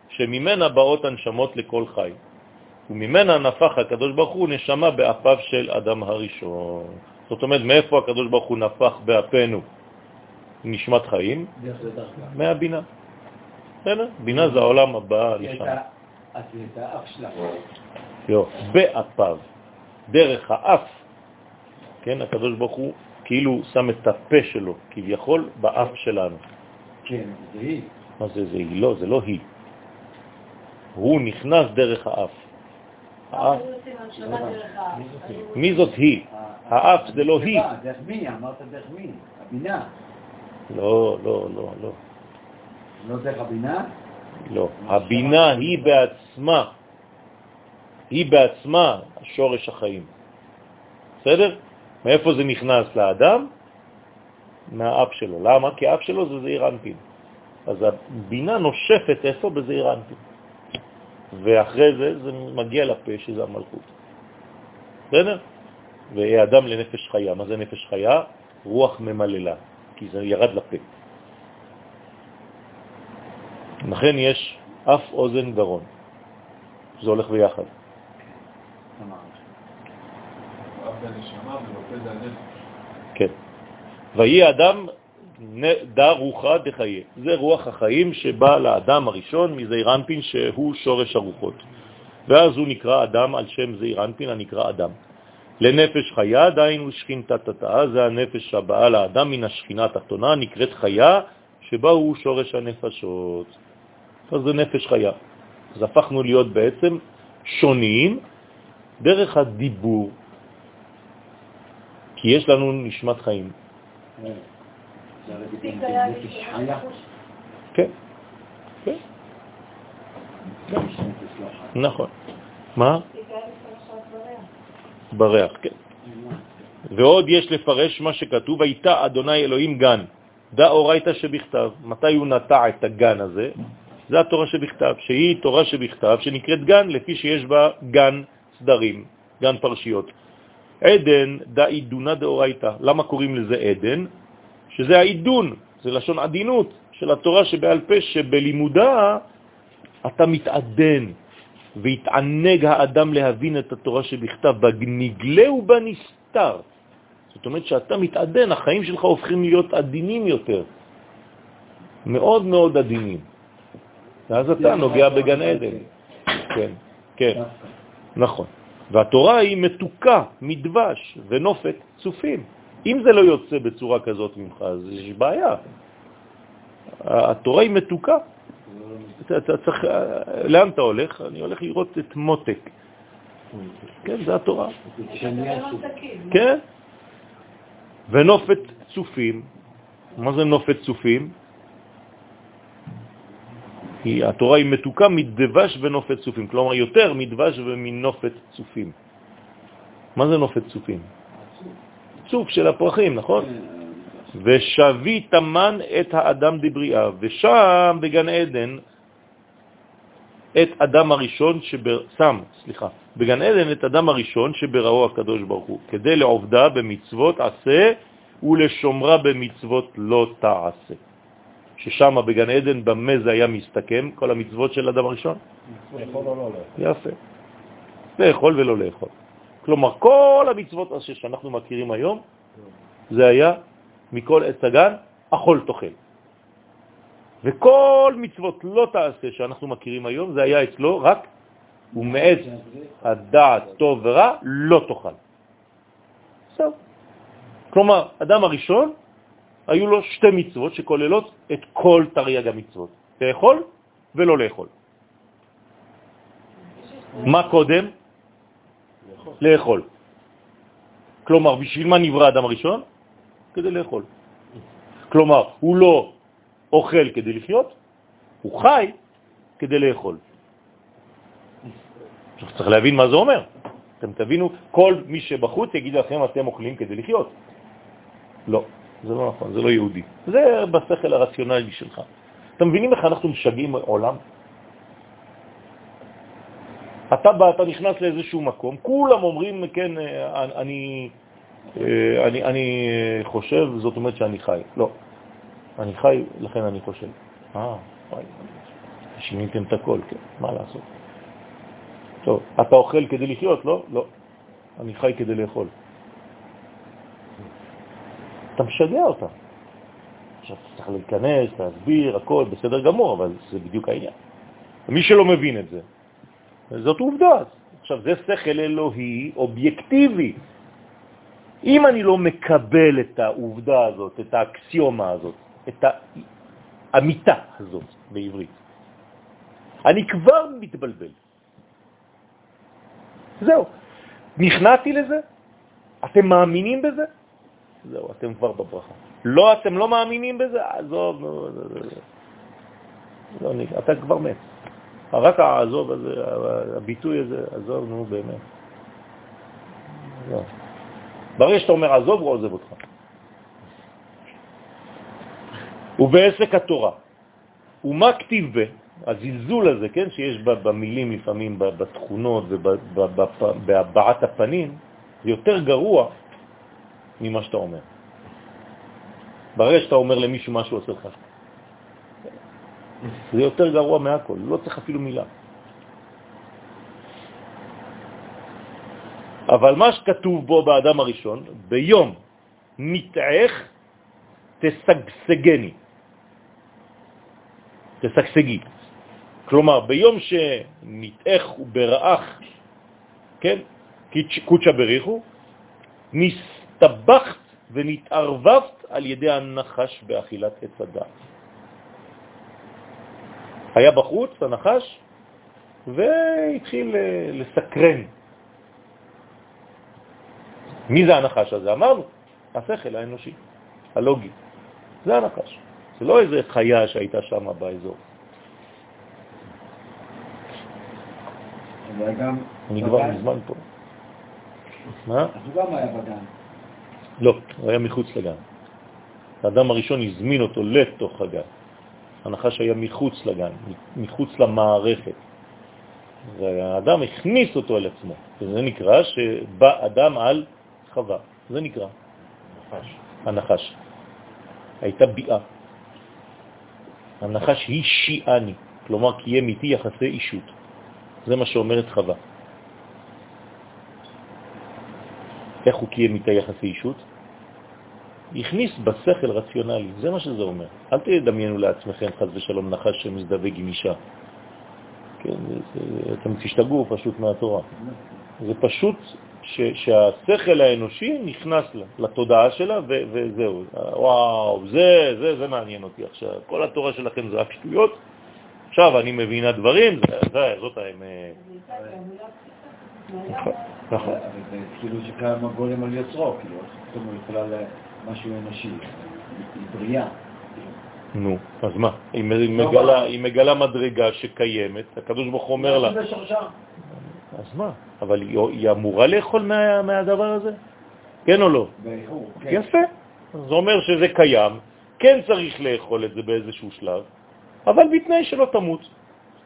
שממנה באות הנשמות לכל חי. וממנה נפח הקדוש ברוך הוא נשמה באפיו של אדם הראשון. זאת אומרת, מאיפה הקדוש ברוך הוא נפח באפינו נשמת חיים? מהבינה. בסדר? בינה זה העולם הבא, נשמה. אז שלה. לא, באפיו, דרך האף, כן, הקדוש ברוך הוא כאילו שם את הפה שלו, כביכול, באף שלנו. כן, זה היא. מה זה זה? היא לא, זה לא היא. הוא נכנס דרך האף. האף. מי זאת היא? האף זה לא היא. סליחה, דרך מי? אמרת דרך מי? הבינה. לא, לא, לא, לא. לא דרך הבינה? לא. הבינה היא בעצמה, היא בעצמה שורש החיים. בסדר? מאיפה זה נכנס לאדם? מהאף שלו. למה? כי האף שלו זה זעיר אנפין. אז הבינה נושפת איפה? בזעיר אנפין. ואחרי זה זה מגיע לפה, שזה המלכות. בסדר? ואדם לנפש חיה. מה זה נפש חיה? רוח ממללה, כי זה ירד לפה. לכן יש אף אוזן גרון. זה הולך ביחד. הנפש. כן. ויהי אדם דה רוחה דחייה. זה רוח החיים שבא לאדם הראשון מזעיר אנפין שהוא שורש הרוחות. ואז הוא נקרא אדם על שם זעיר אנפין הנקרא אדם. לנפש חיה דהיינו שכינתה תתאה, זה הנפש הבאה לאדם מן השכינה התחתונה, נקראת חיה, שבה הוא שורש הנפשות. אז זה נפש חיה. אז הפכנו להיות בעצם שונים דרך הדיבור, כי יש לנו נשמת חיים. כן, כן, לא. נכון. מה? בריח, כן. ועוד יש לפרש מה שכתוב, הייתה אדוני אלוהים גן, דא אורייתא שבכתב. מתי הוא נטע את הגן הזה? זה התורה שבכתב, שהיא תורה שבכתב, שנקראת גן, לפי שיש בה גן סדרים, גן פרשיות. עדן דא עידונא דאורייתא. למה קוראים לזה עדן? שזה העידון, זה לשון עדינות של התורה שבעל פה, שבלימודה אתה מתעדן, והתענג האדם להבין את התורה שבכתב, בנגלה ובנסתר. זאת אומרת שאתה מתעדן, החיים שלך הופכים להיות עדינים יותר, מאוד מאוד עדינים. ואז אתה נוגע בגן עדן. כן, כן, נכון. והתורה היא מתוקה מדבש ונופת צופים. אם זה לא יוצא בצורה כזאת ממך, אז יש בעיה. התורה היא מתוקה. אתה, אתה צריך, לאן אתה הולך? אני הולך לראות את מותק. כן, זה התורה. כן. ונופת צופים, מה זה נופת צופים? היא, התורה היא מתוקה מדבש ונופת צופים, כלומר יותר מדבש ומנופת צופים. מה זה נופת צופים? צוף של הפרחים, נכון? ושבי תמן את האדם דבריאה, ושם בגן עדן את אדם הראשון שבר... שם, סליחה, בגן עדן את אדם הראשון שבראו הקדוש ברוך הוא, כדי לעובדה במצוות עשה ולשומרה במצוות לא תעשה. ששם בגן עדן, במה זה היה מסתכם, כל המצוות של אדם הראשון? לאכול או לא לאכול? יפה. לאכול ולא לאכול. כלומר, כל המצוות שאנחנו מכירים היום, זה היה מכל עץ הגן, אכול תאכל. וכל מצוות לא תעשה שאנחנו מכירים היום, זה היה אצלו רק ומעץ הדעת טוב ורע לא תאכל. זהו. כלומר, אדם הראשון, היו לו שתי מצוות שכוללות את כל תרי"ג המצוות, לאכול ולא לאכול. מה קודם? לאכול. כלומר, בשביל מה נברא אדם הראשון? כדי לאכול. כלומר, הוא לא אוכל כדי לחיות, הוא חי כדי לאכול. צריך להבין מה זה אומר. אתם תבינו, כל מי שבחוץ יגיד לכם, אתם אוכלים כדי לחיות. לא, זה לא נכון, זה לא יהודי. זה בשכל הרציונלי שלך. אתם מבינים איך אנחנו משגעים עולם? אתה בא, אתה נכנס לאיזשהו מקום, כולם אומרים, כן, אה, אני, אה, אני, אני חושב, זאת אומרת שאני חי. לא, אני חי, לכן אני חושב. אה, וואי, שיניתם את הכל, כן, מה לעשות? טוב, אתה אוכל כדי לחיות, לא? לא. אני חי כדי לאכול. אתה משגע אותה. עכשיו צריך להיכנס, להסביר, הכל בסדר גמור, אבל זה בדיוק העניין. מי שלא מבין את זה, זאת עובדה. עכשיו, זה שכל אלוהי אובייקטיבי. אם אני לא מקבל את העובדה הזאת, את האקסיומה הזאת, את האמיתה הזאת בעברית, אני כבר מתבלבל. זהו. נכנעתי לזה? אתם מאמינים בזה? זהו, אתם כבר בברכה. לא, אתם לא מאמינים בזה? עזוב, לא, לא, לא, אתה כבר מת. רק העזוב הזה, הביטוי הזה, עזוב, נו באמת. לא. ברגע שאתה אומר עזוב, הוא עוזב אותך. ובעסק התורה. ומה כתיב ב? הזלזול הזה, כן, שיש במילים לפעמים, בתכונות ובהבעת הפנים, זה יותר גרוע ממה שאתה אומר. ברגע שאתה אומר למישהו משהו עושה לך. זה יותר גרוע מהכל, לא צריך אפילו מילה. אבל מה שכתוב בו באדם הראשון, ביום מתעך תסגסגני, תסגסגי. כלומר, ביום שנתעך וברעך, כן, קודשא בריחו, נסתבכת ונתערבבת על ידי הנחש באכילת עץ הדעת. היה בחוץ, הנחש, והתחיל אה, לסקרן. מי זה הנחש הזה? אמרנו, השכל האנושי, הלוגי. זה הנחש. זה לא איזה חיה שהייתה שם באזור. אני כבר מזמן פה. מה? אז הוא גם היה בגן. לא, הוא היה מחוץ לגן. האדם הראשון הזמין אותו לתוך הגן. הנחש היה מחוץ לגן, מחוץ למערכת. והאדם הכניס אותו אל עצמו. וזה נקרא שבא אדם על חווה. זה נקרא. הנחש. הנחש. הייתה ביאה. הנחש היא שיעני, כלומר קיים איתי יחסי אישות. זה מה שאומרת חווה. איך הוא קיים איתה יחסי אישות? הכניס בשכל רציונלי, זה מה שזה אומר. אל תדמיינו לעצמכם חז ושלום נחש שמזדווג עם אישה. כן, זה, אתם תשתגעו פשוט מהתורה. זה פשוט ש, שהשכל האנושי נכנס לה, לתודעה שלה ו, וזהו. וואו, זה, זה, זה מעניין אותי עכשיו. כל התורה שלכם זה רק שטויות, עכשיו אני מבינה דברים, זה, זאת האמת. נכון. זה כאילו שקיים הגולם על יוצרו, כאילו, פתאום הוא יכולה משהו אנושי, היא בריאה. נו, אז מה? היא מגלה, היא מגלה מדרגה שקיימת, הקדוש ברוך הוא אומר לה... אז מה? אבל היא אמורה לאכול מה, מהדבר הזה? כן או לא? באיחור, כן. יפה. זה אומר שזה קיים, כן צריך לאכול את זה באיזשהו שלב, אבל בתנאי שלא תמות.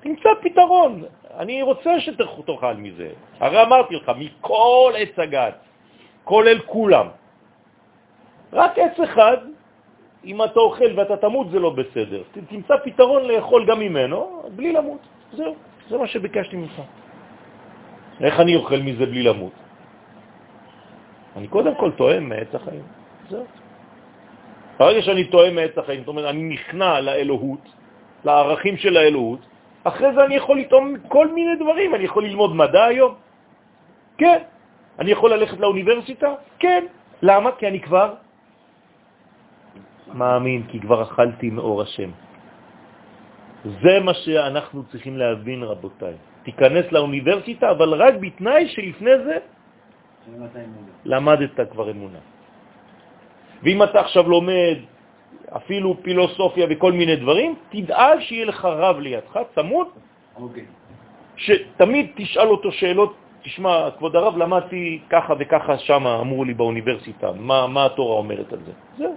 תמצא פתרון. אני רוצה שתאכל מזה. הרי אמרתי לך, מכל עץ הגת, כולל כולם. רק עץ אחד, אם אתה אוכל ואתה תמות זה לא בסדר. תמצא פתרון לאכול גם ממנו, בלי למות. זהו, זה מה שביקשתי ממך. איך אני אוכל מזה בלי למות? אני קודם כל טועם מעץ החיים. זהו. ברגע שאני טועם מעץ החיים, זאת אומרת, אני נכנע לאלוהות, לערכים של האלוהות, אחרי זה אני יכול לטעום כל מיני דברים. אני יכול ללמוד מדע היום? כן. אני יכול ללכת לאוניברסיטה? כן. למה? כי אני כבר מאמין, כי כבר אכלתי מאור השם. זה מה שאנחנו צריכים להבין, רבותיי. תיכנס לאוניברסיטה, אבל רק בתנאי שלפני זה למדת כבר אמונה. ואם אתה עכשיו לומד אפילו פילוסופיה וכל מיני דברים, תדאג שיהיה לך רב לידך, צמוד, okay. אוקיי. שתמיד תשאל אותו שאלות, תשמע, כבוד הרב, למדתי ככה וככה שם, אמרו לי באוניברסיטה, מה, מה התורה אומרת על זה? זהו.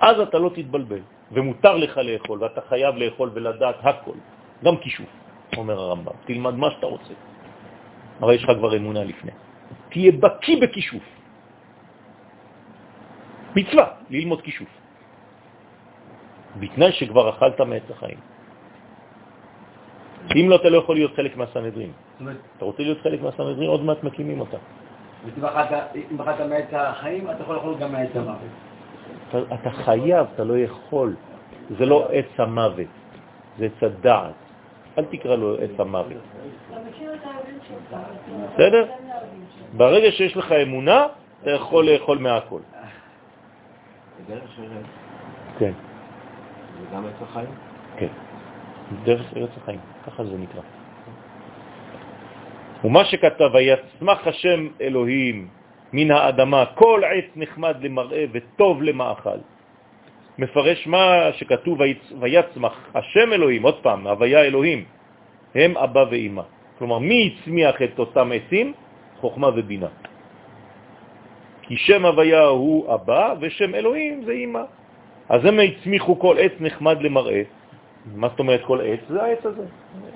אז אתה לא תתבלבל, ומותר לך לאכול, ואתה חייב לאכול ולדעת הכל, גם כישוף, אומר הרמב"ם. תלמד מה שאתה רוצה, אבל יש לך כבר אמונה לפני. תהיה בקי בכישוף. מצווה, ללמוד כישוף. בתנאי שכבר אכלת מעץ החיים. אם לא, אתה לא יכול להיות חלק מהסנהדרין. אתה רוצה להיות חלק מהסנהדרין, עוד מעט מקימים אותה. אם אכלת מעץ החיים, אתה יכול לאכול גם מעץ המוות. אתה חייב, אתה לא יכול. זה לא עץ המוות, זה עץ הדעת. אל תקרא לו עץ המוות. בסדר? ברגע שיש לך אמונה, אתה יכול לאכול מהכל. כן. זה גם עץ החיים? כן. דרך ארץ החיים, ככה זה נקרא. ומה שכתב, ויצמח השם אלוהים מן האדמה, כל עץ נחמד למראה וטוב למאכל. מפרש מה שכתוב, ויצמח השם אלוהים, עוד פעם, הוויה אלוהים, הם אבא ואימא. כלומר, מי הצמיח את אותם עצים? חוכמה ובינה. כי שם הוויה הוא אבא ושם אלוהים זה אימא. אז הם הצמיחו כל עץ נחמד למראה. מה זאת אומרת כל עץ? זה העץ הזה.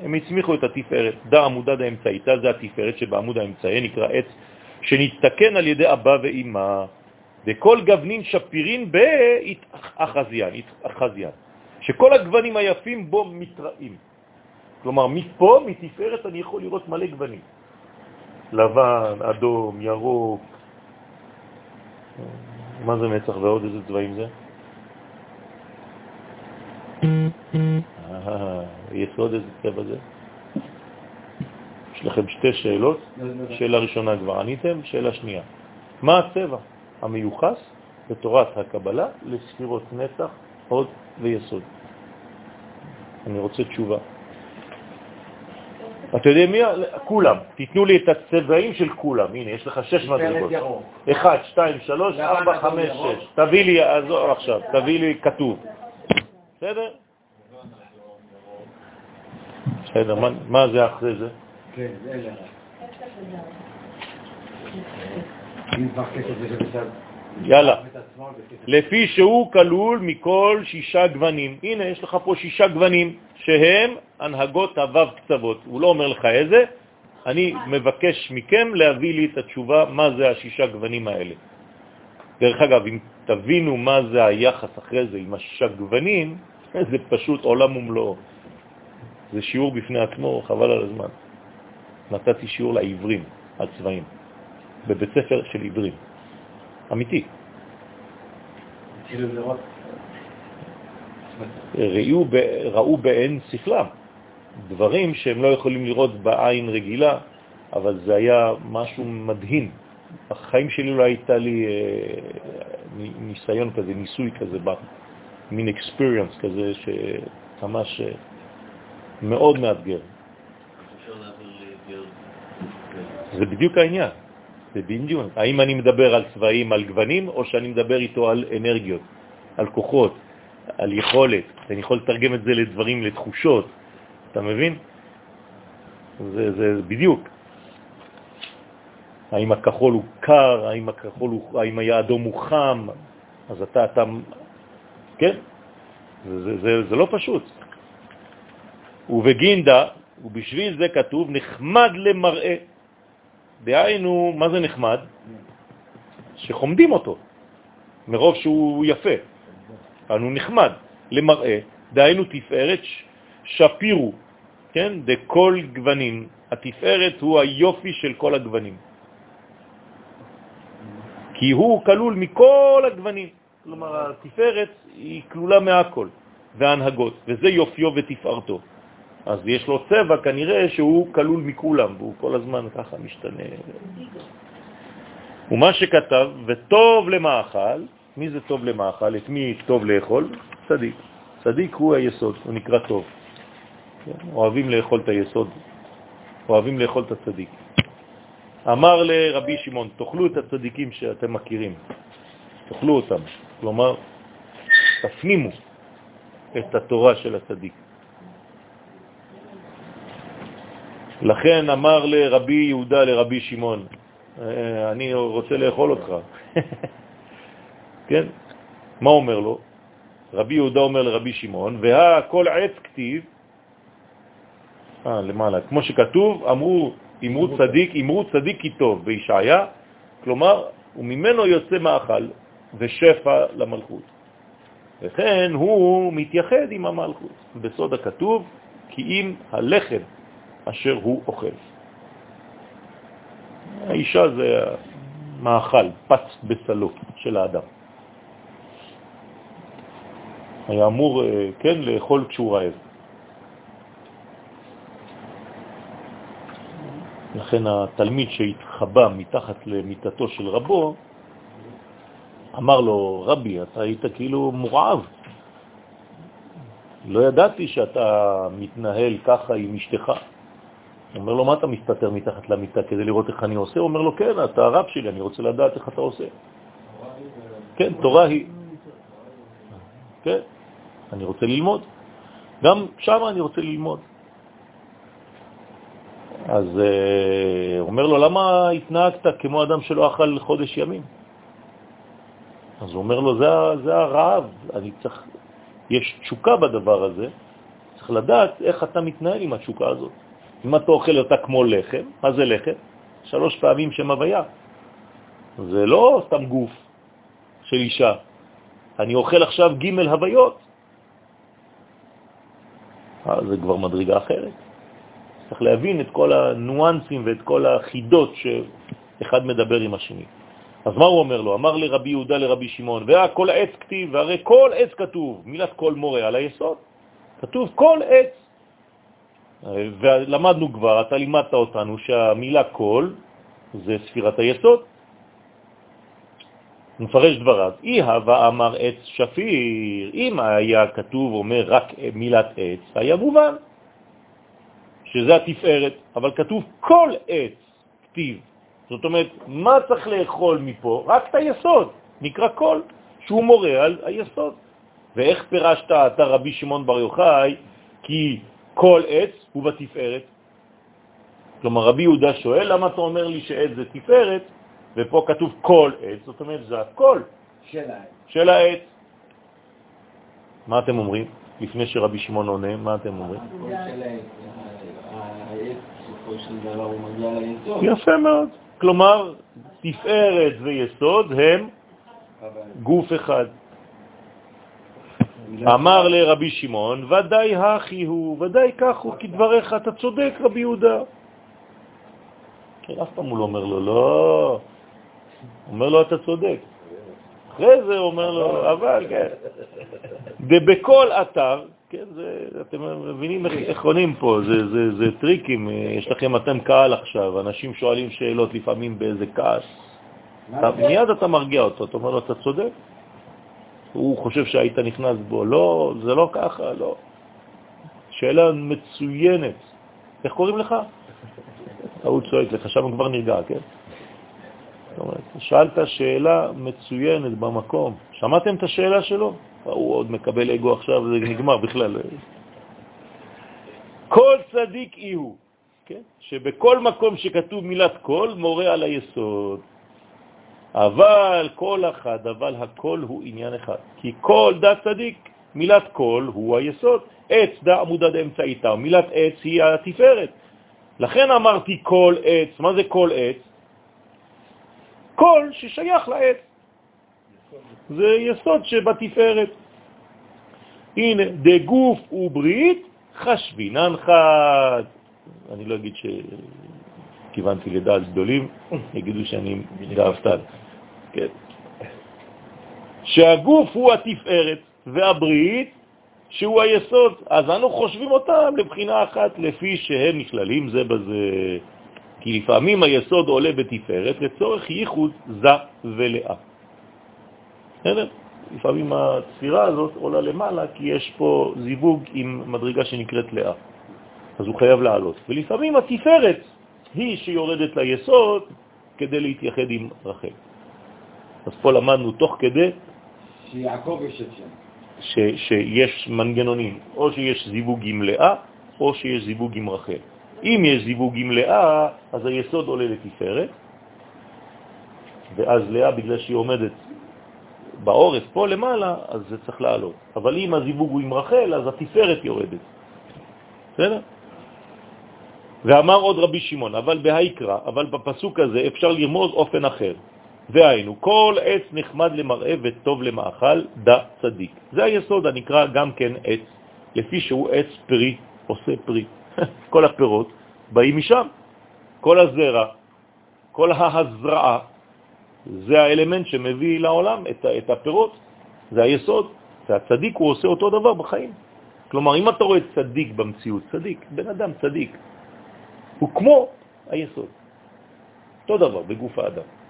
הם הצמיחו את התפארת. דא עמודד האמצעיתה זה התפארת שבעמוד האמצעי נקרא עץ שנתתקן על ידי אבא ואימא. וכל גוונין שפירין באחזיין, אחזיין, שכל הגוונים היפים בו מתראים. כלומר, מפה, מתפארת, אני יכול לראות מלא גוונים. לבן, אדום, ירוק, מה זה מצח ועוד איזה צבעים זה? יסוד איזה צבע זה? יש לכם שתי שאלות, שאלה ראשונה כבר עניתם, שאלה שנייה. מה הצבע המיוחס בתורת הקבלה לספירות נצח, עוד ויסוד? אני רוצה תשובה. אתה יודע מי? כולם. תיתנו לי את הצבעים של כולם. הנה, יש לך שש מדרגות. אחד, שתיים, שלוש, ארבע, חמש, שש. תביא לי, עזור עכשיו, תביא לי כתוב. בסדר? בסדר, מה זה אחרי זה? כן, יאללה. לפי שהוא כלול מכל שישה גוונים. הנה, יש לך פה שישה גוונים שהם הנהגות הוו קצוות. הוא לא אומר לך איזה, אני מבקש מכם להביא לי את התשובה מה זה השישה גוונים האלה. דרך אגב, אם תבינו מה זה היחס אחרי זה עם השישה גוונים, (laughs) זה פשוט עולם ומלואו. זה שיעור בפני עצמו, חבל על הזמן. נתתי שיעור לעברים, על צבעים, בבית ספר של עברים. אמיתי. ראו, ראו בעין ספלם, דברים שהם לא יכולים לראות בעין רגילה, אבל זה היה משהו מדהים. החיים שלי לא הייתה לי אה, ניסיון כזה, ניסוי כזה, מין experience כזה שממש אה, מאוד מאתגר. זה בדיוק העניין. זה בדיוק. האם אני מדבר על צבעים, על גוונים, או שאני מדבר איתו על אנרגיות, על כוחות, על יכולת. אני יכול לתרגם את זה לדברים, לתחושות. אתה מבין? זה, זה בדיוק. האם הכחול הוא קר, האם, הכחול הוא, האם האדום הוא חם, אז אתה, אתה, כן? זה, זה, זה, זה לא פשוט. ובגינדה, ובשביל זה כתוב, נחמד למראה. דהיינו, מה זה נחמד? שחומדים אותו, מרוב שהוא יפה. אנו נחמד למראה, דהיינו תפארת שפירו, כן? דכל גוונים. התפארת הוא היופי של כל הגוונים. כי הוא כלול מכל הגוונים. כלומר, התפארת היא כלולה מהכל, והנהגות, וזה יופיו ותפארתו. אז יש לו צבע כנראה שהוא כלול מכולם, והוא כל הזמן ככה משתנה. ומה שכתב, וטוב למאכל, מי זה טוב למאכל? את מי טוב לאכול? צדיק. צדיק הוא היסוד, הוא נקרא טוב. אוהבים לאכול את היסוד, אוהבים לאכול את הצדיק. אמר לרבי שמעון, תאכלו את הצדיקים שאתם מכירים, תאכלו אותם. כלומר, תפנימו את התורה של הצדיק. לכן אמר לרבי יהודה לרבי שמעון, אה, אני רוצה לאכול אותך. כן? מה אומר לו? רבי יהודה אומר לרבי שמעון, והא כל עץ כתיב, אה, למעלה, כמו שכתוב, אמרו, אמרו צדיק, אמרו צדיק כי טוב בישעיה, כלומר, וממנו יוצא מאכל ושפע למלכות. וכן הוא מתייחד עם המלכות. בסוד הכתוב, כי אם הלחם אשר הוא אוכל. האישה זה מאכל, פץ בסלו של האדם. היה אמור, אה, כן, לאכול כשהוא רעב. לכן התלמיד שהתחבא מתחת למיטתו של רבו, אמר לו, רבי, אתה היית כאילו מורעב. לא ידעתי שאתה מתנהל ככה עם אשתך. אומר לו, מה אתה מסתתר מתחת למיטה כדי לראות איך אני עושה? הוא אומר לו, כן, אתה הרב שלי, אני רוצה לדעת איך אתה עושה. כן, תורה היא. כן, אני רוצה ללמוד. גם שם אני רוצה ללמוד. אז uh, אומר לו, למה התנהגת כמו אדם שלא אכל חודש ימים? אז הוא אומר לו, זה, זה הרעב, אני צריך, יש תשוקה בדבר הזה, צריך לדעת איך אתה מתנהל עם התשוקה הזאת. אם אתה אוכל אותה כמו לחם, מה זה לחם? שלוש פעמים שם הוויה. זה לא סתם גוף של אישה. אני אוכל עכשיו ג' הוויות. אה, זה כבר מדרגה אחרת. צריך להבין את כל הניואנסים ואת כל החידות שאחד מדבר עם השני. אז מה הוא אומר לו? אמר לרבי יהודה לרבי שמעון, והכל עץ כתיב, והרי כל עץ כתוב, מילת כל מורה על היסוד. כתוב כל עץ. ולמדנו כבר, אתה לימדת אותנו שהמילה כל זה ספירת היסוד. מפרש דבריו, אי הווה אמר עץ שפיר, אם היה כתוב אומר רק מילת עץ, היה מובן שזה התפארת, אבל כתוב כל עץ כתיב. זאת אומרת, מה צריך לאכול מפה? רק את היסוד, נקרא כל, שהוא מורה על היסוד. ואיך פירשת אתה רבי שמעון בר יוחאי, כי כל עץ הוא בתפארת? כלומר, רבי יהודה שואל, למה אתה אומר לי שעץ זה תפארת, ופה כתוב כל עץ, זאת אומרת, זה הכל של העץ. של העץ. מה אתם אומרים? לפני שרבי שמעון עונה, מה אתם אומרים? יפה מאוד. כלומר, תפארת ויסוד הם גוף אחד. אמר לרבי שמעון, ודאי הכי הוא, ודאי כך הוא, כדבריך, אתה צודק, רבי יהודה. כן, אף פעם הוא לא אומר לו, לא. אומר לו, אתה צודק. אחרי זה הוא אומר לו, אבל, כן. ובכל אתר, כן, זה, אתם מבינים איך עונים פה, זה, זה, זה טריקים, יש לכם, אתם קהל עכשיו, אנשים שואלים שאלות לפעמים באיזה כעס. מיד אתה מרגיע אותו, אתה אומר לו, אתה צודק. הוא חושב שהיית נכנס בו. לא, זה לא ככה, לא. שאלה מצוינת. איך קוראים לך? הוא צועק לך, שם כבר נרגע, כן? שאלת שאלה מצוינת במקום. שמעתם את השאלה שלו? הוא עוד מקבל אגו עכשיו, זה נגמר בכלל. כל צדיק הוא, כן? שבכל מקום שכתוב מילת כל, מורה על היסוד. אבל כל אחד, אבל הכל הוא עניין אחד. כי כל דת צדיק, מילת כל הוא היסוד. עץ דה עמודה דאמצעיתה, מילת עץ היא התפארת. לכן אמרתי כל עץ, מה זה כל עץ? כל ששייך לעץ. זה יסוד שבתפארת. הנה, דגוף וברית חשבינן חד. אני לא אגיד שכיוונתי לדעת גדולים, יגידו שאני גאוותן. כן. שהגוף הוא התפארת והברית שהוא היסוד, אז אנו חושבים אותם לבחינה אחת לפי שהם נכללים זה בזה. כי לפעמים היסוד עולה בתפארת לצורך ייחוד זה ולאה. בסדר? לפעמים התפירה הזאת עולה למעלה כי יש פה זיווג עם מדרגה שנקראת לאה. אז הוא חייב לעלות. ולפעמים התפארת היא שיורדת ליסוד כדי להתייחד עם רחל. אז פה למדנו תוך כדי שיעקב יושב שם. ש, שיש מנגנונים, או שיש זיווג עם לאה, או שיש זיווג עם רחל. אם יש זיווג עם לאה, אז היסוד עולה לתפארת, ואז לאה, בגלל שהיא עומדת בעורף פה למעלה, אז זה צריך לעלות. אבל אם הזיווג הוא עם רחל, אז התפארת יורדת. בסדר? ואמר עוד רבי שמעון, אבל בהיקרא, אבל בפסוק הזה אפשר לרמוז אופן אחר. והיינו, כל עץ נחמד למראה וטוב למאכל, דה צדיק. זה היסוד הנקרא גם כן עץ, לפי שהוא עץ פרי, עושה פרי. (laughs) כל הפירות באים משם. כל הזרע, כל ההזרעה, זה האלמנט שמביא לעולם את, את הפירות, זה היסוד. והצדיק הוא עושה אותו דבר בחיים. כלומר, אם אתה רואה צדיק במציאות, צדיק, בן אדם צדיק, הוא כמו היסוד. אותו דבר בגוף האדם.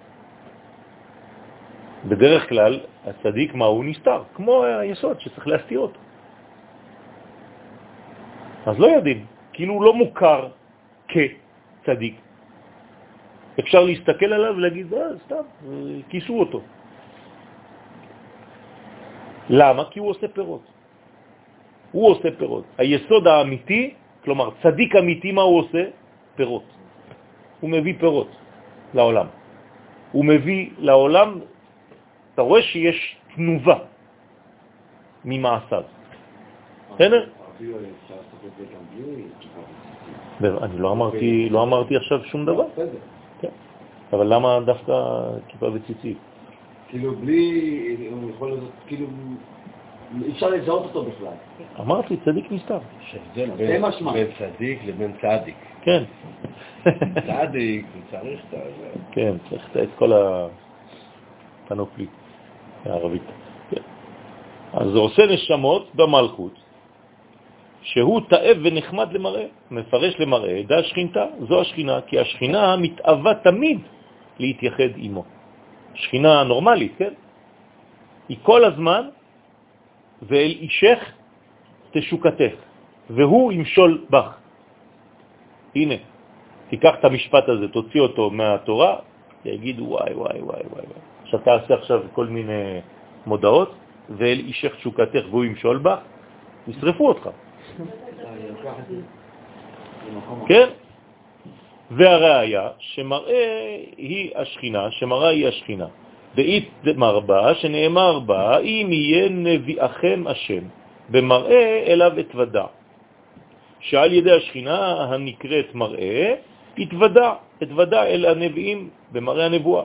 בדרך כלל הצדיק מה הוא נסתר, כמו היסוד שצריך להסתיר אותו. אז לא יודעים, כאילו הוא לא מוכר כצדיק. אפשר להסתכל עליו ולהגיד, אה, סתם, כיסו אותו. למה? כי הוא עושה פירות. הוא עושה פירות. היסוד האמיתי, כלומר צדיק אמיתי, מה הוא עושה? פירות. הוא מביא פירות לעולם. הוא מביא לעולם אתה רואה שיש תנובה ממעשיו. בסדר? אני לא אמרתי, לא אמרתי עכשיו שום דבר. כן. אבל למה דווקא כיפה וציצית? כאילו בלי, הוא יכול להיות, כאילו, אי אפשר לזהות אותו בכלל. אמרתי, צדיק נסתר. יש הבדל בין צדיק לבין צדיק. כן. צדיק, צריך את זה. כן, צריך את כל הפנופלית. בערבית. אז זה עושה נשמות במלכות, שהוא תאב ונחמד למראה, מפרש למראה, דה שכינתה, זו השכינה, כי השכינה מתאווה תמיד להתייחד עמו. שכינה נורמלית, כן? היא כל הזמן, ואל אישך תשוקתך, והוא ימשול בך. הנה, תיקח את המשפט הזה, תוציא אותו מהתורה, יגידו וואי וואי וואי וואי. שאתה עושה עכשיו כל מיני מודעות, ואל אישך תשוקתך והוא ימשול בה, ישרפו אותך. כן? והראיה שמראה היא השכינה, שמראה היא השכינה. דאית מרבה, שנאמר בה, אם יהיה נביאכם השם, במראה אליו אתוודע. שעל ידי השכינה הנקראת מראה, התוודע, התוודע אל הנביאים במראה הנבואה.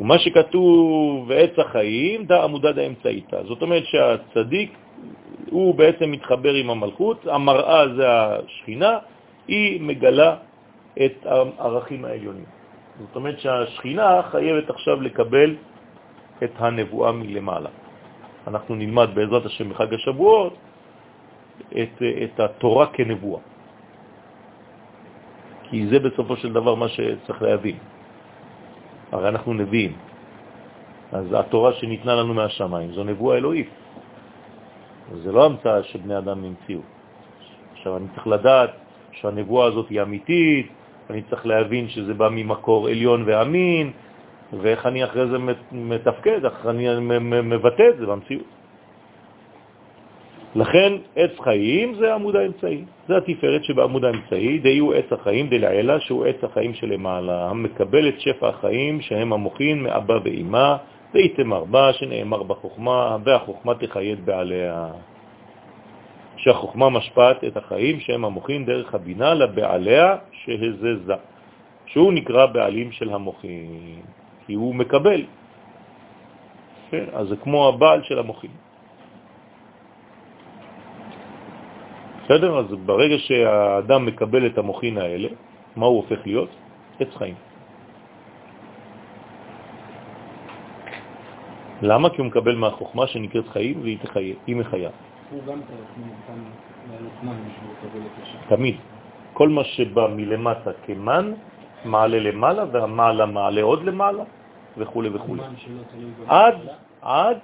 ומה שכתוב ועץ החיים, דה עמודה דה אמצעיתה. זאת אומרת שהצדיק הוא בעצם מתחבר עם המלכות, המראה זה השכינה, היא מגלה את הערכים העליונים. זאת אומרת שהשכינה חייבת עכשיו לקבל את הנבואה מלמעלה. אנחנו נלמד בעזרת השם בחג השבועות את, את התורה כנבואה. כי זה בסופו של דבר מה שצריך להבין. הרי אנחנו נביאים. אז התורה שניתנה לנו מהשמיים זו נבואה אלוהית. זה לא המצאה שבני אדם המציאו. עכשיו, אני צריך לדעת שהנבואה הזאת היא אמיתית, אני צריך להבין שזה בא ממקור עליון ואמין, ואיך אני אחרי זה מתפקד, איך אני מבטא את זה במציאות. לכן עץ חיים זה עמוד האמצעי, זה התפארת שבעמוד האמצעי, די הוא עץ החיים דלעילה שהוא עץ החיים שלמעלה, המקבל את שפע החיים שהם המוחין מאבא ואימא, ויתמר בה שנאמר בחוכמה, והחוכמה תחייד בעליה. שהחוכמה משפעת את החיים שהם המוחין דרך הבינה לבעליה שהזזה, שהוא נקרא בעלים של המוחין, כי הוא מקבל. כן, אז זה כמו הבעל של המוחין. בסדר? אז ברגע שהאדם מקבל את המוחין האלה, מה הוא הופך להיות? עץ חיים. למה? כי הוא מקבל מהחוכמה שנקראת חיים והיא תחיה, היא מחיה. הוא גם. תמיד. כל מה שבא מלמטה כמן, מעלה למעלה, והמעלה מעלה עוד למעלה, וכו' וכו'. עד, עד,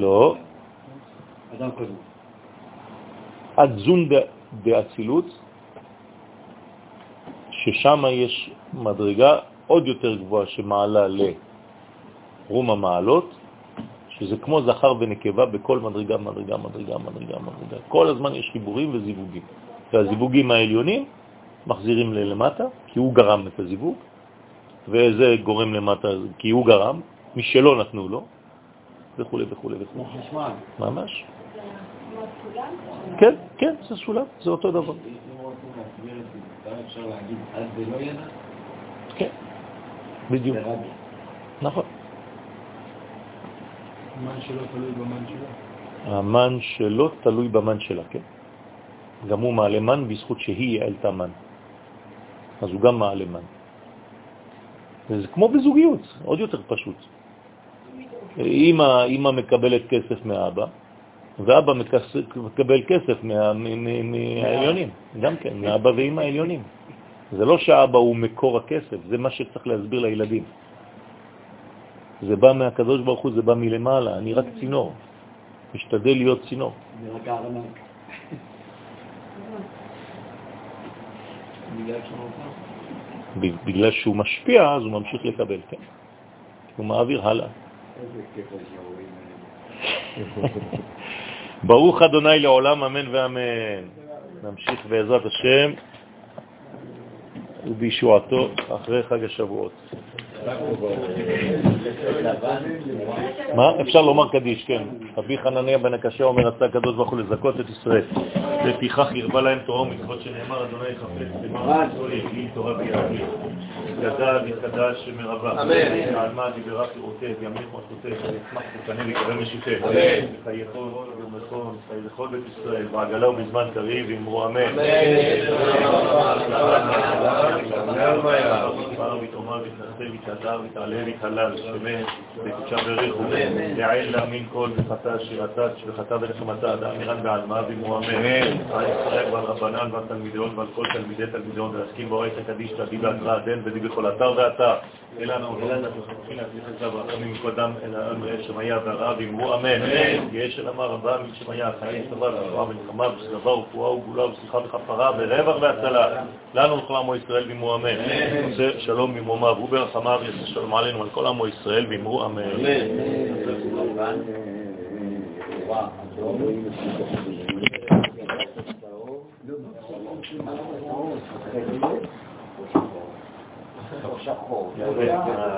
לא, אדם קודם. עד זון ד- דאצילות, ששם יש מדרגה עוד יותר גבוהה שמעלה לרום המעלות, שזה כמו זכר ונקבה בכל מדרגה, מדרגה, מדרגה, מדרגה, מדרגה. כל הזמן יש חיבורים וזיווגים. והזיווגים העליונים מחזירים ללמטה, כי הוא גרם את הזיווג, וזה גורם למטה, כי הוא גרם, משלו נתנו לו, וכו' וכו' וכו'. ממש. זה? כן, כן, זה סולם, זה אותו דבר. אם רוצים להסביר את זה, גם אפשר להגיד, אז זה לא ידע? כן, בדיוק, זה. נכון. הזמן שלו תלוי במן שלו. המן שלו תלוי במן שלה, כן. גם הוא מעלה מן בזכות שהיא העלתה מן. אז הוא גם מעלה מן. וזה כמו בזוגיות, עוד יותר פשוט. אמא, אמא מקבלת כסף מאבא, ואבא מקבל כסף מהעליונים, גם כן, (laughs) מאבא ואמא העליונים. זה לא שהאבא הוא מקור הכסף, זה מה שצריך להסביר לילדים. זה בא מהקדוש ברוך הוא, זה בא מלמעלה, אני רק צינור. משתדל להיות צינור. זה רק הארנק. (laughs) בגלל שהוא נותן. ב- בגלל שהוא משפיע, אז הוא ממשיך לקבל, כן. הוא מעביר הלאה. איזה כיף. (laughs) ברוך אדוני לעולם, אמן ואמן. נמשיך בעזרת השם ובישועתו אחרי חג השבועות. מה? אפשר לומר קדיש, כן. רבי חנניה בן הקשה אומר, רצה הקדוש ברוך הוא לזכות את ישראל. לפיכך ירבה להם תורה ומצוות שנאמר, אדוני חפץ למען יגיל תורה ויעביר. גדל וקדש שמרבה. אמן. נעלמה דיברה פירוטי, ימליך מלכותי, ויצמח וקנה ויקרא משוטה. אמן. חייכון ומכון, חי לכל בית ישראל, בעגלה ובזמן קריב, אמרו אמן. אמן. ויתרומם ויתנשא ויתהדר ויתעלה ויתהלל, שמן וקודשה בריחו, יעל להאמין כל וחטא שירתה וחטא ונחמתה, אדם מירן בעלמה ואמרו אמן. על ישראל ועל רבנן ועל תלמידיון ועל כל תלמידי תלמידיון, ולהסכים בורא את הקדיש תדי בהתראה דן ודי בכל אתר ואתר. אלא נאו אלא נתחיל להצליח את זה ברחמים מכל דם אלא אמרי שמיה והרעה ואמרו אמן. יש אל אמר רבה משמיה, חיי צבא ורפואה ומלחמה ושלווה ורפואה וגאולה ושמחה וכפרה ורווח והצלה. לנו עמו ישראל ואמרו אמן. עושה שלום במרומיו וברחמיו יעשה שלום עלינו ועל כל עמו ישראל ואמרו אמן.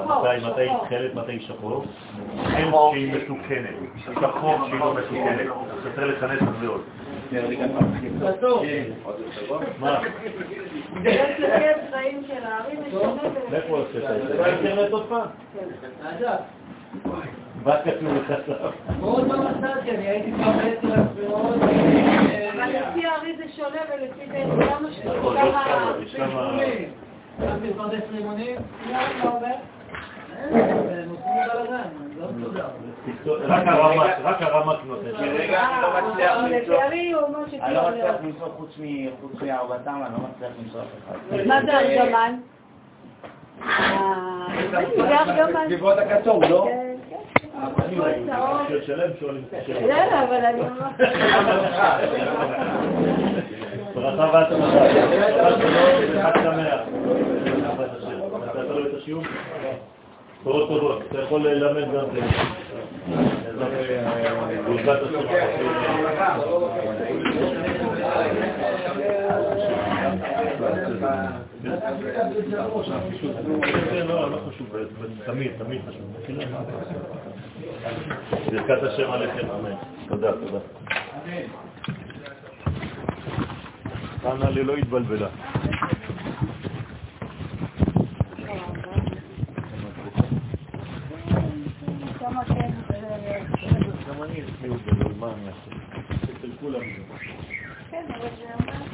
מתי מתי תכלת, מתי שחור? אין שהיא מתוקנת. שחור שהיא לא מתוקנת. צריך לכנס את זה עוד. מה? הוא עושה את זה? באינטרנט עוד פעם? מה כתוב לך שם? אבל לפי הערים זה שונה ולפי זה כמה נכון, כמה... לא, לא אומר. תכתוב- רק הרמ"ק, רק הרמ"ק נותן. רגע, אני לא מצליח אה, למצוא. לא חוץ מארבעתם, אני לא מצליח למצוא אף אחד. מה זה ארגמן? אה, זה ארגמן. צבעות הכתוב, לא? כן, כן. הכל צהוב. שיר שלם שואלים את השאלה. לא, לא, אבל אני ממש... ברכה והצלחה. את השיעור? טובות. אתה יכול ללמד גם זה. השם. לא, לא תמיד, תמיד חשוב. ברכת השם עליכם, אמן. תודה, תודה. חנה לי לא התבלבלה. כמה כן, זה- גם אני את זה, אבל מה אני אעשה? אצל כולם. כן, אבל זה ממש...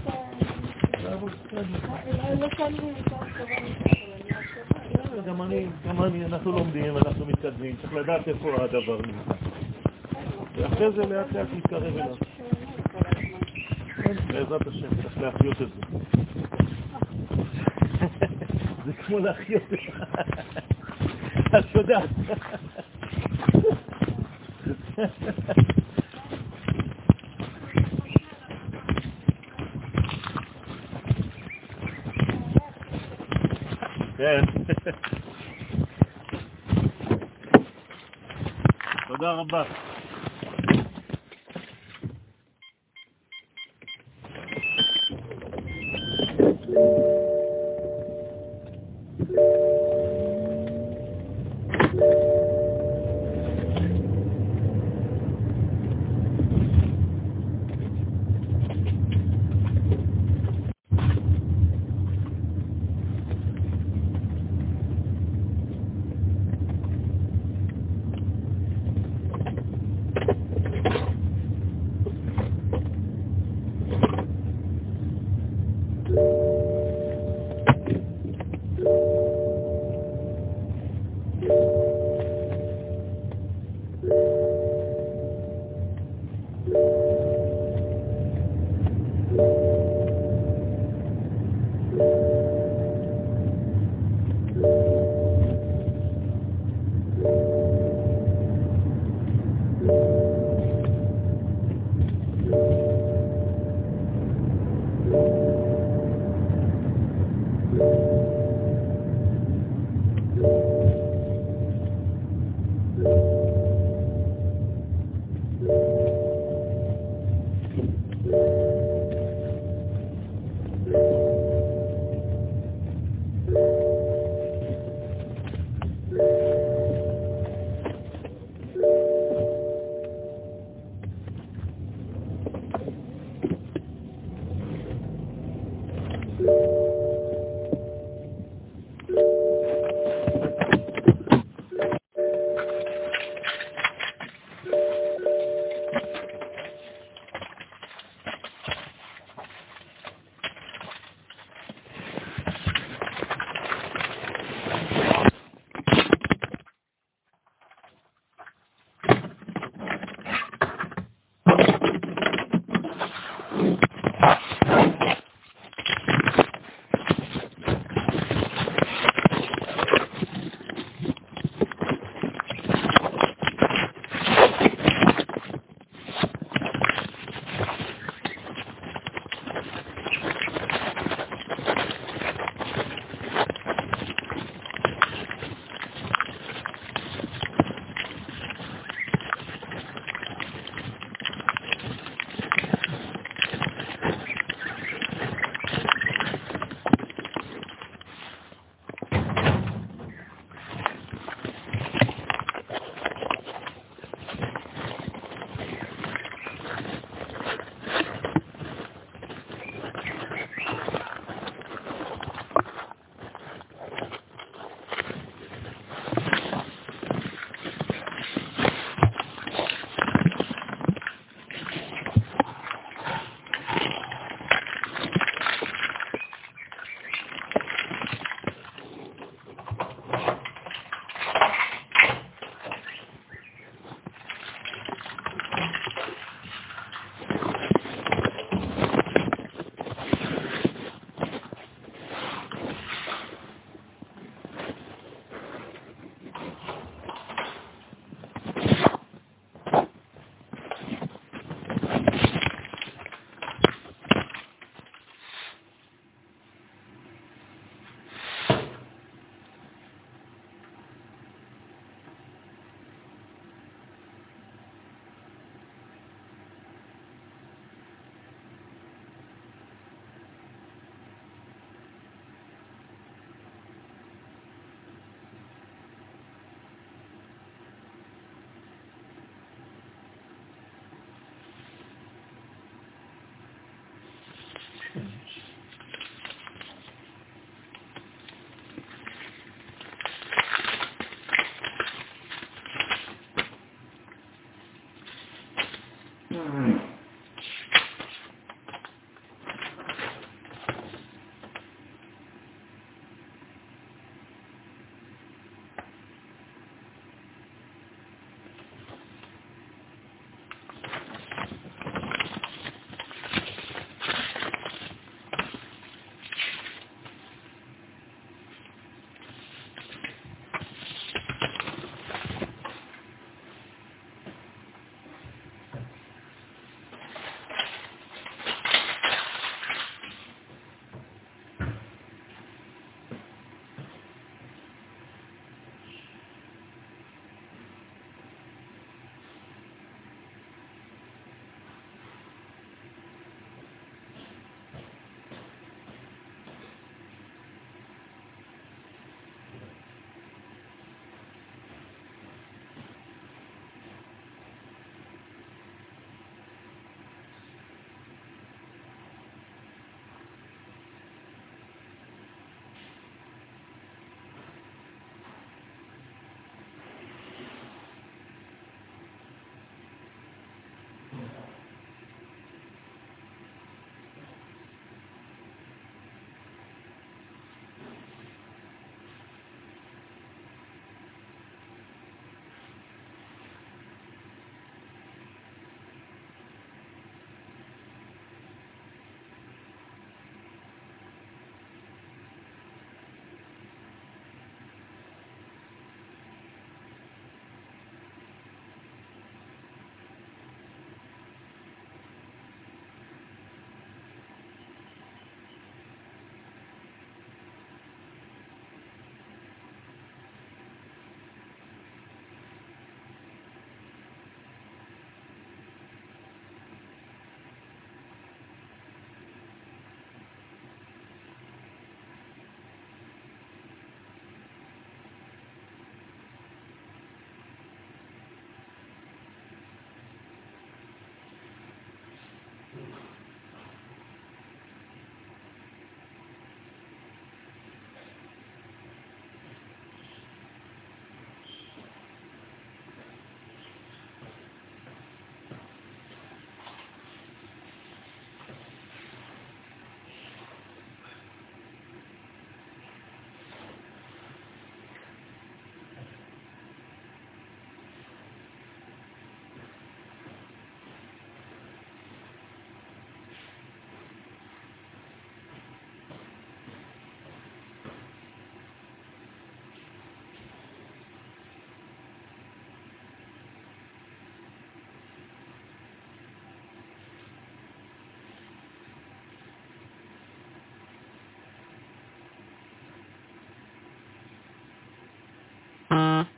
גם אני, גם אני, אנחנו לומדים, אנחנו מתקדמים, צריך לדעת איפה הדבר נמצא. ואחרי זה לאט לאט מתקרב אליו. בעזרת השם, צריך להחיות את זה. זה כמו להחיות את זה. (laughs) את יודעת. כן. תודה רבה.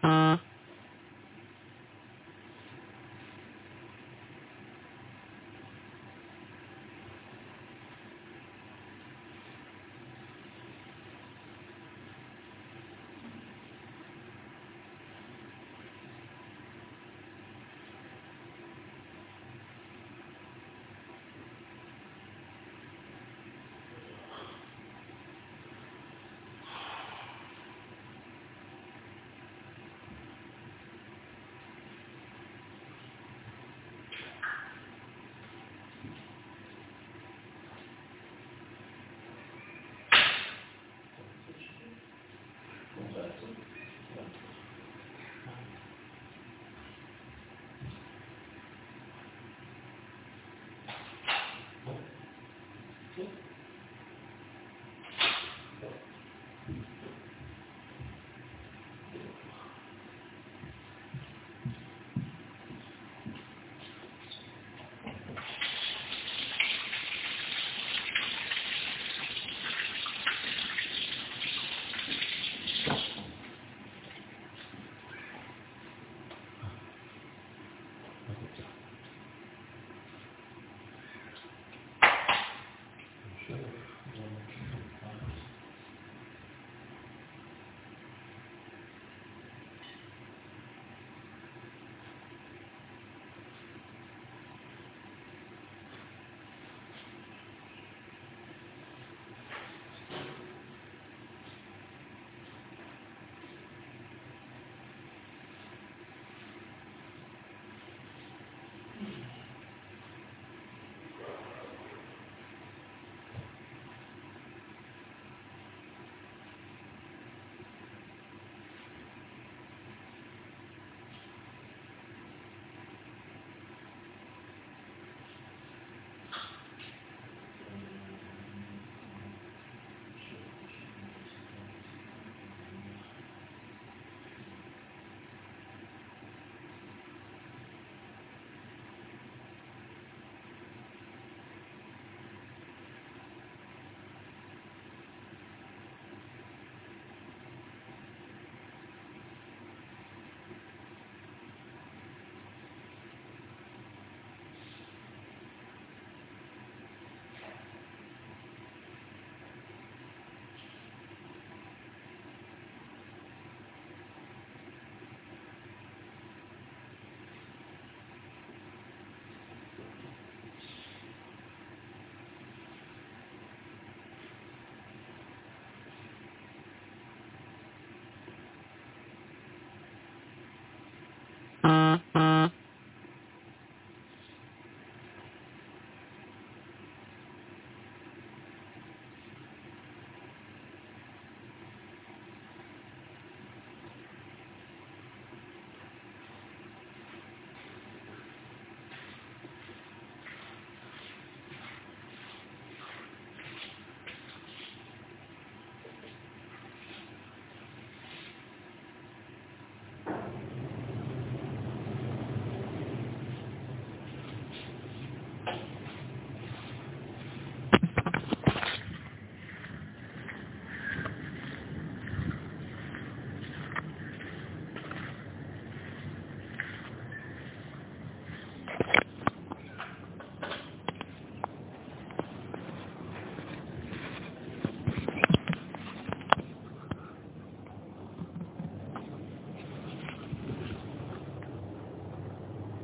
Uh-huh.